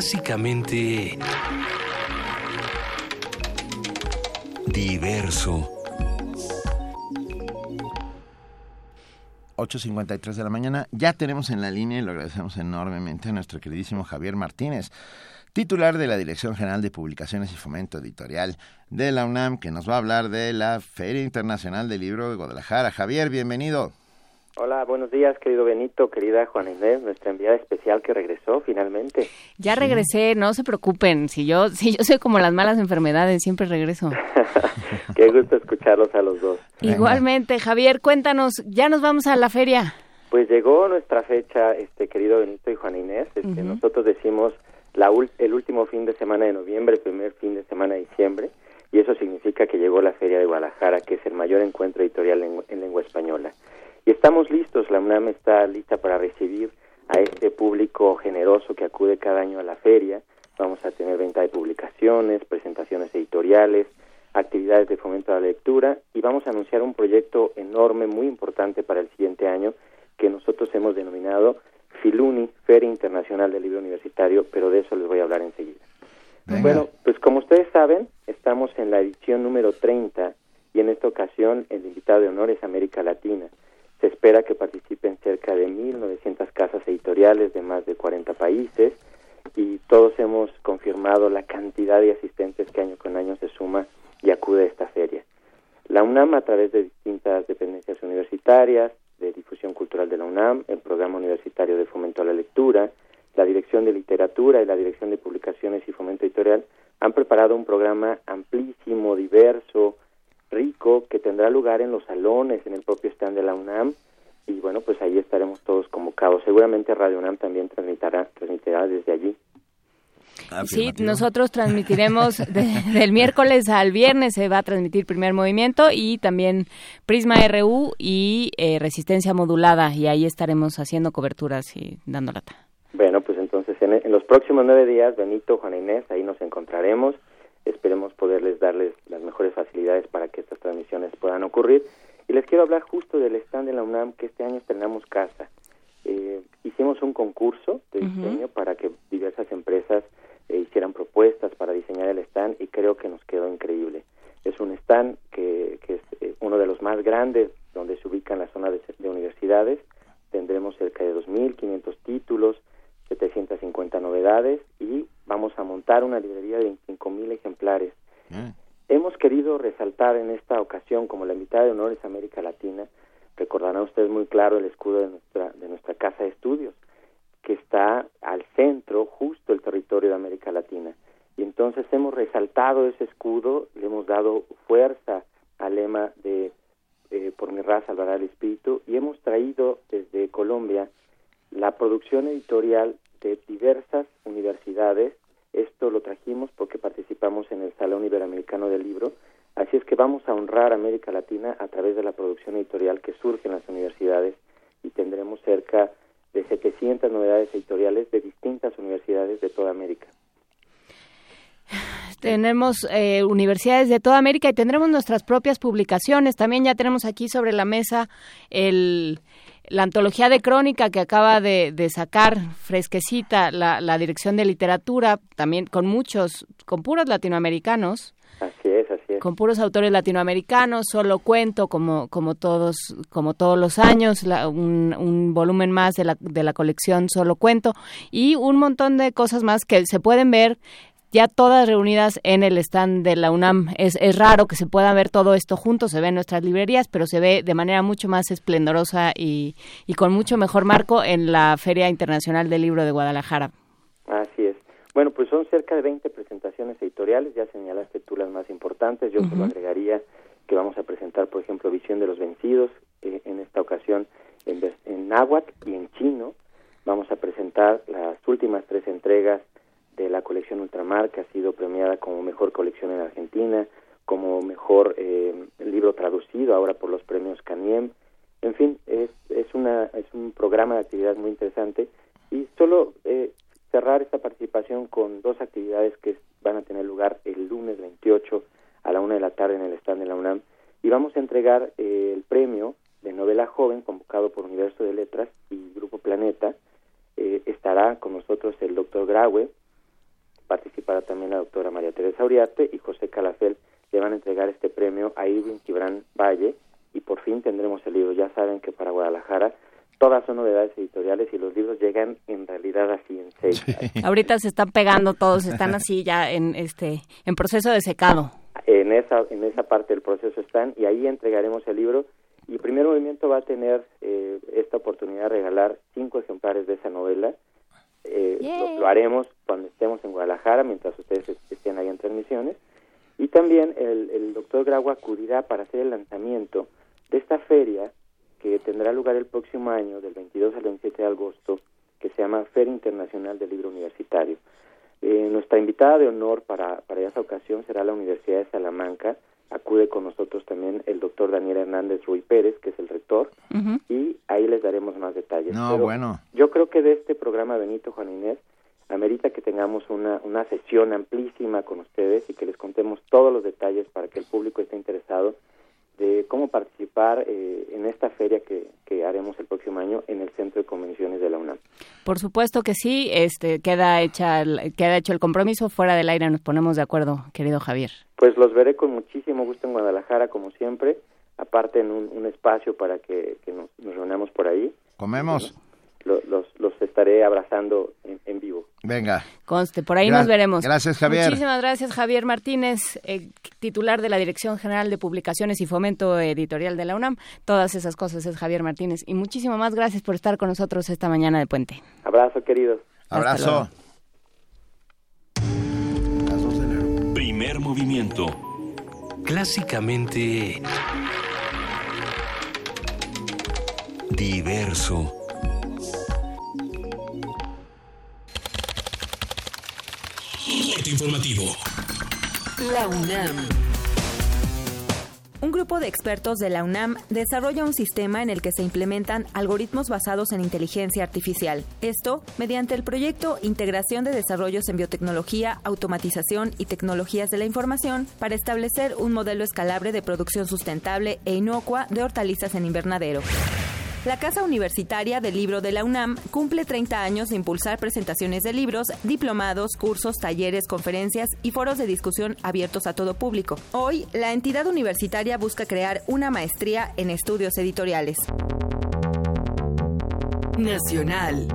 Clásicamente... Diverso. 8.53 de la mañana. Ya tenemos en la línea y lo agradecemos enormemente a nuestro queridísimo Javier Martínez, titular de la Dirección General de Publicaciones y Fomento Editorial de la UNAM, que nos va a hablar de la Feria Internacional del Libro de Guadalajara. Javier, bienvenido. Hola, buenos días, querido Benito, querida Juana Inés, nuestra enviada especial que regresó finalmente. Ya regresé, no se preocupen, si yo, si yo soy como las malas enfermedades, siempre regreso. Qué gusto escucharlos a los dos. Igualmente, Javier, cuéntanos, ya nos vamos a la feria. Pues llegó nuestra fecha, este querido Benito y Juana Inés, este, nosotros decimos la el último fin de semana de noviembre, el primer fin de semana de diciembre, y eso significa que llegó la Feria de Guadalajara, que es el mayor encuentro editorial en lengua española. Y estamos listos, la UNAM está lista para recibir a este público generoso que acude cada año a la feria. Vamos a tener venta de publicaciones, presentaciones editoriales, actividades de fomento a la lectura y vamos a anunciar un proyecto enorme, muy importante para el siguiente año, que nosotros hemos denominado Filuni, Feria Internacional del Libro Universitario, pero de eso les voy a hablar enseguida. Bueno, pues como ustedes saben, estamos en la edición número 30 y en esta ocasión el invitado de honor es América Latina. Se espera que participen cerca de 1.900 casas editoriales de más de 40 países y todos hemos confirmado la cantidad de asistentes que año con año se suma y acude a esta feria. La UNAM, a través de distintas dependencias universitarias, de difusión cultural de la UNAM, el Programa Universitario de Fomento a la Lectura, la Dirección de Literatura y la Dirección de Publicaciones y Fomento Editorial, han preparado un programa amplísimo, diverso, rico que tendrá lugar en los salones, en el propio stand de la UNAM. Y bueno, pues ahí estaremos todos convocados. Seguramente Radio UNAM también transmitirá, transmitirá desde allí. Sí, nosotros transmitiremos del miércoles al viernes se va a transmitir primer movimiento y también Prisma RU y eh, Resistencia Modulada y ahí estaremos haciendo coberturas y dando lata. Bueno, pues entonces en, en los próximos nueve días, Benito, Juan Inés, ahí nos encontraremos Esperemos poderles darles las mejores facilidades para que estas transmisiones puedan ocurrir. Y les quiero hablar justo del stand de la UNAM que este año estrenamos casa. Eh, hicimos un concurso de diseño para que diversas empresas eh, hicieran propuestas para diseñar el stand y creo que nos quedó increíble. Es un stand que, que es eh, uno de los más grandes donde se ubica en la zona de, de universidades. Tendremos cerca de 2.500 títulos, 750 novedades y vamos a montar una librería de 25.000 ejemplares. Mm. Hemos querido resaltar en esta ocasión, como la invitada de honores América Latina, recordarán ustedes muy claro el escudo de nuestra, de nuestra casa de estudios, que está al centro, justo el territorio de América Latina. Y entonces hemos resaltado ese escudo, le hemos dado fuerza al lema de eh, Por mi raza salvará el espíritu, y hemos traído desde Colombia la producción editorial de diversas universidades. Esto lo trajimos porque participamos en el Salón Iberoamericano del Libro. Así es que vamos a honrar a América Latina a través de la producción editorial que surge en las universidades y tendremos cerca de 700 novedades editoriales de distintas universidades de toda América. Tenemos eh, universidades de toda América y tendremos nuestras propias publicaciones. También ya tenemos aquí sobre la mesa el, la antología de crónica que acaba de, sacar fresquecita la, la, dirección de literatura, también con muchos, con puros latinoamericanos. Así es, así es. Con puros autores latinoamericanos, solo cuento como, como todos, como todos los años, un, un, volumen más de la, de la colección solo cuento y un montón de cosas más que se pueden ver ya todas reunidas en el stand de la UNAM. Es, es raro que se pueda ver todo esto junto, se ve en nuestras librerías, pero se ve de manera mucho más esplendorosa y, y con mucho mejor marco en la Feria Internacional del Libro de Guadalajara. Así es. Bueno, pues son cerca de 20 presentaciones editoriales, ya señalaste tú las más importantes, yo uh agregaría que vamos a presentar, por ejemplo, Visión de los Vencidos, eh, en esta ocasión en, en náhuatl y en chino. Vamos a presentar las últimas tres entregas de la colección Ultramar, que ha sido premiada como mejor colección en Argentina, como mejor eh, libro traducido ahora por los premios Caniem. En fin, es, es, una, es un programa de actividades muy interesante y solo eh, cerrar esta participación con dos actividades que van a tener lugar el lunes 28 a la una de la tarde en el stand de la UNAM y vamos a entregar eh, el premio de novela joven convocado por Universo de Letras y Grupo Planeta. estará participará con nosotros el doctor Graue, participará también la doctora María Teresa Uriarte y José Calafel le van a entregar este premio a Irving Gibran Valle y por fin tendremos el libro. Ya saben que para Guadalajara todas son novedades editoriales y los libros llegan en realidad así en seis. Ahorita se están pegando todos, están así ya en este en proceso de secado. En esa en esa parte del proceso están y ahí entregaremos el libro y Primer Movimiento va a tener eh, esta oportunidad de regalar cinco ejemplares de esa novela. Eh, lo, haremos cuando estemos en Guadalajara, mientras ustedes estén ahí en transmisiones. Y también el, el doctor Grau acudirá para hacer el lanzamiento de esta feria que tendrá lugar el próximo año, del 22 al 27 de agosto, que se llama Feria Internacional del Libro Universitario. Eh, nuestra invitada de honor para, para esa ocasión será la Universidad de Salamanca, acude con nosotros también el doctor Daniel Hernández Ruy Pérez, que es el rector, y ahí les daremos más detalles. No, bueno. Yo creo que de este programa, Benito, Juan Inés, amerita que tengamos una, una sesión amplísima con ustedes y que les contemos todos los detalles para que el público esté interesado de cómo participar eh, en esta feria que, que, haremos el próximo año en el Centro de Convenciones de la UNAM. Por supuesto que sí, este queda hecha queda hecho el compromiso fuera del aire, nos ponemos de acuerdo, querido Javier. Pues los veré con muchísimo gusto en Guadalajara como siempre, aparte en un, espacio para que, nos, nos, reunamos por ahí. Comemos los, los, estaré abrazando en, vivo. Venga. Conste, por ahí nos veremos. Gracias, Javier. Muchísimas gracias, Javier Martínez, eh, titular de la Dirección General de Publicaciones y Fomento Editorial de la UNAM. Todas esas cosas es Javier Martínez. Y muchísimas más gracias por estar con nosotros esta mañana de puente. Abrazo, queridos. Abrazo. Primer movimiento. Clásicamente... Diverso. Informativo. La UNAM. Un grupo de expertos de la UNAM desarrolla un sistema en el que se implementan algoritmos basados en inteligencia artificial. Esto mediante el proyecto Integración de Desarrollos en Biotecnología, Automatización y Tecnologías de la Información para establecer un modelo escalable de producción sustentable e inocua de hortalizas en invernadero. La Casa Universitaria del Libro de la UNAM cumple 30 años de impulsar presentaciones de libros, diplomados, cursos, talleres, conferencias y foros de discusión abiertos a todo público. Hoy, la entidad universitaria busca crear una maestría en estudios editoriales. Nacional.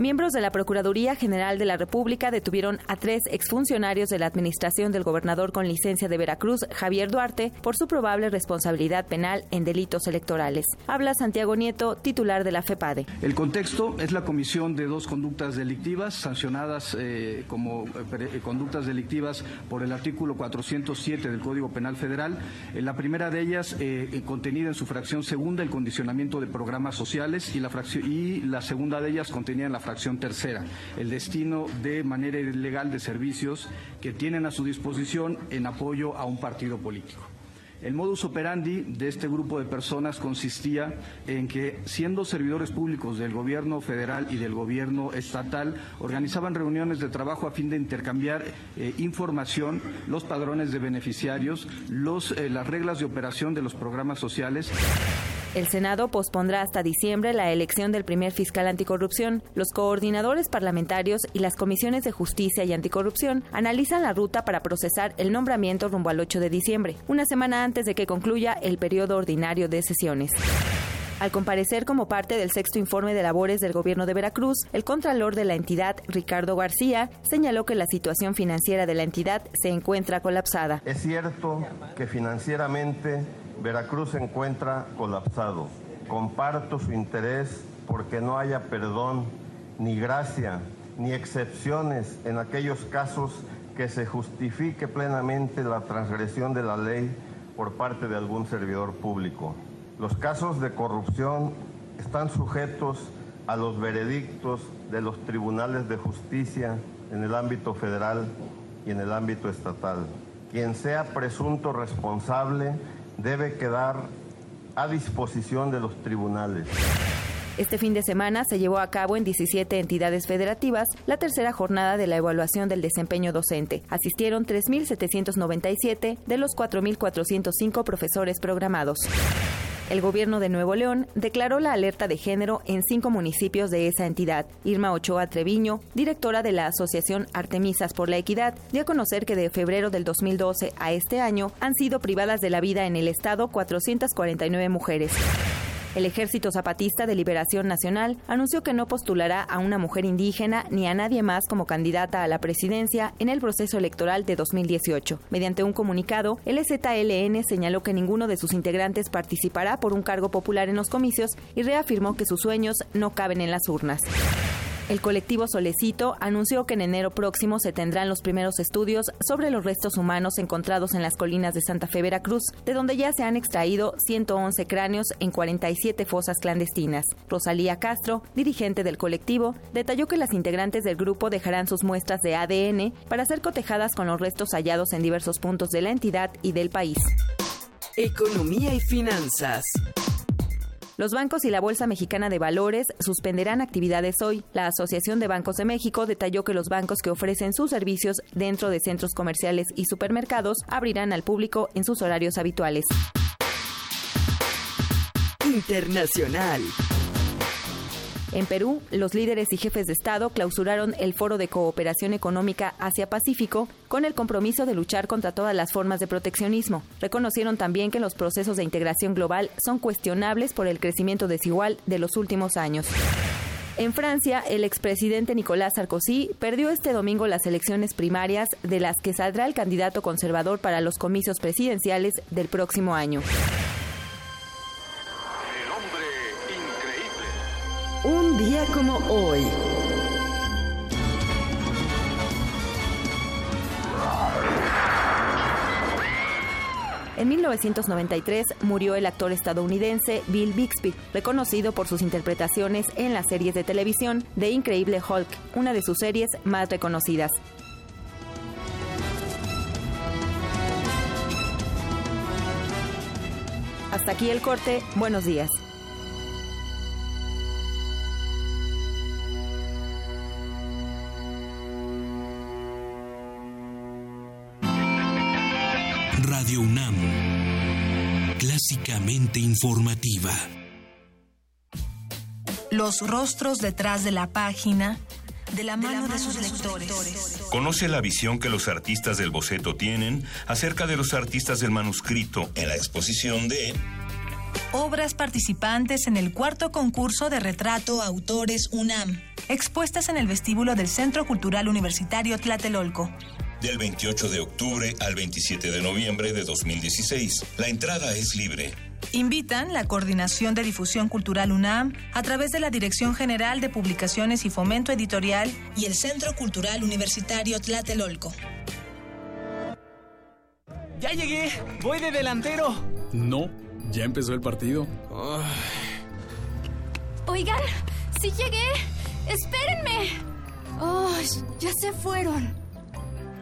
Miembros de la Procuraduría General de la República detuvieron a tres exfuncionarios de la administración del gobernador con licencia de Veracruz, Javier Duarte, por su probable responsabilidad penal en delitos electorales. Habla Santiago Nieto, titular de la FEPADE. El contexto es la comisión de dos conductas delictivas sancionadas eh, como eh, conductas delictivas por el artículo 407 del Código Penal Federal. Eh, la primera de ellas, contenida en su fracción segunda, el condicionamiento de programas sociales y la, fracción, y la segunda de ellas contenida en la fracción fracción tercera, el destino de manera ilegal de servicios que tienen a su disposición en apoyo a un partido político. El modus operandi de este grupo de personas consistía en que, siendo servidores públicos del gobierno federal y del gobierno estatal, organizaban reuniones de trabajo a fin de intercambiar eh, información, los padrones de beneficiarios, los, eh, las reglas de operación de los programas sociales. El Senado pospondrá hasta diciembre la elección del primer fiscal anticorrupción. Los coordinadores parlamentarios y las comisiones de justicia y anticorrupción analizan la ruta para procesar el nombramiento rumbo al 8 de diciembre, una semana antes de que concluya el periodo ordinario de sesiones. Al comparecer como parte del sexto informe de labores del gobierno de Veracruz, el contralor de la entidad, Ricardo García, señaló que la situación financiera de la entidad se encuentra colapsada. Es cierto que financieramente Veracruz se encuentra colapsado. Comparto su interés porque no haya perdón, ni gracia, ni excepciones en aquellos casos que se justifique plenamente la transgresión de la ley por parte de algún servidor público. Los casos de corrupción están sujetos a los veredictos de los tribunales de justicia en el ámbito federal y en el ámbito estatal. Quien sea presunto responsable debe quedar a disposición de los tribunales. Este fin de semana se llevó a cabo en 17 entidades federativas la tercera jornada de la evaluación del desempeño docente. Asistieron 3.797 de los 4.405 profesores programados. El gobierno de Nuevo León declaró la alerta de género en cinco municipios de esa entidad. Irma Ochoa Treviño, directora de la Asociación Artemisas por la Equidad, dio a conocer que de febrero del 2012 a este año han sido privadas de la vida en el estado 449 mujeres. El Ejército Zapatista de Liberación Nacional anunció que no postulará a una mujer indígena ni a nadie más como candidata a la presidencia en el proceso electoral de 2018. Mediante un comunicado, el EZLN señaló que ninguno de sus integrantes participará por un cargo popular en los comicios y reafirmó que sus sueños no caben en las urnas. El colectivo Solecito anunció que en enero próximo se tendrán los primeros estudios sobre los restos humanos encontrados en las colinas de Santa Fe, Veracruz, de donde ya se han extraído 111 cráneos en 47 fosas clandestinas. Rosalía Castro, dirigente del colectivo, detalló que las integrantes del grupo dejarán sus muestras de ADN para ser cotejadas con los restos hallados en diversos puntos de la entidad y del país. Economía y finanzas. Los bancos y la Bolsa Mexicana de Valores suspenderán actividades hoy. La Asociación de Bancos de México detalló que los bancos que ofrecen sus servicios dentro de centros comerciales y supermercados abrirán al público en sus horarios habituales. Internacional. En Perú, los líderes y jefes de Estado clausuraron el Foro de Cooperación Económica Asia-Pacífico con el compromiso de luchar contra todas las formas de proteccionismo. Reconocieron también que los procesos de integración global son cuestionables por el crecimiento desigual de los últimos años. En Francia, el expresidente Nicolás Sarkozy perdió este domingo las elecciones primarias de las que saldrá el candidato conservador para los comicios presidenciales del próximo año. Un día como hoy. En 1993 murió el actor estadounidense Bill Bixby, reconocido por sus interpretaciones en las series de televisión de Increíble Hulk, una de sus series más reconocidas. Hasta aquí el corte. Buenos días. Radio UNAM, clásicamente informativa. Los rostros detrás de la página, de la mano de, sus lectores. Conoce la visión que los artistas del boceto tienen acerca de los artistas del manuscrito en la exposición de Obras participantes en el cuarto concurso de retrato Autores UNAM, expuestas en el vestíbulo del Centro Cultural Universitario Tlatelolco del 28 de octubre al 27 de noviembre de 2016. La entrada es libre. Invitan la Coordinación de Difusión Cultural UNAM a través de la Dirección General de Publicaciones y Fomento Editorial y el Centro Cultural Universitario Tlatelolco. ¡Ya llegué! ¡Voy de delantero! No, ya empezó el partido. Oigan, sí llegué. Espérenme. Oh, ya se fueron.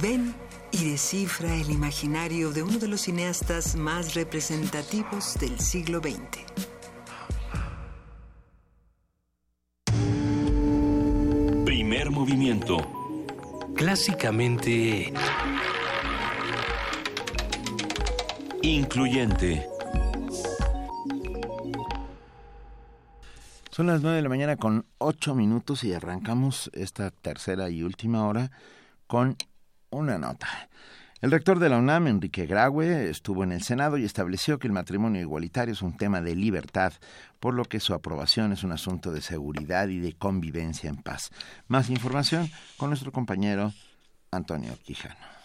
Ven y descifra el imaginario de uno de los cineastas más representativos del siglo XX. Primer movimiento. Clásicamente... Incluyente. Son las nueve de la mañana con ocho minutos y arrancamos esta tercera y última hora con una nota. El rector de la UNAM, Enrique Graue, estuvo en el Senado y estableció que el matrimonio igualitario es un tema de libertad, por lo que su aprobación es un asunto de seguridad y de convivencia en paz. Más información con nuestro compañero Antonio Quijano.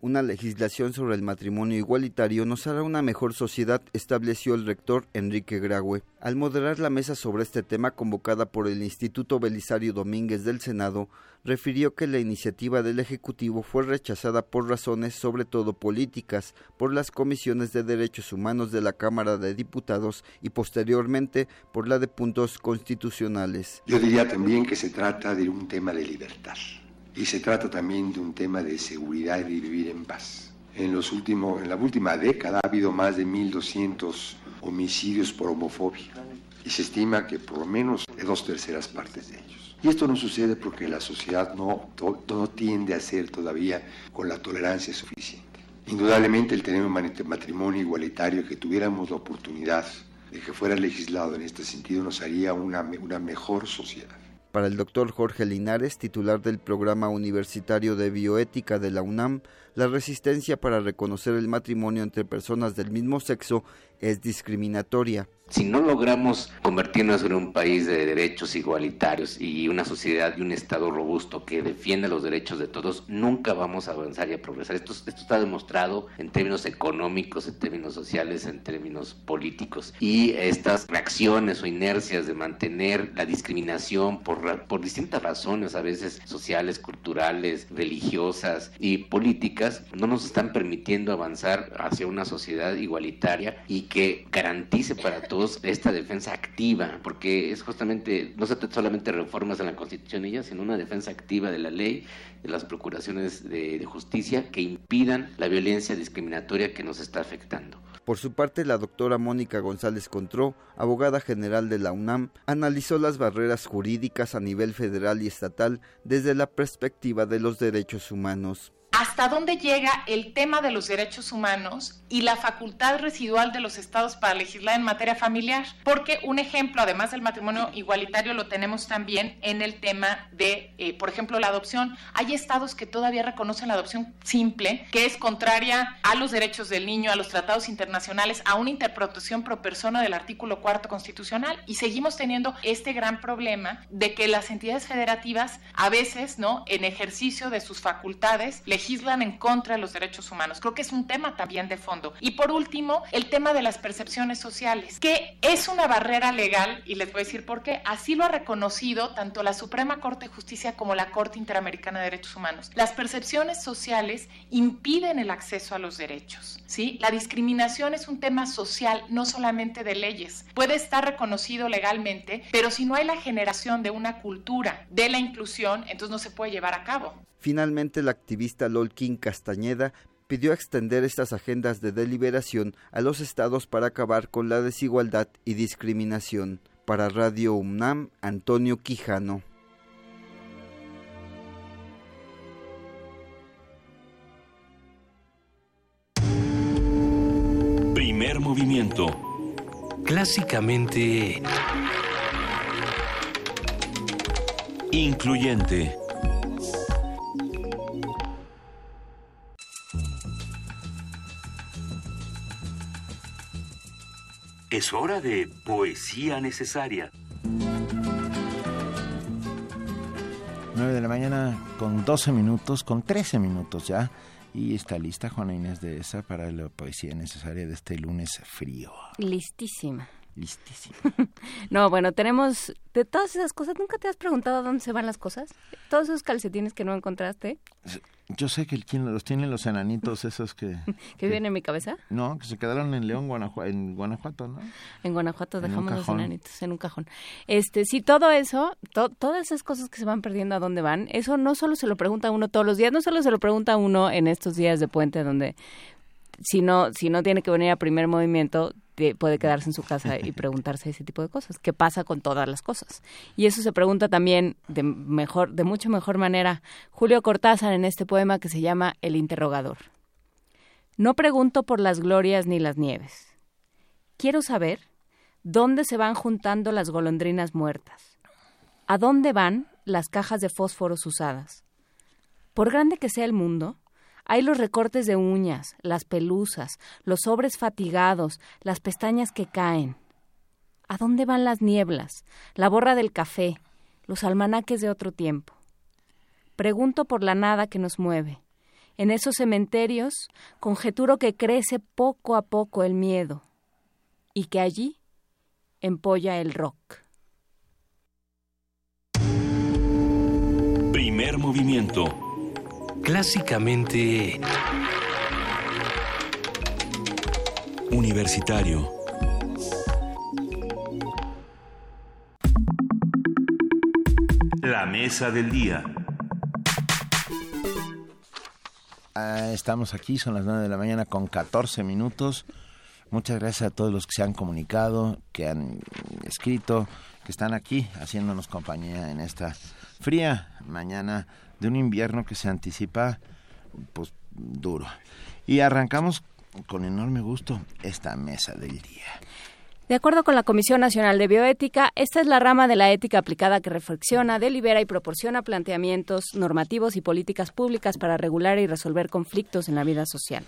Una legislación sobre el matrimonio igualitario nos hará una mejor sociedad, estableció el rector Enrique Graue. Al moderar la mesa sobre este tema convocada por el Instituto Belisario Domínguez del Senado, refirió que la iniciativa del Ejecutivo fue rechazada por razones sobre todo políticas por las comisiones de derechos humanos de la Cámara de Diputados y posteriormente por la de puntos constitucionales. Yo diría también que se trata de un tema de libertad y se trata también de un tema de seguridad y de vivir en paz. En, los últimos, en la última década ha habido más de 1.200 homicidios por homofobia y se estima que por lo menos dos terceras partes de ellos. Y esto no sucede porque la sociedad no, no tiende a ser todavía con la tolerancia suficiente. Indudablemente el tener un matrimonio igualitario, que tuviéramos la oportunidad de que fuera legislado en este sentido, nos haría una, una mejor sociedad. Para el doctor Jorge Linares, titular del Programa Universitario de Bioética de la UNAM, la resistencia para reconocer el matrimonio entre personas del mismo sexo es discriminatoria. Si no logramos convertirnos en un país de derechos igualitarios y una sociedad y un Estado robusto que defienda los derechos de todos, nunca vamos a avanzar y a progresar. Esto, esto está demostrado en términos económicos, en términos sociales, en términos políticos. Y estas reacciones o inercias de mantener la discriminación por, por distintas razones, a veces sociales, culturales, religiosas y políticas, no nos están permitiendo avanzar hacia una sociedad igualitaria y que garantice para todos esta defensa activa, porque es justamente, no se trata solamente de reformas en la Constitución sino una defensa activa de la ley, de las procuraciones de, de justicia que impidan la violencia discriminatoria que nos está afectando. Por su parte, la doctora Mónica González Contró, abogada general de la UNAM, analizó las barreras jurídicas a nivel federal y estatal desde la perspectiva de los derechos humanos hasta dónde llega el tema de los derechos humanos y la facultad residual de los estados para legislar en materia familiar. Porque un ejemplo, además del matrimonio igualitario, lo tenemos también en el tema de, eh, por ejemplo, la adopción. Hay estados que todavía reconocen la adopción simple, que es contraria a los derechos del niño, a los tratados internacionales, a una interpretación pro persona del artículo cuarto constitucional. Y seguimos teniendo este gran problema de que las entidades federativas a veces, ¿no? En ejercicio de sus facultades, legislan en contra de los derechos humanos. Creo que es un tema también de fondo. Y por último, el tema de las percepciones sociales, que es una barrera legal, y les voy a decir por qué. Así lo ha reconocido tanto la Suprema Corte de Justicia como la Corte Interamericana de Derechos Humanos. Las percepciones sociales impiden el acceso a los derechos. ¿sí? La discriminación es un tema social, no solamente de leyes. Puede estar reconocido legalmente, pero si no hay la generación de una cultura de la inclusión, entonces no se puede llevar a cabo. Finalmente, la activista Lolkin Castañeda pidió extender estas agendas de deliberación a los estados para acabar con la desigualdad y discriminación. Para Radio UNAM, Antonio Quijano. Primer movimiento. Clásicamente... Incluyente. Es hora de poesía necesaria. 9 de la mañana con 12 minutos, con 13 minutos ya. Y está lista Juana Inés de esa para la poesía necesaria de este lunes frío. Listísima. Listísimo. no, bueno, tenemos de todas esas cosas. ¿Nunca te has preguntado dónde se van las cosas? Todos esos calcetines que no encontraste. Yo sé que el, quien los tiene los enanitos esos que... ¿Que viven en mi cabeza? No, que se quedaron en León, Guanajuato, en Guanajuato, ¿no? En Guanajuato dejamos los enanitos en un cajón. Este, sí, todo eso, todas esas cosas que se van perdiendo, ¿a dónde van? Eso no solo se lo pregunta uno todos los días, no solo se lo pregunta uno en estos días de puente donde si no, si no tiene que venir a primer movimiento, puede quedarse en su casa y preguntarse ese tipo de cosas. ¿Qué pasa con todas las cosas? Y eso se pregunta también de mejor, de mucho mejor manera Julio Cortázar en este poema que se llama El interrogador. No pregunto por las glorias ni las nieves. Quiero saber dónde se van juntando las golondrinas muertas. ¿A dónde van las cajas de fósforos usadas? Por grande que sea el mundo, hay los recortes de uñas, las pelusas, los sobres fatigados, las pestañas que caen. ¿A dónde van las nieblas, la borra del café, los almanaques de otro tiempo? Pregunto por la nada que nos mueve. En esos cementerios conjeturo que crece poco a poco el miedo y que allí empolla el rock. Primer movimiento clásicamente universitario. La mesa del día. Ah, estamos aquí, son las 9 de la mañana con 14 minutos. Muchas gracias a todos los que se han comunicado, que han escrito, que están aquí haciéndonos compañía en esta fría mañana de un invierno que se anticipa pues duro. Y arrancamos con enorme gusto esta mesa del día. De acuerdo con la Comisión Nacional de Bioética, esta es la rama de la ética aplicada que reflexiona, delibera y proporciona planteamientos normativos y políticas públicas para regular y resolver conflictos en la vida social.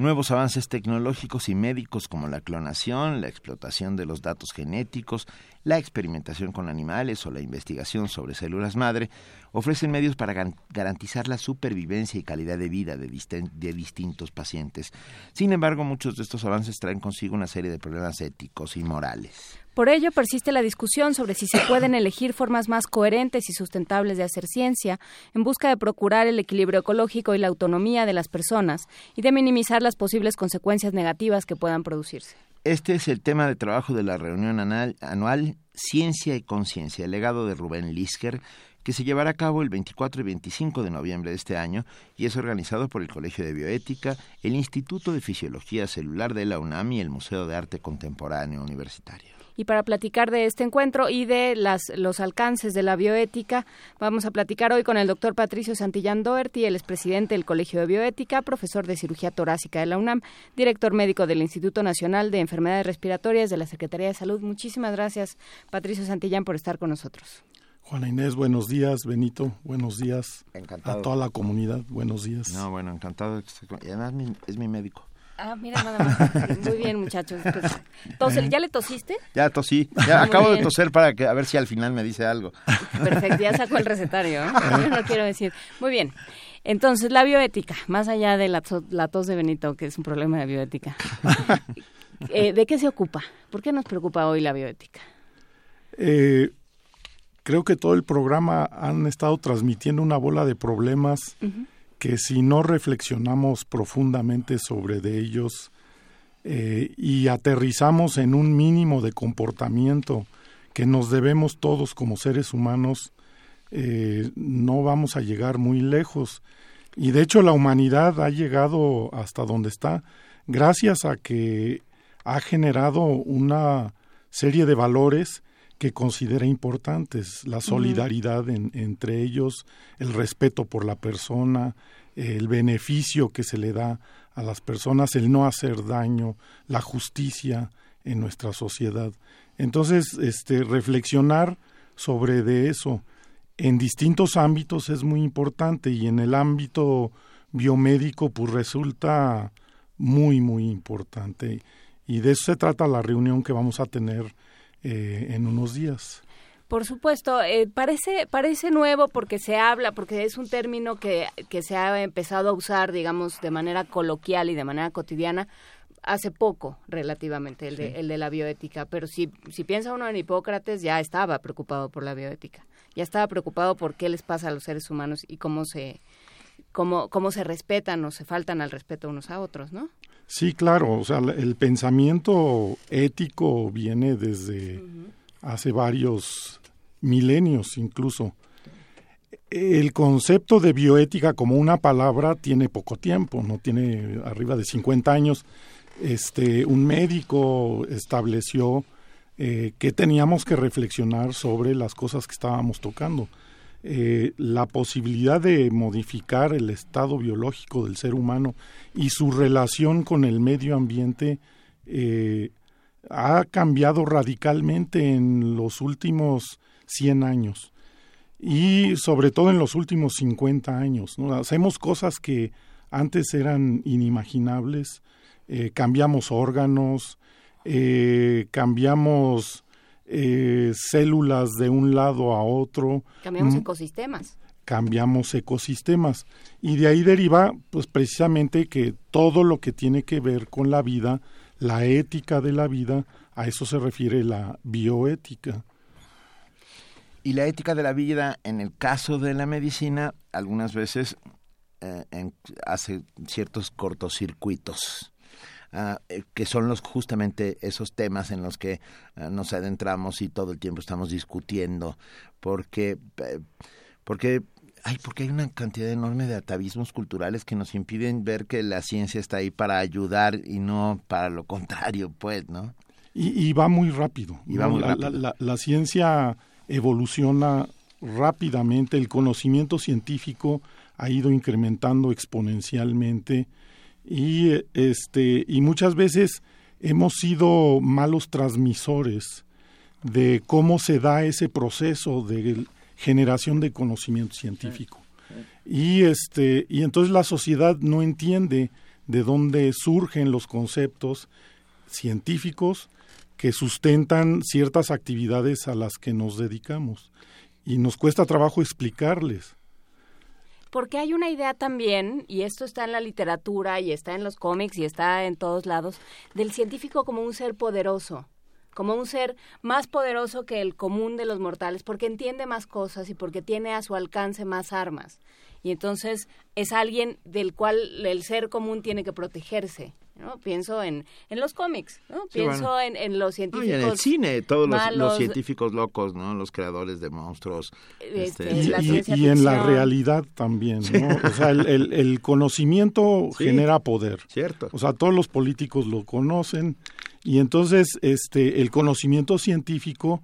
Nuevos avances tecnológicos y médicos como la clonación, la explotación de los datos genéticos, la experimentación con animales o la investigación sobre células madre ofrecen medios para garantizar la supervivencia y calidad de vida de, de, distintos pacientes. Sin embargo, muchos de estos avances traen consigo una serie de problemas éticos y morales. Por ello, persiste la discusión sobre si se pueden elegir formas más coherentes y sustentables de hacer ciencia, en busca de procurar el equilibrio ecológico y la autonomía de las personas y de minimizar las posibles consecuencias negativas que puedan producirse. Este es el tema de trabajo de la reunión anual Ciencia y Conciencia, el legado de Rubén Lisker, que se llevará a cabo el 24 y 25 de noviembre de este año y es organizado por el Colegio de Bioética, el Instituto de Fisiología Celular de la UNAM y el Museo de Arte Contemporáneo Universitario. Y para platicar de este encuentro y de las, los alcances de la bioética, vamos a platicar hoy con el doctor Patricio Santillán Doherty, el expresidente del Colegio de Bioética, profesor de cirugía torácica de la UNAM, director médico del Instituto Nacional de Enfermedades Respiratorias de la Secretaría de Salud. Muchísimas gracias, Patricio Santillán, por estar con nosotros. Juana Inés, buenos días. Benito, buenos días. Encantado. A toda la comunidad, buenos días. No, bueno, encantado. Y además es mi médico. Ah, mira, nada más. Muy bien, muchachos. Pues, ¿Ya le tosiste? Ya tosí. Ya acabo de toser para que a ver si al final me dice algo. Perfecto, ya sacó el recetario. ¿eh? Yo no quiero decir. Muy bien. Entonces, la bioética, más allá de la, tos de Benito, que es un problema de bioética. Eh, ¿De qué se ocupa? ¿Por qué nos preocupa hoy la bioética? Eh, creo que todo el programa han estado transmitiendo una bola de problemas que si no reflexionamos profundamente sobre de ellos eh, y aterrizamos en un mínimo de comportamiento que nos debemos todos como seres humanos, eh, no vamos a llegar muy lejos. Y de hecho la humanidad ha llegado hasta donde está gracias a que ha generado una serie de valores que considera importantes, la solidaridad entre ellos, el respeto por la persona, el beneficio que se le da a las personas, el no hacer daño, la justicia en nuestra sociedad. Entonces, este reflexionar sobre de eso en distintos ámbitos es muy importante y en el ámbito biomédico pues resulta muy muy importante y de eso se trata la reunión que vamos a tener eh, en unos días. Por supuesto, eh, parece, parece nuevo porque se habla, porque es un término que, que se ha empezado a usar, digamos, de manera coloquial y de manera cotidiana hace poco relativamente el de, el de la bioética, pero si, si piensa uno en Hipócrates ya estaba preocupado por la bioética, ya estaba preocupado por qué les pasa a los seres humanos y cómo se cómo, cómo se respetan o se faltan al respeto unos a otros, ¿no? Sí, claro, o sea, el pensamiento ético viene desde hace varios milenios incluso. El concepto de bioética como una palabra tiene poco tiempo, no tiene arriba de 50 años. Este, un médico estableció eh, que teníamos que reflexionar sobre las cosas que estábamos tocando. Eh, la posibilidad de modificar el estado biológico del ser humano y su relación con el medio ambiente eh, ha cambiado radicalmente en los últimos 100 años y sobre todo en los últimos 50 años. Hacemos cosas que antes eran inimaginables, eh, cambiamos órganos, cambiamos eh, células de un lado a otro. Cambiamos mm. ecosistemas. Cambiamos ecosistemas. Y de ahí deriva, pues precisamente que todo lo que tiene que ver con la vida, la ética de la vida, a eso se refiere la bioética. Y la ética de la vida, en el caso de la medicina, algunas veces eh, hace ciertos cortocircuitos. Eh, que son los justamente esos temas en los que ah, nos adentramos y todo el tiempo estamos discutiendo, porque, eh, porque Ay, porque hay una cantidad enorme de atavismos culturales que nos impiden ver que la ciencia está ahí para ayudar y no para lo contrario, pues, ¿no? Y, va muy rápido. Y va muy rápido. la, ciencia evoluciona rápidamente, el conocimiento científico ha ido incrementando exponencialmente y este y muchas veces hemos sido malos transmisores de cómo se da ese proceso de generación de conocimiento científico. Y este y entonces la sociedad no entiende de dónde surgen los conceptos científicos que sustentan ciertas actividades a las que nos dedicamos. Y nos cuesta trabajo explicarles porque hay una idea también, y esto está en la literatura y está en los cómics y está en todos lados, del científico como un ser poderoso como un ser más poderoso que el común de los mortales, porque entiende más cosas y porque tiene a su alcance más armas. Y entonces es alguien del cual el ser común tiene que protegerse. ¿No? Pienso en, en los cómics, ¿no? Pienso en, en, los científicos. y en el cine, todos los, científicos locos, ¿no? Los creadores de monstruos. Este, este y, en la realidad también, ¿no? O sea, el, el, conocimiento genera poder. Cierto. O sea, todos los políticos lo conocen y entonces este, el conocimiento científico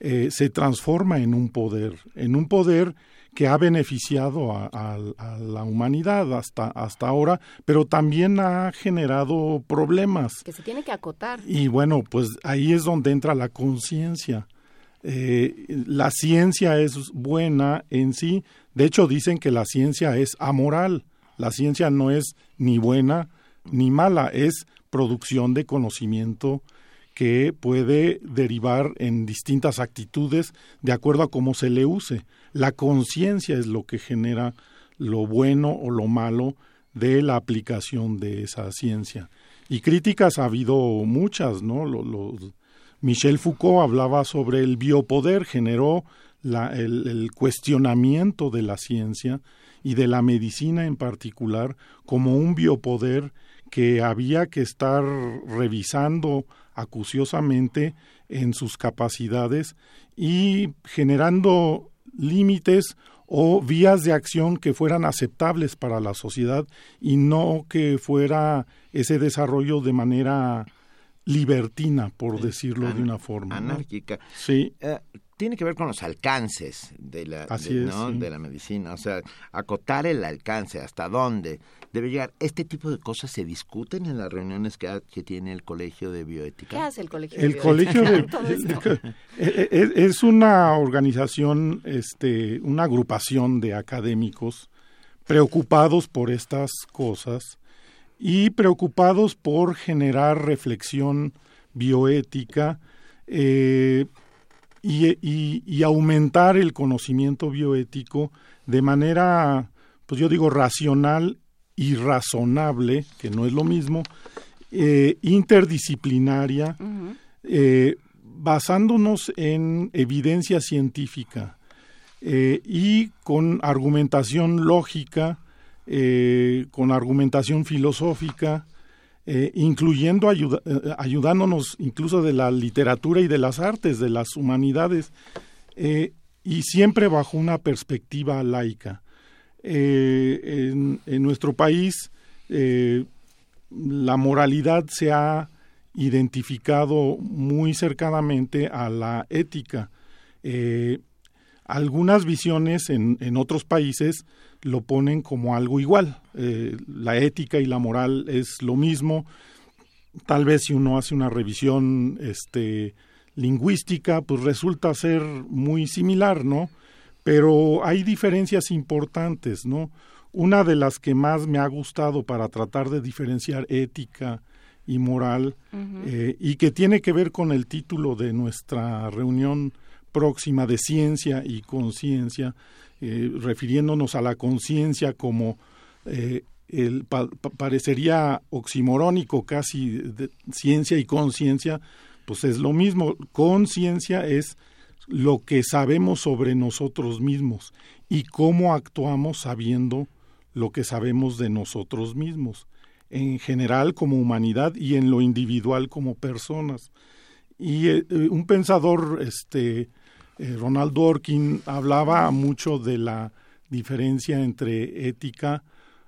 eh, se transforma en un poder, en un poder que ha beneficiado a, la humanidad hasta, hasta ahora, pero también ha generado problemas. Que se tiene que acotar. Y bueno, pues ahí es donde entra la conciencia. Eh, la ciencia es buena en sí. De hecho, dicen que la ciencia es amoral. La ciencia no es ni buena ni mala, es producción de conocimiento que puede derivar en distintas actitudes de acuerdo a cómo se le use. La conciencia es lo que genera lo bueno o lo malo de la aplicación de esa ciencia. Y críticas ha habido muchas, ¿no? Michel Foucault hablaba sobre el biopoder, generó el, cuestionamiento de la ciencia y de la medicina en particular como un biopoder que había que estar revisando acuciosamente en sus capacidades y generando límites o vías de acción que fueran aceptables para la sociedad y no que fuera ese desarrollo de manera libertina, por decirlo de una forma. Anárquica. Sí. Eh, tiene que ver con los alcances de la, de, la medicina, o sea, acotar el alcance, hasta dónde debe llegar. ¿Este tipo de cosas se discuten en las reuniones que, que tiene el Colegio de Bioética? ¿Qué hace el Colegio el de Colegio de, es una organización, este, una agrupación de académicos preocupados por estas cosas y preocupados por generar reflexión bioética, eh, y, aumentar el conocimiento bioético de manera, pues yo digo, racional y razonable, que no es lo mismo, interdisciplinaria, basándonos en evidencia científica y con argumentación lógica, con argumentación filosófica, eh, incluyendo eh, ayudándonos incluso de la literatura y de las artes, de las humanidades, eh, y siempre bajo una perspectiva laica. En, nuestro país la moralidad se ha identificado muy cercanamente a la ética. algunas visiones en otros países lo ponen como algo igual. Eh, la ética y la moral es lo mismo. Tal vez si uno hace una revisión este, lingüística, pues resulta ser muy similar, ¿no? Pero hay diferencias importantes, ¿no? Una de las que más me ha gustado para tratar de diferenciar ética y moral, eh, y que tiene que ver con el título de nuestra reunión próxima de ciencia y conciencia, eh, refiriéndonos a la conciencia como eh, el, parecería oximorónico casi de ciencia y conciencia, pues es lo mismo. Conciencia es lo que sabemos sobre nosotros mismos y cómo actuamos sabiendo lo que sabemos de nosotros mismos, en general como humanidad y en lo individual como personas. Y eh, un pensador este, eh, Ronald Dworkin hablaba mucho de la diferencia entre ética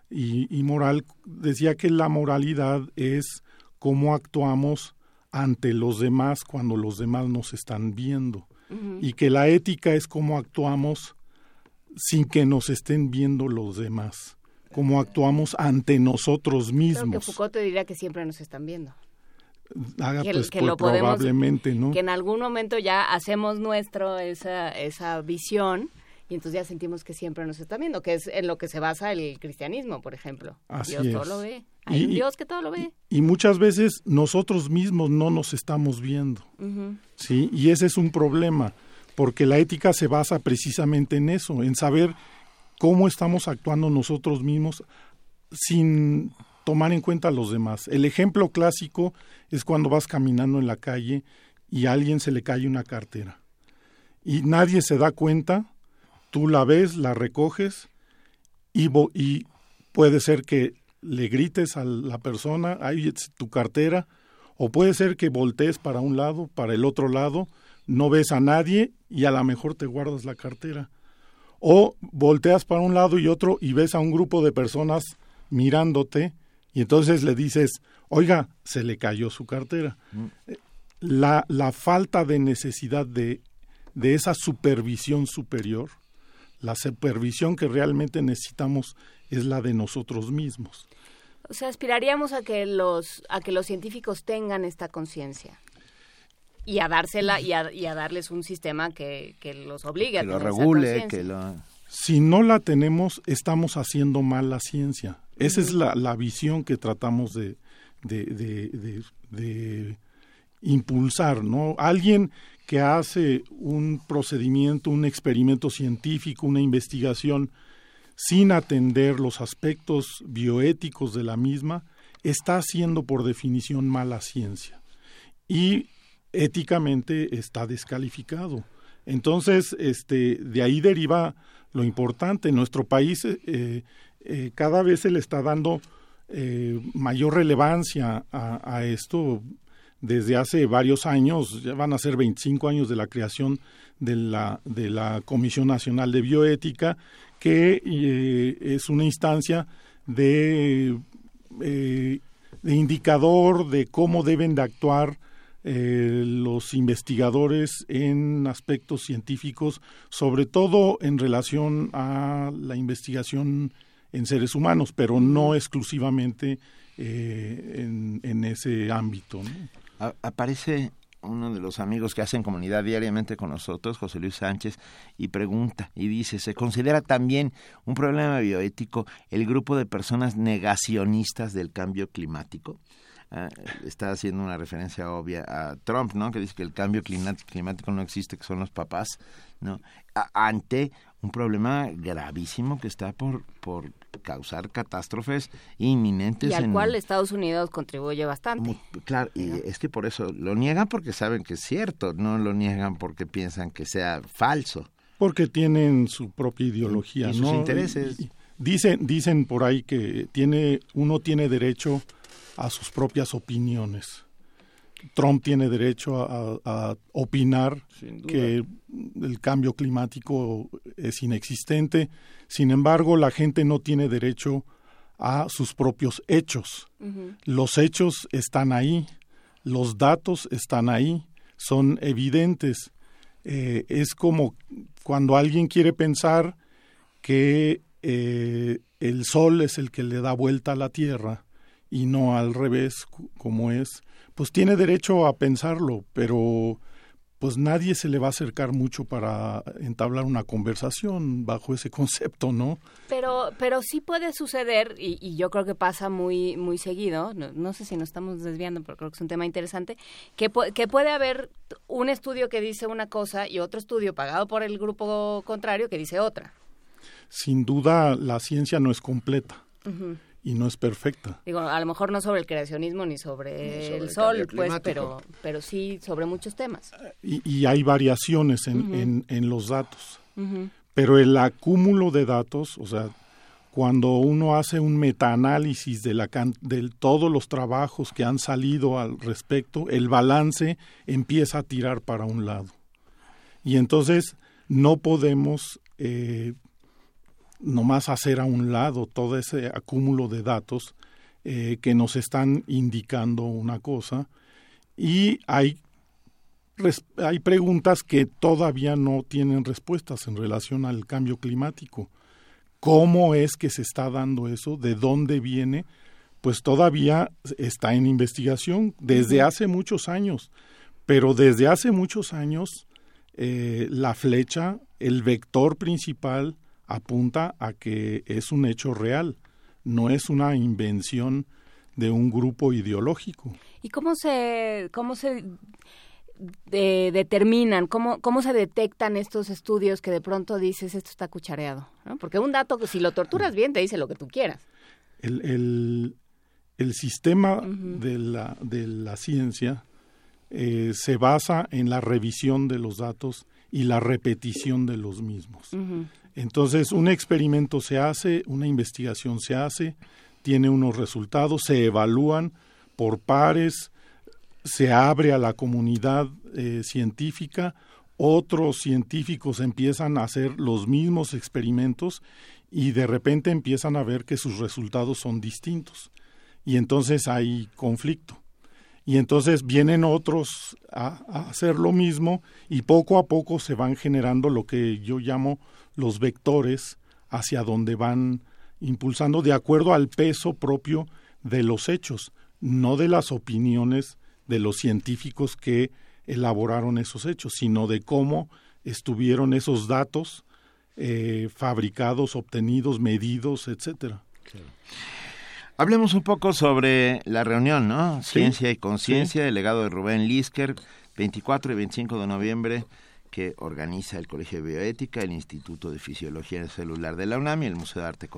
y, moral. Decía que la moralidad es cómo actuamos ante los demás cuando los demás nos están viendo. Y que la ética es cómo actuamos sin que nos estén viendo los demás, cómo actuamos ante nosotros mismos. Que Foucault te diría que siempre nos están viendo que, pues, lo probablemente, ¿no? Que en algún momento ya hacemos nuestro esa, esa visión y entonces ya sentimos que siempre nos está viendo, que es en lo que se basa el cristianismo, por ejemplo. Dios todo lo ve. Hay un Dios que todo lo ve. Y, muchas veces nosotros mismos no nos estamos viendo. ¿sí? Y ese es un problema, porque la ética se basa precisamente en eso, en saber cómo estamos actuando nosotros mismos sin tomar en cuenta a los demás. El ejemplo clásico es cuando vas caminando en la calle y a alguien se le cae una cartera y nadie se da cuenta, tú la ves, la recoges y, y puede ser que le grites a la persona, ahí tu cartera, o puede ser que voltees para un lado, para el otro lado, no ves a nadie y a lo mejor te guardas la cartera. O volteas para un lado y otro y ves a un grupo de personas mirándote y entonces le dices, oiga, se le cayó su cartera. Mm. La, la falta de necesidad de, de esa supervisión superior, la supervisión que realmente necesitamos es la de nosotros mismos. O sea, aspiraríamos a que los, a que los científicos tengan esta conciencia y a dársela y a, y a, darles un sistema que, que los obligue a que lo regule, que lo si no la tenemos, estamos haciendo mal la ciencia. Esa es la, visión que tratamos de, impulsar, ¿no? Alguien que hace un procedimiento, un experimento científico, una investigación, sin atender los aspectos bioéticos de la misma, está haciendo por definición mala ciencia. Y éticamente está descalificado. Entonces, este, de ahí deriva lo importante. En nuestro país eh, eh, cada vez se le está dando eh, mayor relevancia a, esto. Desde hace varios años, ya van a ser 25 años de la creación de la, de la Comisión Nacional de Bioética, que es una instancia de, indicador de cómo deben de actuar eh, los investigadores en aspectos científicos, sobre todo en relación a la investigación en seres humanos, pero no exclusivamente eh, en, ese ámbito. aparece uno de los amigos que hacen comunidad diariamente con nosotros, José Luis Sánchez, y pregunta y dice, ¿se considera también un problema bioético el grupo de personas negacionistas del cambio climático? ah, está haciendo una referencia obvia a Trump, ¿no? Que dice que el cambio climático no existe, que son los papás, ¿no? ante un problema gravísimo que está por, por causar catástrofes inminentes. Y al cual Estados Unidos contribuye bastante. claro, y es que por eso lo niegan porque saben que es cierto, no lo niegan porque piensan que sea falso. Porque tienen su propia ideología, y, sus intereses. dicen, dicen por ahí que tiene, uno tiene derecho a sus propias opiniones. Trump tiene derecho a, opinar que el cambio climático es inexistente. Sin embargo, la gente no tiene derecho a sus propios hechos. Los hechos están ahí, los datos están ahí, son evidentes. Eh, es como cuando alguien quiere pensar que eh, el sol es el que le da vuelta a la Tierra y no al revés como es pues tiene derecho a pensarlo, pero pues nadie se le va a acercar mucho para entablar una conversación bajo ese concepto, ¿no? Pero, pero sí puede suceder, y, yo creo que pasa muy, muy seguido, no, sé si nos estamos desviando, pero creo que es un tema interesante, que, que puede haber un estudio que dice una cosa y otro estudio pagado por el grupo contrario que dice otra. Sin duda, la ciencia no es completa y no es perfecta. Digo, a lo mejor no sobre el creacionismo ni sobre, el sol, pues, pero, pero sí sobre muchos temas. Y, hay variaciones en, en, los datos. Pero el acúmulo de datos, o sea, cuando uno hace un metaanálisis de, la de todos los trabajos que han salido al respecto, el balance empieza a tirar para un lado. Y entonces no podemos eh, nomás hacer a un lado todo ese acúmulo de datos eh, que nos están indicando una cosa y hay, hay preguntas que todavía no tienen respuestas en relación al cambio climático. ¿Cómo es que se está dando eso? ¿De dónde viene? Pues todavía está en investigación desde hace muchos años, pero desde hace muchos años eh, la flecha, el vector principal, apunta a que es un hecho real, no es una invención de un grupo ideológico. ¿Y cómo se, cómo se determinan, cómo, cómo se detectan estos estudios que de pronto dices esto está cuchareado? Porque un dato, si lo torturas bien, te dice lo que tú quieras. El, el, sistema de, la, de la ciencia eh, se basa en la revisión de los datos y la repetición de los mismos. Entonces, un experimento se hace, una investigación se hace, tiene unos resultados, se evalúan por pares, se abre a la comunidad eh, científica, otros científicos empiezan a hacer los mismos experimentos y de repente empiezan a ver que sus resultados son distintos. Y entonces hay conflicto. Y entonces vienen otros a, a hacer lo mismo y poco a poco se van generando lo que yo llamo los vectores hacia donde van impulsando de acuerdo al peso propio de los hechos, no de las opiniones de los científicos que elaboraron esos hechos, sino de cómo estuvieron esos datos eh, fabricados, obtenidos, medidos, etcétera. Hablemos un poco sobre la reunión, ¿no? Ciencia y conciencia, el legado de Rubén Lisker, 24 y 25 de noviembre que organiza el Colegio de Bioética, el Instituto de Fisiología Celular de la UNAM y el Museo de Arte,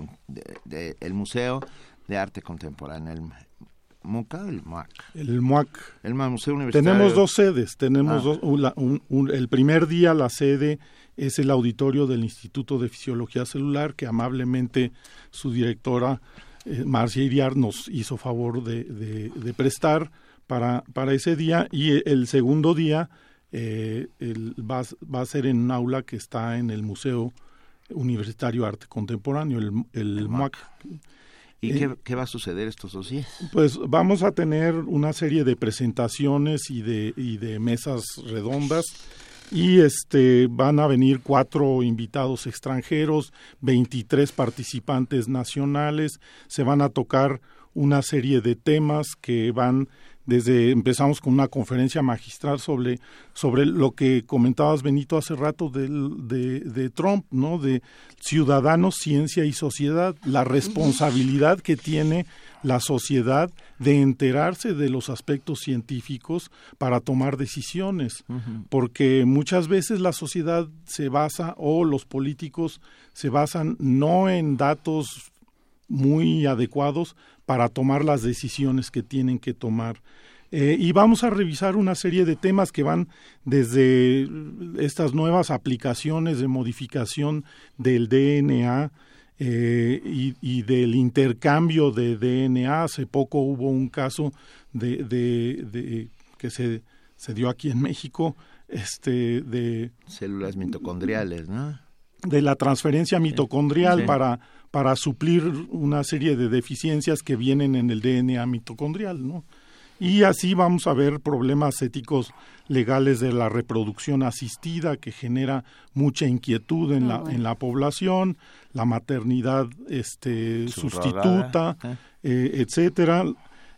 de, el Museo de Arte Contemporáneo, el MUCA, el MUAC. El MUAC. El Museo Universitario. Tenemos dos sedes. Tenemos ah. el primer día la sede es el auditorio del Instituto de Fisiología Celular, que amablemente su directora eh, Marcia Iriar nos hizo favor de, de prestar para, para ese día. Y el segundo día eh, va, a ser en un aula que está en el Museo Universitario Arte Contemporáneo, el, el MUAC. ¿Y qué, qué, va a suceder estos dos días? Pues vamos a tener una serie de presentaciones y de, y de mesas redondas y este van a venir cuatro invitados extranjeros, 23 participantes nacionales, se van a tocar una serie de temas que van desde empezamos con una conferencia magistral sobre, sobre lo que comentabas Benito hace rato de, de, Trump, ¿no? De ciudadanos, ciencia y sociedad, la responsabilidad que tiene la sociedad de enterarse de los aspectos científicos para tomar decisiones, porque muchas veces la sociedad se basa o los políticos se basan no en datos muy adecuados para tomar las decisiones que tienen que tomar. Eh, y vamos a revisar una serie de temas que van desde estas nuevas aplicaciones de modificación del DNA eh, y, del intercambio de DNA. Hace poco hubo un caso de, de, que se, se dio aquí en México este de células mitocondriales, ¿no? De la transferencia mitocondrial para para suplir una serie de deficiencias que vienen en el DNA mitocondrial, ¿no? Y así vamos a ver problemas éticos legales de la reproducción asistida que genera mucha inquietud en la en la población, la maternidad este sustituta. Eh, etcétera,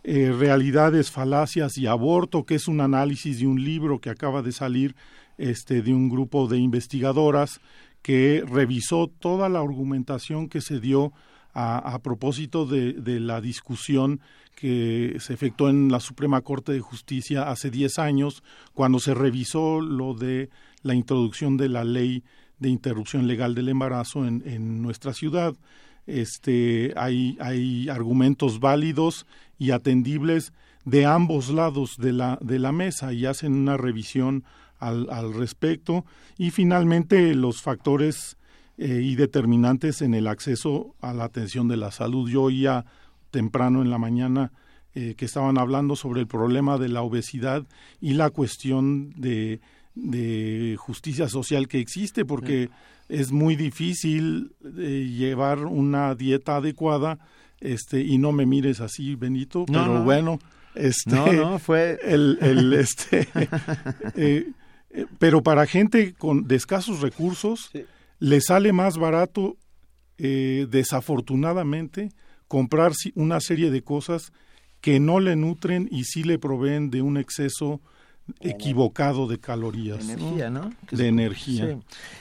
eh, realidades, falacias y aborto, que es un análisis de un libro que acaba de salir este de un grupo de investigadoras que revisó toda la argumentación que se dio a, propósito de, la discusión que se efectuó en la Suprema Corte de Justicia hace 10 años, cuando se revisó lo de la introducción de la ley de interrupción legal del embarazo en, nuestra ciudad. Este, hay, hay argumentos válidos y atendibles de ambos lados de la, de la mesa y hacen una revisión al, respecto. Y finalmente los factores eh, y determinantes en el acceso a la atención de la salud. Yo oía temprano en la mañana eh, que estaban hablando sobre el problema de la obesidad y la cuestión de, de justicia social que existe, porque es muy difícil eh, llevar una dieta adecuada, este, y no me mires así, Benito, pero bueno, este, no, no, fue el, el este, eh, pero para gente con de escasos recursos le sale más barato, eh, desafortunadamente, comprar una serie de cosas que no le nutren y sí le proveen de un exceso equivocado de calorías. De energía, ¿no? De energía.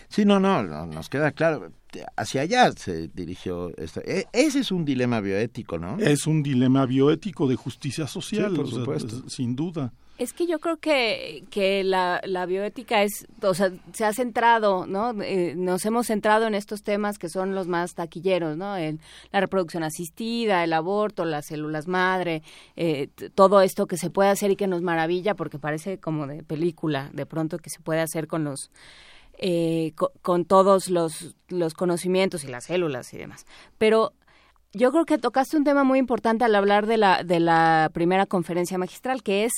Sí. no, no, nos queda claro. Hacia allá se dirigió. Esto. E, ese es un dilema bioético, ¿no? Es un dilema bioético de justicia social, por supuesto. sin duda. Es que yo creo que, que la, la, bioética es, o sea, se ha centrado, ¿no? Eh, nos hemos centrado en estos temas que son los más taquilleros, ¿no? En la reproducción asistida, el aborto, las células madre, eh, todo esto que se puede hacer y que nos maravilla porque parece como de película, de pronto que se puede hacer con los, eh, con, todos los, los conocimientos y las células y demás. Pero yo creo que tocaste un tema muy importante al hablar de la, de la primera conferencia magistral, que es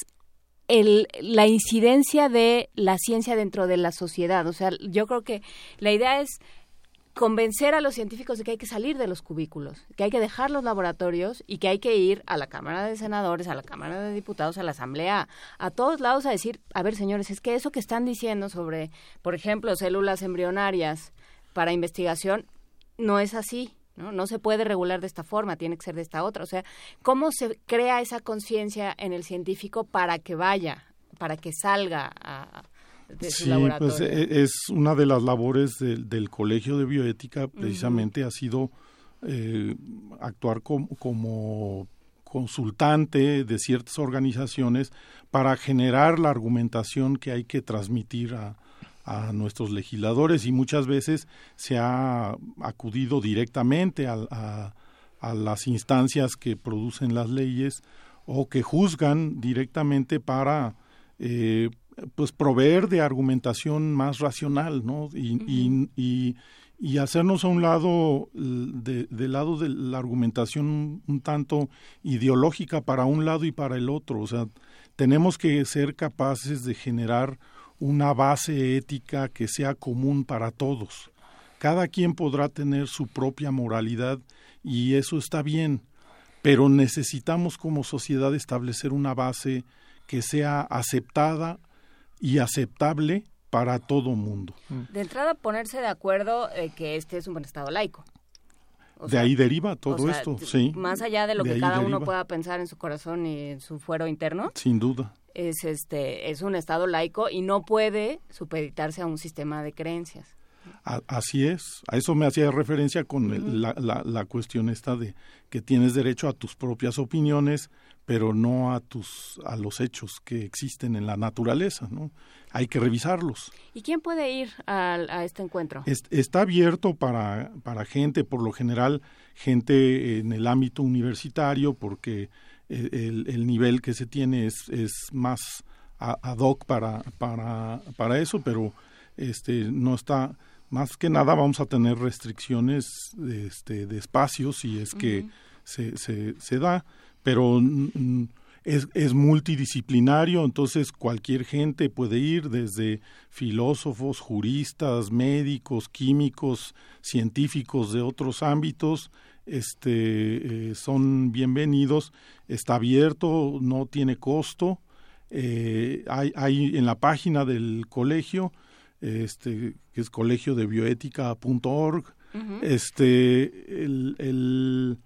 el, la incidencia de la ciencia dentro de la sociedad. O sea, yo creo que la idea es convencer a los científicos de que hay que salir de los cubículos, que hay que dejar los laboratorios y que hay que ir a la Cámara de Senadores, a la Cámara de Diputados, a la Asamblea, a todos lados a decir, a ver señores, es que eso que están diciendo sobre, por ejemplo, células embrionarias para investigación, no es así. ¿No? No se puede regular de esta forma, tiene que ser de esta otra. O sea, ¿cómo se crea esa conciencia en el científico para que vaya, para que salga a, de su sí, Pues e, es una de las labores del, Colegio de Bioética, precisamente ha sido eh, actuar como consultante de ciertas organizaciones para generar la argumentación que hay que transmitir a, a nuestros legisladores y muchas veces se ha acudido directamente a, a, las instancias que producen las leyes o que juzgan directamente para eh, pues proveer de argumentación más racional ¿no? y, y, y, hacernos a un lado de, del lado de la argumentación un tanto ideológica para un lado y para el otro o sea tenemos que ser capaces de generar una base ética que sea común para todos. Cada quien podrá tener su propia moralidad y eso está bien, pero necesitamos como sociedad establecer una base que sea aceptada y aceptable para todo mundo. De entrada, ponerse de acuerdo eh, que este es un buen Estado laico. de ahí deriva todo esto, sí. Más allá de lo que cada uno pueda pensar en su corazón y en su fuero interno. Sin duda. Es este es un estado laico y no puede supeditarse a un sistema de creencias. así es, a eso me hacía referencia con la, la, la, cuestión esta de que tienes derecho a tus propias opiniones, pero no a tus a los hechos que existen en la naturaleza, ¿no? Hay que revisarlos. ¿Y quién puede ir a, este encuentro? está abierto para, para gente, por lo general, gente en el ámbito universitario, porque el, nivel que se tiene es, es más ad hoc para, para, para eso, pero este no está más que nada vamos a tener restricciones de, este, de espacios si es que se, se, se da pero es, es, multidisciplinario, entonces cualquier gente puede ir, desde filósofos, juristas, médicos, químicos, científicos de otros ámbitos, este, eh, son bienvenidos, está abierto, no tiene costo, eh, hay, hay, en la página del colegio, este, que es colegiodebioética.org, este, el, el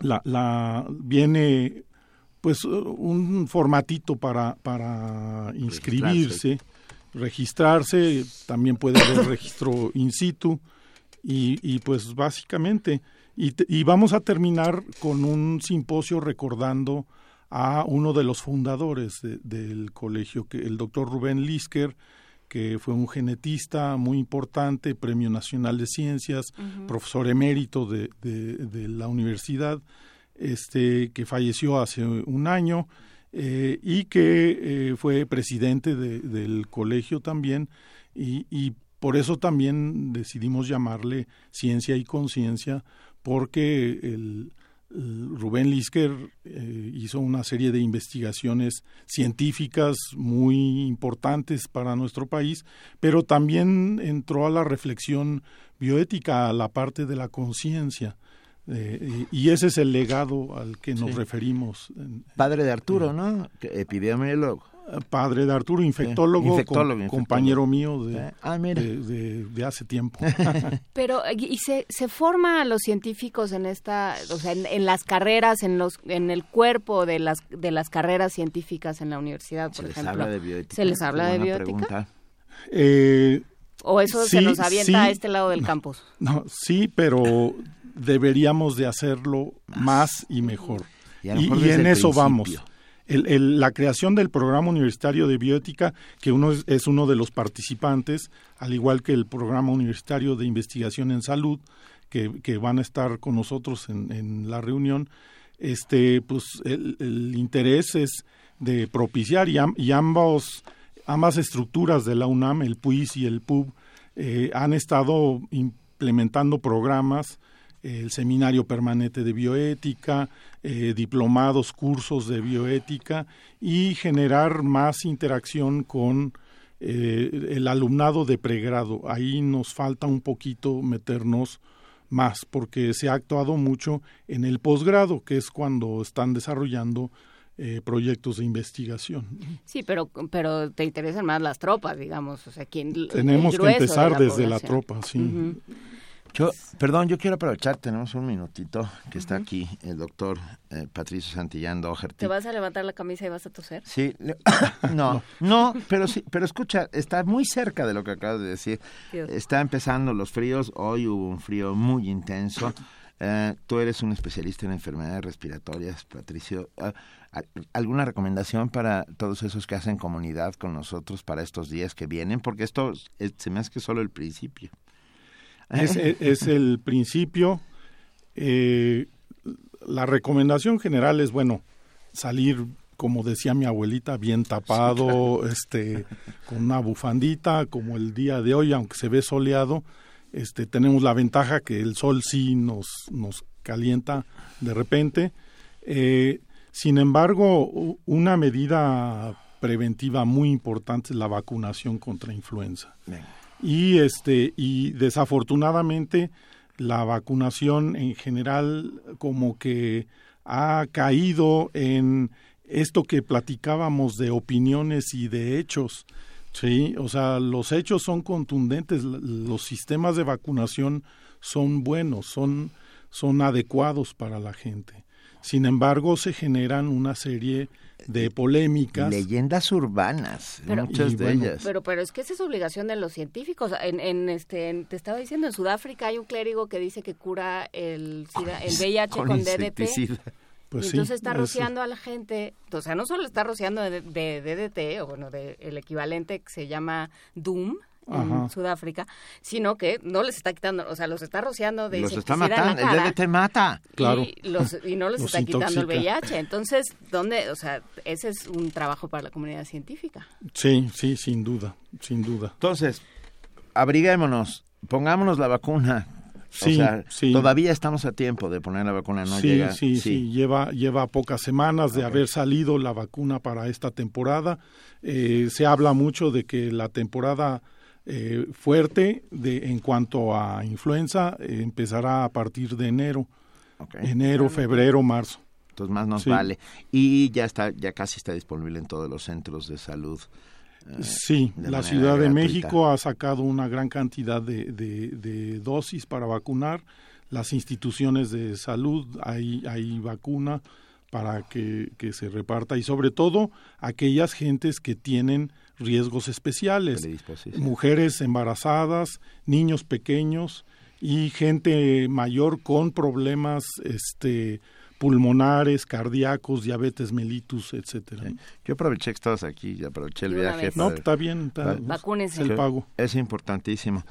la, la viene pues un formatito para, para inscribirse, registrarse, también puede haber registro in situ y, y pues básicamente y, y, vamos a terminar con un simposio recordando a uno de los fundadores del colegio, que el doctor Rubén Lisker, que fue un genetista muy importante, Premio Nacional de Ciencias, profesor emérito de, de, la universidad, este, que falleció hace un año eh, y que eh, fue presidente del colegio también y, y por eso también decidimos llamarle Ciencia y Conciencia, porque el, Rubén Lisker eh, hizo una serie de investigaciones científicas muy importantes para nuestro país, pero también entró a la reflexión bioética, a la parte de la conciencia. Eh, y ese es el legado al que nos referimos. Padre de Arturo, ¿no? Epidemiólogo padre de Arturo, infectólogo, compañero mío ah, de, de, hace tiempo. Pero, ¿y se, se forma a los científicos en esta, o sea, en, las carreras, en los en el cuerpo de las de las carreras científicas en la universidad, por ¿Se ejemplo? Les habla de bioética? ¿Se les habla de bioética? Eh, ¿O eso se nos avienta a este lado del campus? No, sí, pero deberíamos de hacerlo más y mejor. Y, en eso vamos el, la creación del programa universitario de bioética, que uno es, uno de los participantes, al igual que el programa universitario de investigación en salud, que, que van a estar con nosotros en, en la reunión, este, pues el, interés es de propiciar y, y, ambos, ambas estructuras de la UNAM, el PUIS y el PUB, eh, han estado implementando programas el seminario permanente de bioética, eh, diplomados, cursos de bioética y generar más interacción con eh, el alumnado de pregrado. Ahí nos falta un poquito meternos más porque se ha actuado mucho en el posgrado, que es cuando están desarrollando eh, proyectos de investigación. Sí, pero pero te interesan más las tropas, digamos, o sea, quién tenemos que empezar desde la tropa, sí. Yo, perdón, yo quiero aprovechar, tenemos un minutito que está aquí el doctor eh, Patricio Santillán Doherty. ¿Te vas a levantar la camisa y vas a toser? Sí, no, no, pero sí, pero escucha, está muy cerca de lo que acabas de decir. Está empezando los fríos, hoy hubo un frío muy intenso. Eh, tú eres un especialista en enfermedades respiratorias, Patricio. Ah, ¿Alguna recomendación para todos esos que hacen comunidad con nosotros para estos días que vienen? Porque esto se me hace que solo el principio. Es, el principio. Eh, la recomendación general es, bueno, salir, como decía mi abuelita, bien tapado, este, con una bufandita, como el día de hoy, aunque se ve soleado, este, tenemos la ventaja que el sol sí nos, nos calienta de repente. Eh, sin embargo, una medida preventiva muy importante es la vacunación contra influenza y este y desafortunadamente la vacunación en general como que ha caído en esto que platicábamos de opiniones y de hechos. Sí, o sea, los hechos son contundentes, los sistemas de vacunación son buenos, son, son adecuados para la gente. Sin embargo, se generan una serie de polémicas. Leyendas urbanas, muchas de ellas. Pero, pero es que esa es obligación de los científicos. En, en este, te estaba diciendo, en Sudáfrica hay un clérigo que dice que cura el, el VIH con, DDT. Pues entonces está rociando a la gente, o sea, no solo está rociando de, DDT, o bueno, de, el equivalente que se llama Doom, en Sudáfrica, sino que no les está quitando, o sea, los está rociando de los está matando, el DDT mata, claro, y, los, y no les está quitando el VIH. Entonces, ¿dónde, o sea, ese es un trabajo para la comunidad científica? Sí, sí, sin duda, sin duda. Entonces, abriguémonos, pongámonos la vacuna. Sí, sí. todavía estamos a tiempo de poner la vacuna, no sí, llega. Sí, sí, lleva lleva pocas semanas de haber salido la vacuna para esta temporada. Eh, se habla mucho de que la temporada eh, fuerte de, en cuanto a influenza eh, empezará a partir de enero, enero, febrero, marzo. Entonces más nos vale. Y ya está, ya casi está disponible en todos los centros de salud. Eh, sí, la Ciudad de México ha sacado una gran cantidad de, de, dosis para vacunar. Las instituciones de salud, hay, hay vacuna para que, que se reparta y sobre todo aquellas gentes que tienen riesgos especiales, mujeres embarazadas, niños pequeños y gente mayor con problemas este pulmonares, cardíacos, diabetes mellitus, etcétera. Yo aproveché que estabas aquí y aproveché el viaje. No, está bien, está, el pago. Es importantísimo.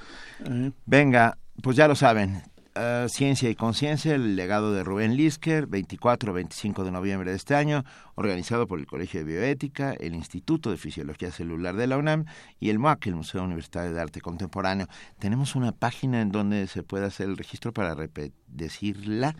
Eh. Venga, pues ya lo saben, eh, Ciencia y Conciencia, el legado de Rubén Lisker, 24-25 de noviembre de este año, organizado por el Colegio de Bioética, el Instituto de Fisiología Celular de la UNAM y el MUAC, el Museo Universitario de Arte Contemporáneo. Tenemos una página en donde se puede hacer el registro para decirla.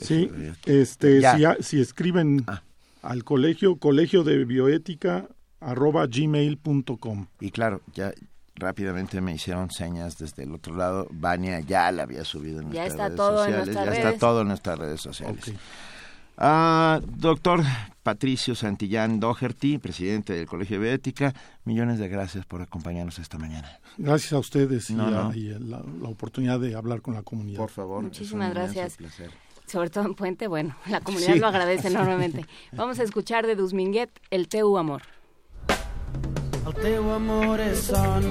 Sí, este, si, escriben ah. al colegio, colegio de bioética arroba gmail.com. Y claro, ya rápidamente me hicieron señas desde el otro lado. Vania ya la había subido en nuestras redes sociales. ya está todo en nuestras redes sociales. Ah, doctor Patricio Santillán Doherty, presidente del Colegio de Ética, millones de gracias por acompañarnos esta mañana. Gracias a ustedes y, la, oportunidad de hablar con la comunidad. Por favor. Muchísimas gracias. Sobre todo en Puente, bueno, la comunidad lo agradece enormemente. Vamos a escuchar de Dusminguet el Teu Amor. Teu amor és son,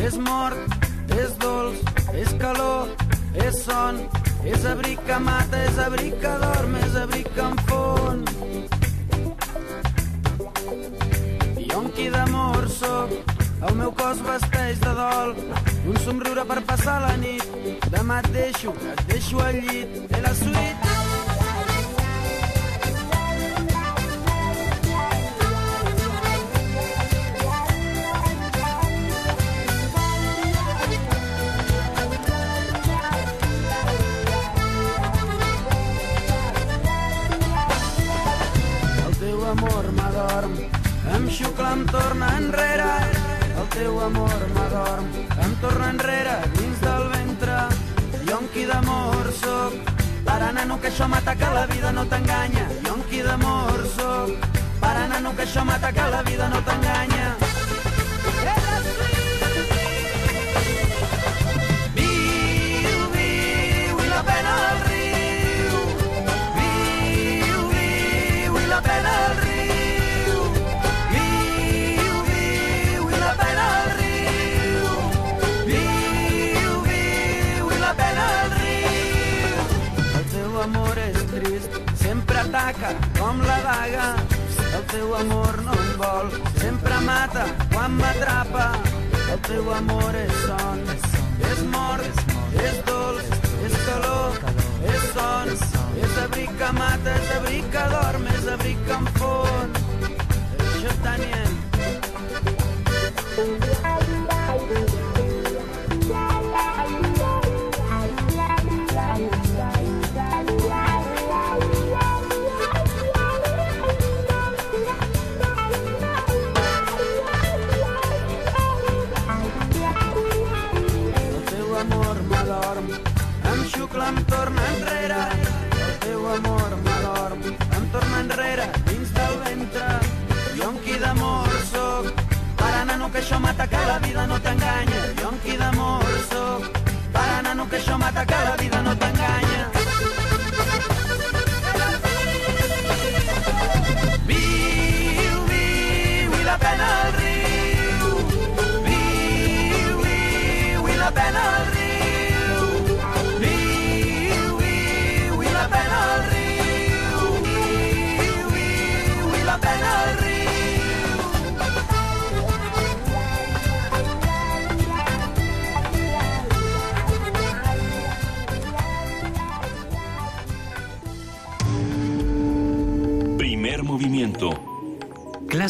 és mort, és dolç, és calor, és son, és abric que mata, és abric que dorm, és abric que enfon. I on qui d'amor sóc, el meu cos vesteix de dol, un somriure per passar la nit. Demà et deixo, et deixo al llit, de la suite. Xucla, em torna enrere, el teu amor m'adorm, em torna enrere dins del ventre, jo en qui d'amor soc, para nano que això mata que la vida no t'enganya, jo en qui d'amor soc, para nano que això mata que la vida no t'enganya. Ataca com la daga. El teu amor no em vol, sempre mata quan m'atrapa. El teu amor és son, és mort, és dolç, és calor, és son, és abric que mata, és abric que dorm, és abric que em fon. Això Daniel. xucla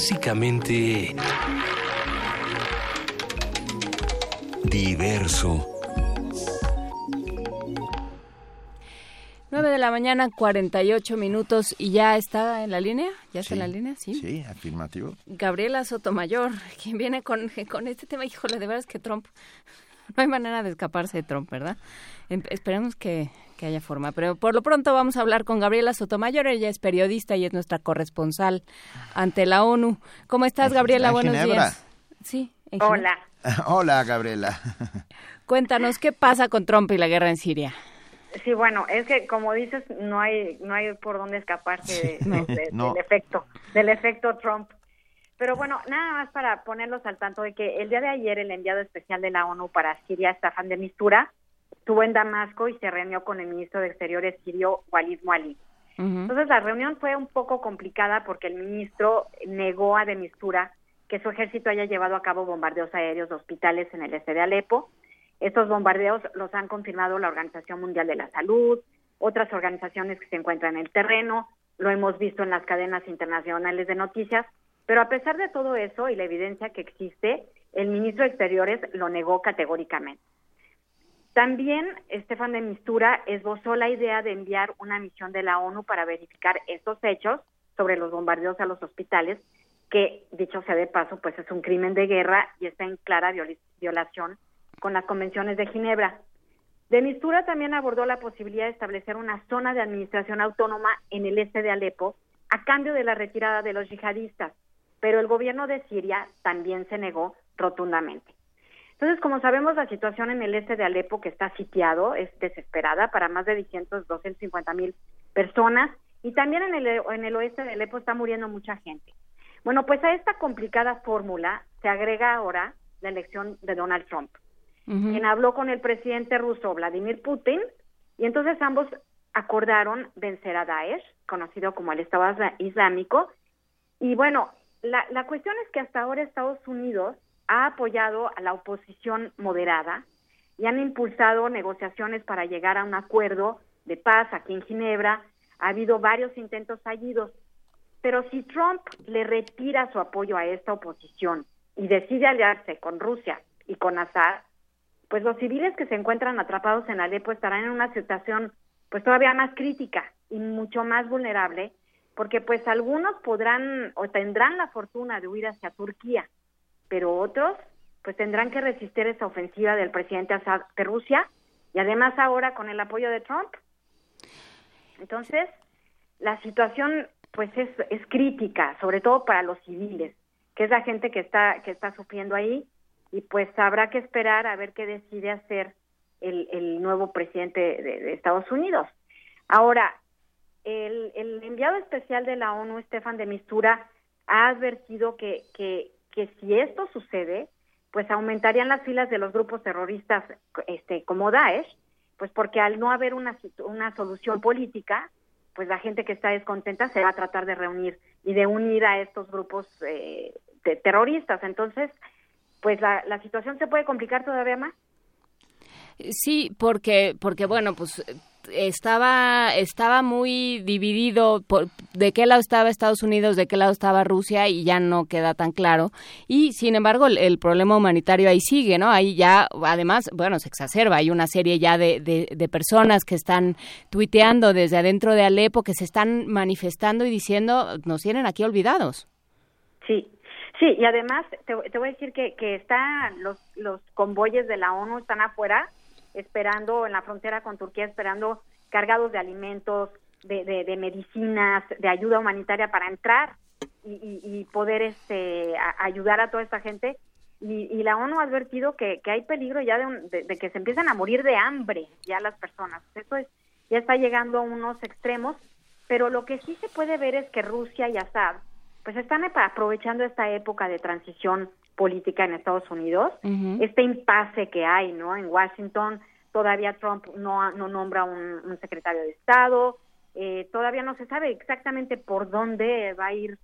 clásicamente diverso. 9 de la mañana, 48 minutos y ya está en la línea. ¿Ya está en la línea? Sí. Sí, afirmativo. Gabriela Sotomayor, quien viene con, con este tema. Híjole, de verdad es que Trump. No hay manera de escaparse de Trump, ¿verdad? Em, esperemos que, que haya forma. Pero por lo pronto vamos a hablar con Gabriela Sotomayor. Ella es periodista y es nuestra corresponsal ante la ONU. ¿Cómo estás, Gabriela? Buenos días. Sí. Hola. Hola, Gabriela. Cuéntanos, ¿qué pasa con Trump y la guerra en Siria? Sí, bueno, es que como dices, no hay no hay por dónde escaparse del efecto del efecto Trump. Pero bueno, nada más para ponerlos al tanto de que el día de ayer el enviado especial de la ONU para Siria, Staffan de Mistura, estuvo en Damasco y se reunió con el ministro de Exteriores sirio, Walid Muali. Entonces la reunión fue un poco complicada porque el ministro negó a de Mistura que su ejército haya llevado a cabo bombardeos aéreos de hospitales en el este de Alepo estos bombardeos los han confirmado la Organización Mundial de la Salud, otras organizaciones que se encuentran en el terreno, lo hemos visto en las cadenas internacionales de noticias, pero a pesar de todo eso y la evidencia que existe, el ministro de Exteriores lo negó categóricamente. También Estefan de Mistura esbozó la idea de enviar una misión de la ONU para verificar estos hechos sobre los bombardeos a los hospitales, que dicho sea de paso, pues es un crimen de guerra y está en clara violación con las convenciones de Ginebra. De Mistura también abordó la posibilidad de establecer una zona de administración autónoma en el este de Alepo a cambio de la retirada de los yihadistas, pero el gobierno de Siria también se negó rotundamente. Entonces, como sabemos, la situación en el este de Alepo, que está sitiado, es desesperada para más de 200, 250 mil personas, y también en el, en el oeste de Alepo está muriendo mucha gente. Bueno, pues a esta complicada fórmula se agrega ahora la elección de Donald Trump quien habló con el presidente ruso Vladimir Putin, y entonces ambos acordaron vencer a Daesh, conocido como el Estado Islámico. Y bueno, la, la cuestión es que hasta ahora Estados Unidos ha apoyado a la oposición moderada y han impulsado negociaciones para llegar a un acuerdo de paz aquí en Ginebra. Ha habido varios intentos fallidos. Pero si Trump le retira su apoyo a esta oposición y decide aliarse con Rusia y con Assad, pues los civiles que se encuentran atrapados en Alepo estarán en una situación pues todavía más crítica y mucho más vulnerable, porque pues algunos podrán o tendrán la fortuna de huir hacia Turquía, pero otros pues tendrán que resistir esa ofensiva del presidente Assad de Rusia y además ahora con el apoyo de Trump. Entonces, la situación pues es, es crítica, sobre todo para los civiles, que es la gente que está que está sufriendo ahí y pues habrá que esperar a ver qué decide hacer el, nuevo presidente de, Estados Unidos. Ahora, el, enviado especial de la ONU, Estefan de Mistura, ha advertido que, que, que si esto sucede, pues aumentarían las filas de los grupos terroristas este, como Daesh, pues porque al no haber una, una solución política, pues la gente que está descontenta se va a tratar de reunir y de unir a estos grupos eh, de terroristas. Entonces, pues la, la situación se puede complicar todavía más. Sí, porque, porque bueno, pues estaba estaba muy dividido por de qué lado estaba Estados Unidos, de qué lado estaba Rusia y ya no queda tan claro. Y sin embargo, el, problema humanitario ahí sigue, ¿no? Ahí ya, además, bueno, se exacerba. Hay una serie ya de, de, personas que están tuiteando desde adentro de Alepo, que se están manifestando y diciendo, nos tienen aquí olvidados. Sí, Sí, y además te, voy a decir que, que están los, los convoyes de la ONU están afuera esperando en la frontera con Turquía, esperando cargados de alimentos, de, de, medicinas, de ayuda humanitaria para entrar y, poder este, ayudar a toda esta gente. Y, la ONU ha advertido que, hay peligro ya de, de, que se empiezan a morir de hambre ya las personas. Esto es, ya está llegando a unos extremos, pero lo que sí se puede ver es que Rusia y Assad pues están aprovechando esta época de transición política en Estados Unidos, este impasse que hay, ¿no? En Washington todavía Trump no, no nombra un, secretario de Estado, eh, todavía no se sabe exactamente por dónde va a ir eh,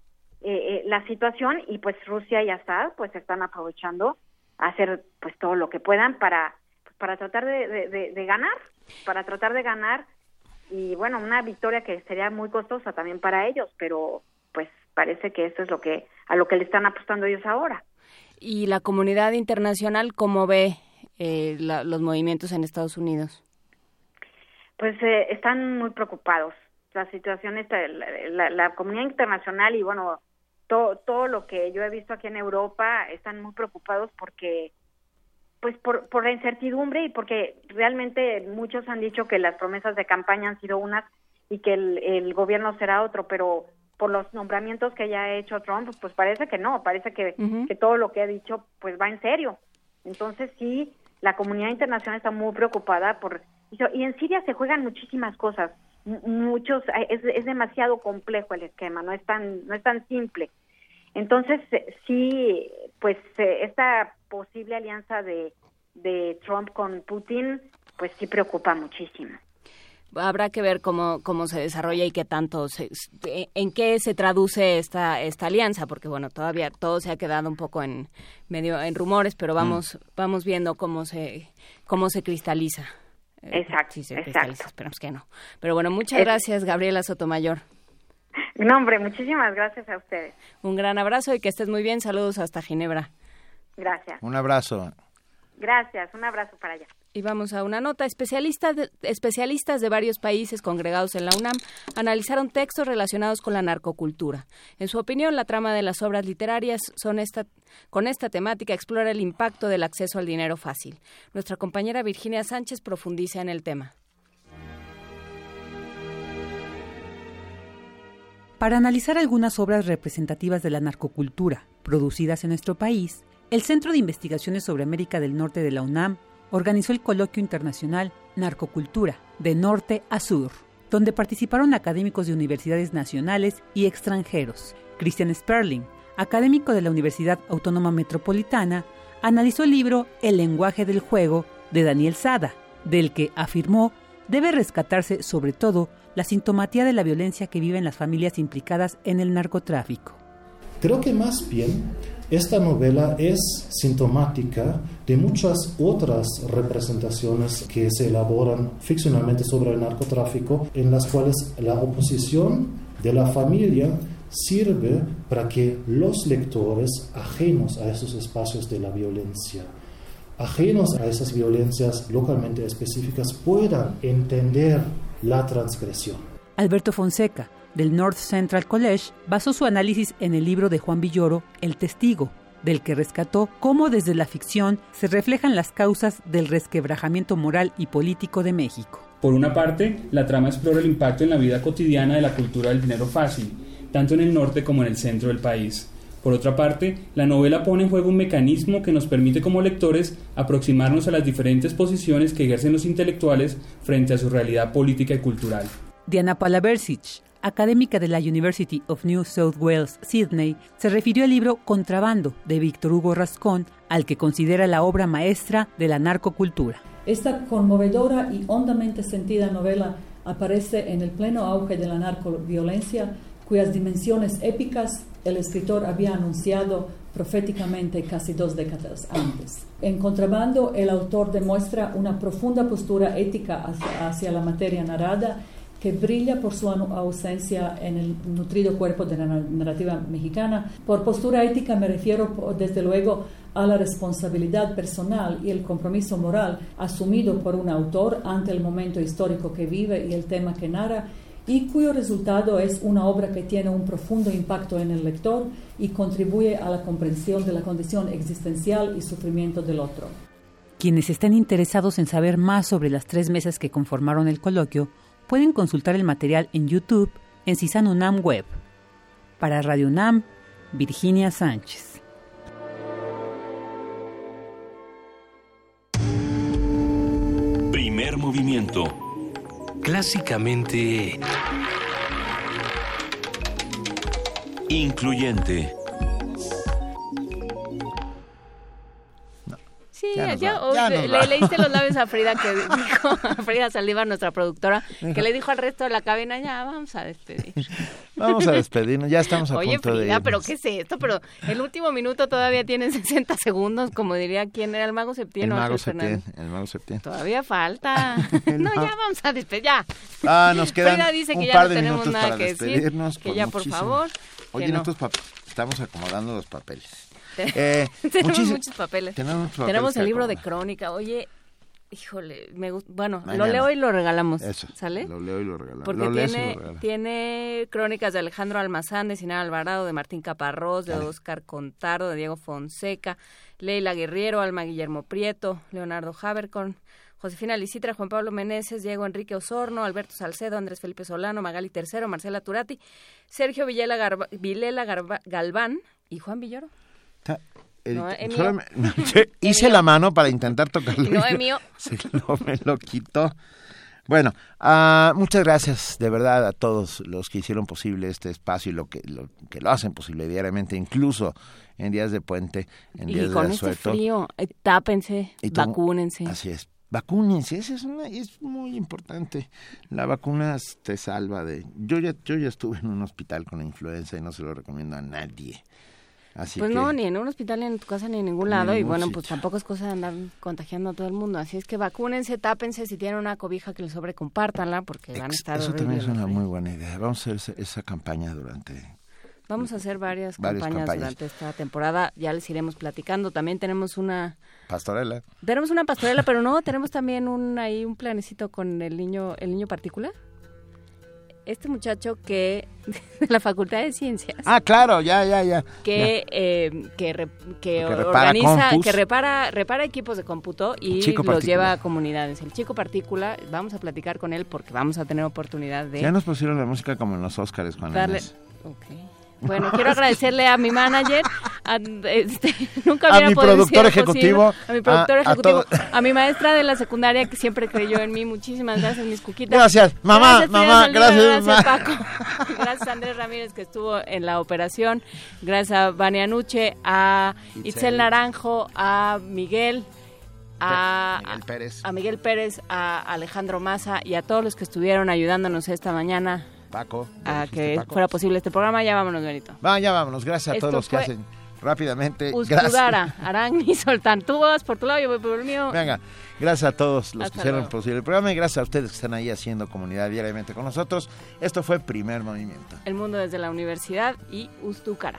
eh, la situación y pues Rusia y Assad pues están aprovechando a hacer pues todo lo que puedan para para tratar de, de ganar, para tratar de ganar y bueno, una victoria que sería muy costosa también para ellos, pero pues parece que esto es lo que a lo que le están apostando ellos ahora. ¿Y la comunidad internacional cómo ve eh, los movimientos en Estados Unidos? Pues eh, están muy preocupados. La situación está, la, la, comunidad internacional y bueno, todo, todo lo que yo he visto aquí en Europa están muy preocupados porque pues por, por la incertidumbre y porque realmente muchos han dicho que las promesas de campaña han sido unas y que el, el gobierno será otro, pero por los nombramientos que ya ha hecho Trump, pues parece que no, parece que, que todo lo que ha dicho pues va en serio. Entonces sí, la comunidad internacional está muy preocupada por... Y en Siria se juegan muchísimas cosas, muchos, es, es demasiado complejo el esquema, no es tan, no es tan simple. Entonces sí, pues esta posible alianza de, de Trump con Putin, pues sí preocupa muchísimo habrá que ver cómo, cómo se desarrolla y qué tanto se, en qué se traduce esta esta alianza porque bueno todavía todo se ha quedado un poco en medio en rumores pero mm. vamos vamos viendo cómo se cómo se cristaliza eh, exacto sí se cristaliza esperamos que no. Pero bueno muchas gracias Gabriela Sotomayor. No hombre muchísimas gracias a ustedes. Un gran abrazo y que estés muy bien. Saludos hasta Ginebra. Gracias. Un abrazo. Gracias un abrazo para allá y vamos a una nota. Especialistas de, especialistas de varios países congregados en la UNAM analizaron textos relacionados con la narcocultura. En su opinión, la trama de las obras literarias son esta, con esta temática explora el impacto del acceso al dinero fácil. Nuestra compañera Virginia Sánchez profundiza en el tema. Para analizar algunas obras representativas de la narcocultura producidas en nuestro país, el Centro de Investigaciones sobre América del Norte de la UNAM organizó el coloquio internacional Narcocultura, de norte a sur, donde participaron académicos de universidades nacionales y extranjeros. Christian Sperling, académico de la Universidad Autónoma Metropolitana, analizó el libro El lenguaje del juego de Daniel Sada, del que afirmó debe rescatarse sobre todo la sintomatía de la violencia que viven las familias implicadas en el narcotráfico. Creo que más bien esta novela es sintomática de muchas otras representaciones que se elaboran ficcionalmente sobre el narcotráfico, en las cuales la oposición de la familia sirve para que los lectores ajenos a esos espacios de la violencia, ajenos a esas violencias localmente específicas, puedan entender la transgresión. Alberto Fonseca, del North Central College basó su análisis en el libro de Juan Villoro, El Testigo, del que rescató cómo desde la ficción se reflejan las causas del resquebrajamiento moral y político de México. Por una parte, la trama explora el impacto en la vida cotidiana de la cultura del dinero fácil, tanto en el norte como en el centro del país. Por otra parte, la novela pone en juego un mecanismo que nos permite como lectores aproximarnos a las diferentes posiciones que ejercen los intelectuales frente a su realidad política y cultural. Diana Palaversic, académica de la University of New South Wales, Sydney, se refirió al libro Contrabando de Víctor Hugo Rascón, al que considera la obra maestra de la narcocultura. Esta conmovedora y hondamente sentida novela aparece en el pleno auge de la narcoviolencia, cuyas dimensiones épicas el escritor había anunciado proféticamente casi dos décadas antes. En Contrabando, el autor demuestra una profunda postura ética hacia la materia narrada que brilla por su ausencia en el nutrido cuerpo de la narrativa mexicana. Por postura ética me refiero, desde luego, a la responsabilidad personal y el compromiso moral asumido por un autor ante el momento histórico que vive y el tema que narra, y cuyo resultado es una obra que tiene un profundo impacto en el lector y contribuye a la comprensión de la condición existencial y sufrimiento del otro. Quienes estén interesados en saber más sobre las tres mesas que conformaron el coloquio, pueden consultar el material en YouTube en CISAN UNAM Web. Para Radio UNAM, Virginia Sánchez. Primer movimiento. Clásicamente... Incluyente. Sí, ya, le, leíste los labios a Frida que dijo, a Frida Saldívar, nuestra productora, que le dijo al resto de la cabina, ya vamos a despedir. Vamos a despedirnos, ya estamos a Oye, punto Frida, pero ¿qué es esto? Pero el último minuto todavía tiene 60 segundos, como diría quién era el mago Septién. El mago Septién, el mago Septién. Todavía falta. no, ya vamos a despedir, ya. Ah, nos quedan Frida dice que un ya par no de tenemos nada que decir, que ya por favor. Oye, estos estamos acomodando los papeles. Eh, tenemos muchos papeles. Tenemos, el libro de crónica. Oye, híjole, me bueno, lo leo y lo regalamos. Eso, ¿Sale? Lo leo y lo regalamos. Porque tiene, tiene crónicas de Alejandro Almazán, de Sinal Alvarado, de Martín Caparrós, de Oscar Contardo, de Diego Fonseca, Leila Guerriero, Alma Guillermo Prieto, Leonardo Habercorn, Josefina Licitra, Juan Pablo Meneses, Diego Enrique Osorno, Alberto Salcedo, Andrés Felipe Solano, Magali Tercero, Marcela Turati, Sergio Vilela, Vilela Galván y Juan Villoro. Hice la mano para intentar tocarlo. No, es mío. no me lo quitó. Bueno, uh, muchas gracias de verdad a todos los que hicieron posible este espacio y lo que lo, que lo hacen posible diariamente, incluso en días de puente, en días y con este frío, eh, tápense, vacúnense. Así es, vacúnense, eso es, una, es muy importante. La vacuna te salva de... Yo ya, yo ya estuve en un hospital con influenza y no se lo recomiendo a nadie. Así pues no, ni en un hospital, ni en tu casa, ni en ningún lado. y bueno, pues tampoco es cosa de andar contagiando a todo el mundo. Así es que vacúnense, tápense. Si tienen una cobija que les sobre, compártanla porque van a estar Eso también es una muy buena idea. Vamos a hacer esa campaña durante Vamos a hacer varias, campañas, durante esta temporada, ya les iremos platicando. También tenemos una pastorela. Tenemos una pastorela, pero no, tenemos también un ahí un planecito con el niño el niño particular. Este muchacho que de la Facultad de Ciencias. Ah, claro, ya, ya, ya. Que eh, que, organiza, que repara repara equipos de cómputo y los lleva a comunidades. El chico particular, vamos a platicar con él porque vamos a tener oportunidad de. Ya nos pusieron la música como en los Óscares, Juan. Darle, okay. Bueno, quiero agradecerle a mi manager, a, este, nunca a mi productor ejecutivo, a mi productor ejecutivo, a, mi maestra de la secundaria que siempre creyó en mí. Muchísimas gracias, mis cuquitas. Gracias, mamá, mamá, gracias, gracias Paco. Gracias a Andrés Ramírez que estuvo en la operación. Gracias a Vania Nuche, a Itzel Naranjo, a Miguel. A Miguel Pérez. a Miguel Pérez, a Alejandro Maza y a todos los que estuvieron ayudándonos esta mañana Paco. A que fuera posible este programa. Ya vámonos, Benito. Va, ya vámonos. Gracias a todos los que hacen rápidamente. Ustudara, Arán y Soltán. Tú vas por tu lado, yo voy por el mío. Venga, gracias a todos los que hicieron posible el programa y gracias a ustedes que están ahí haciendo comunidad diariamente con nosotros. Esto fue Primer Movimiento. El mundo desde la universidad y Ustucara.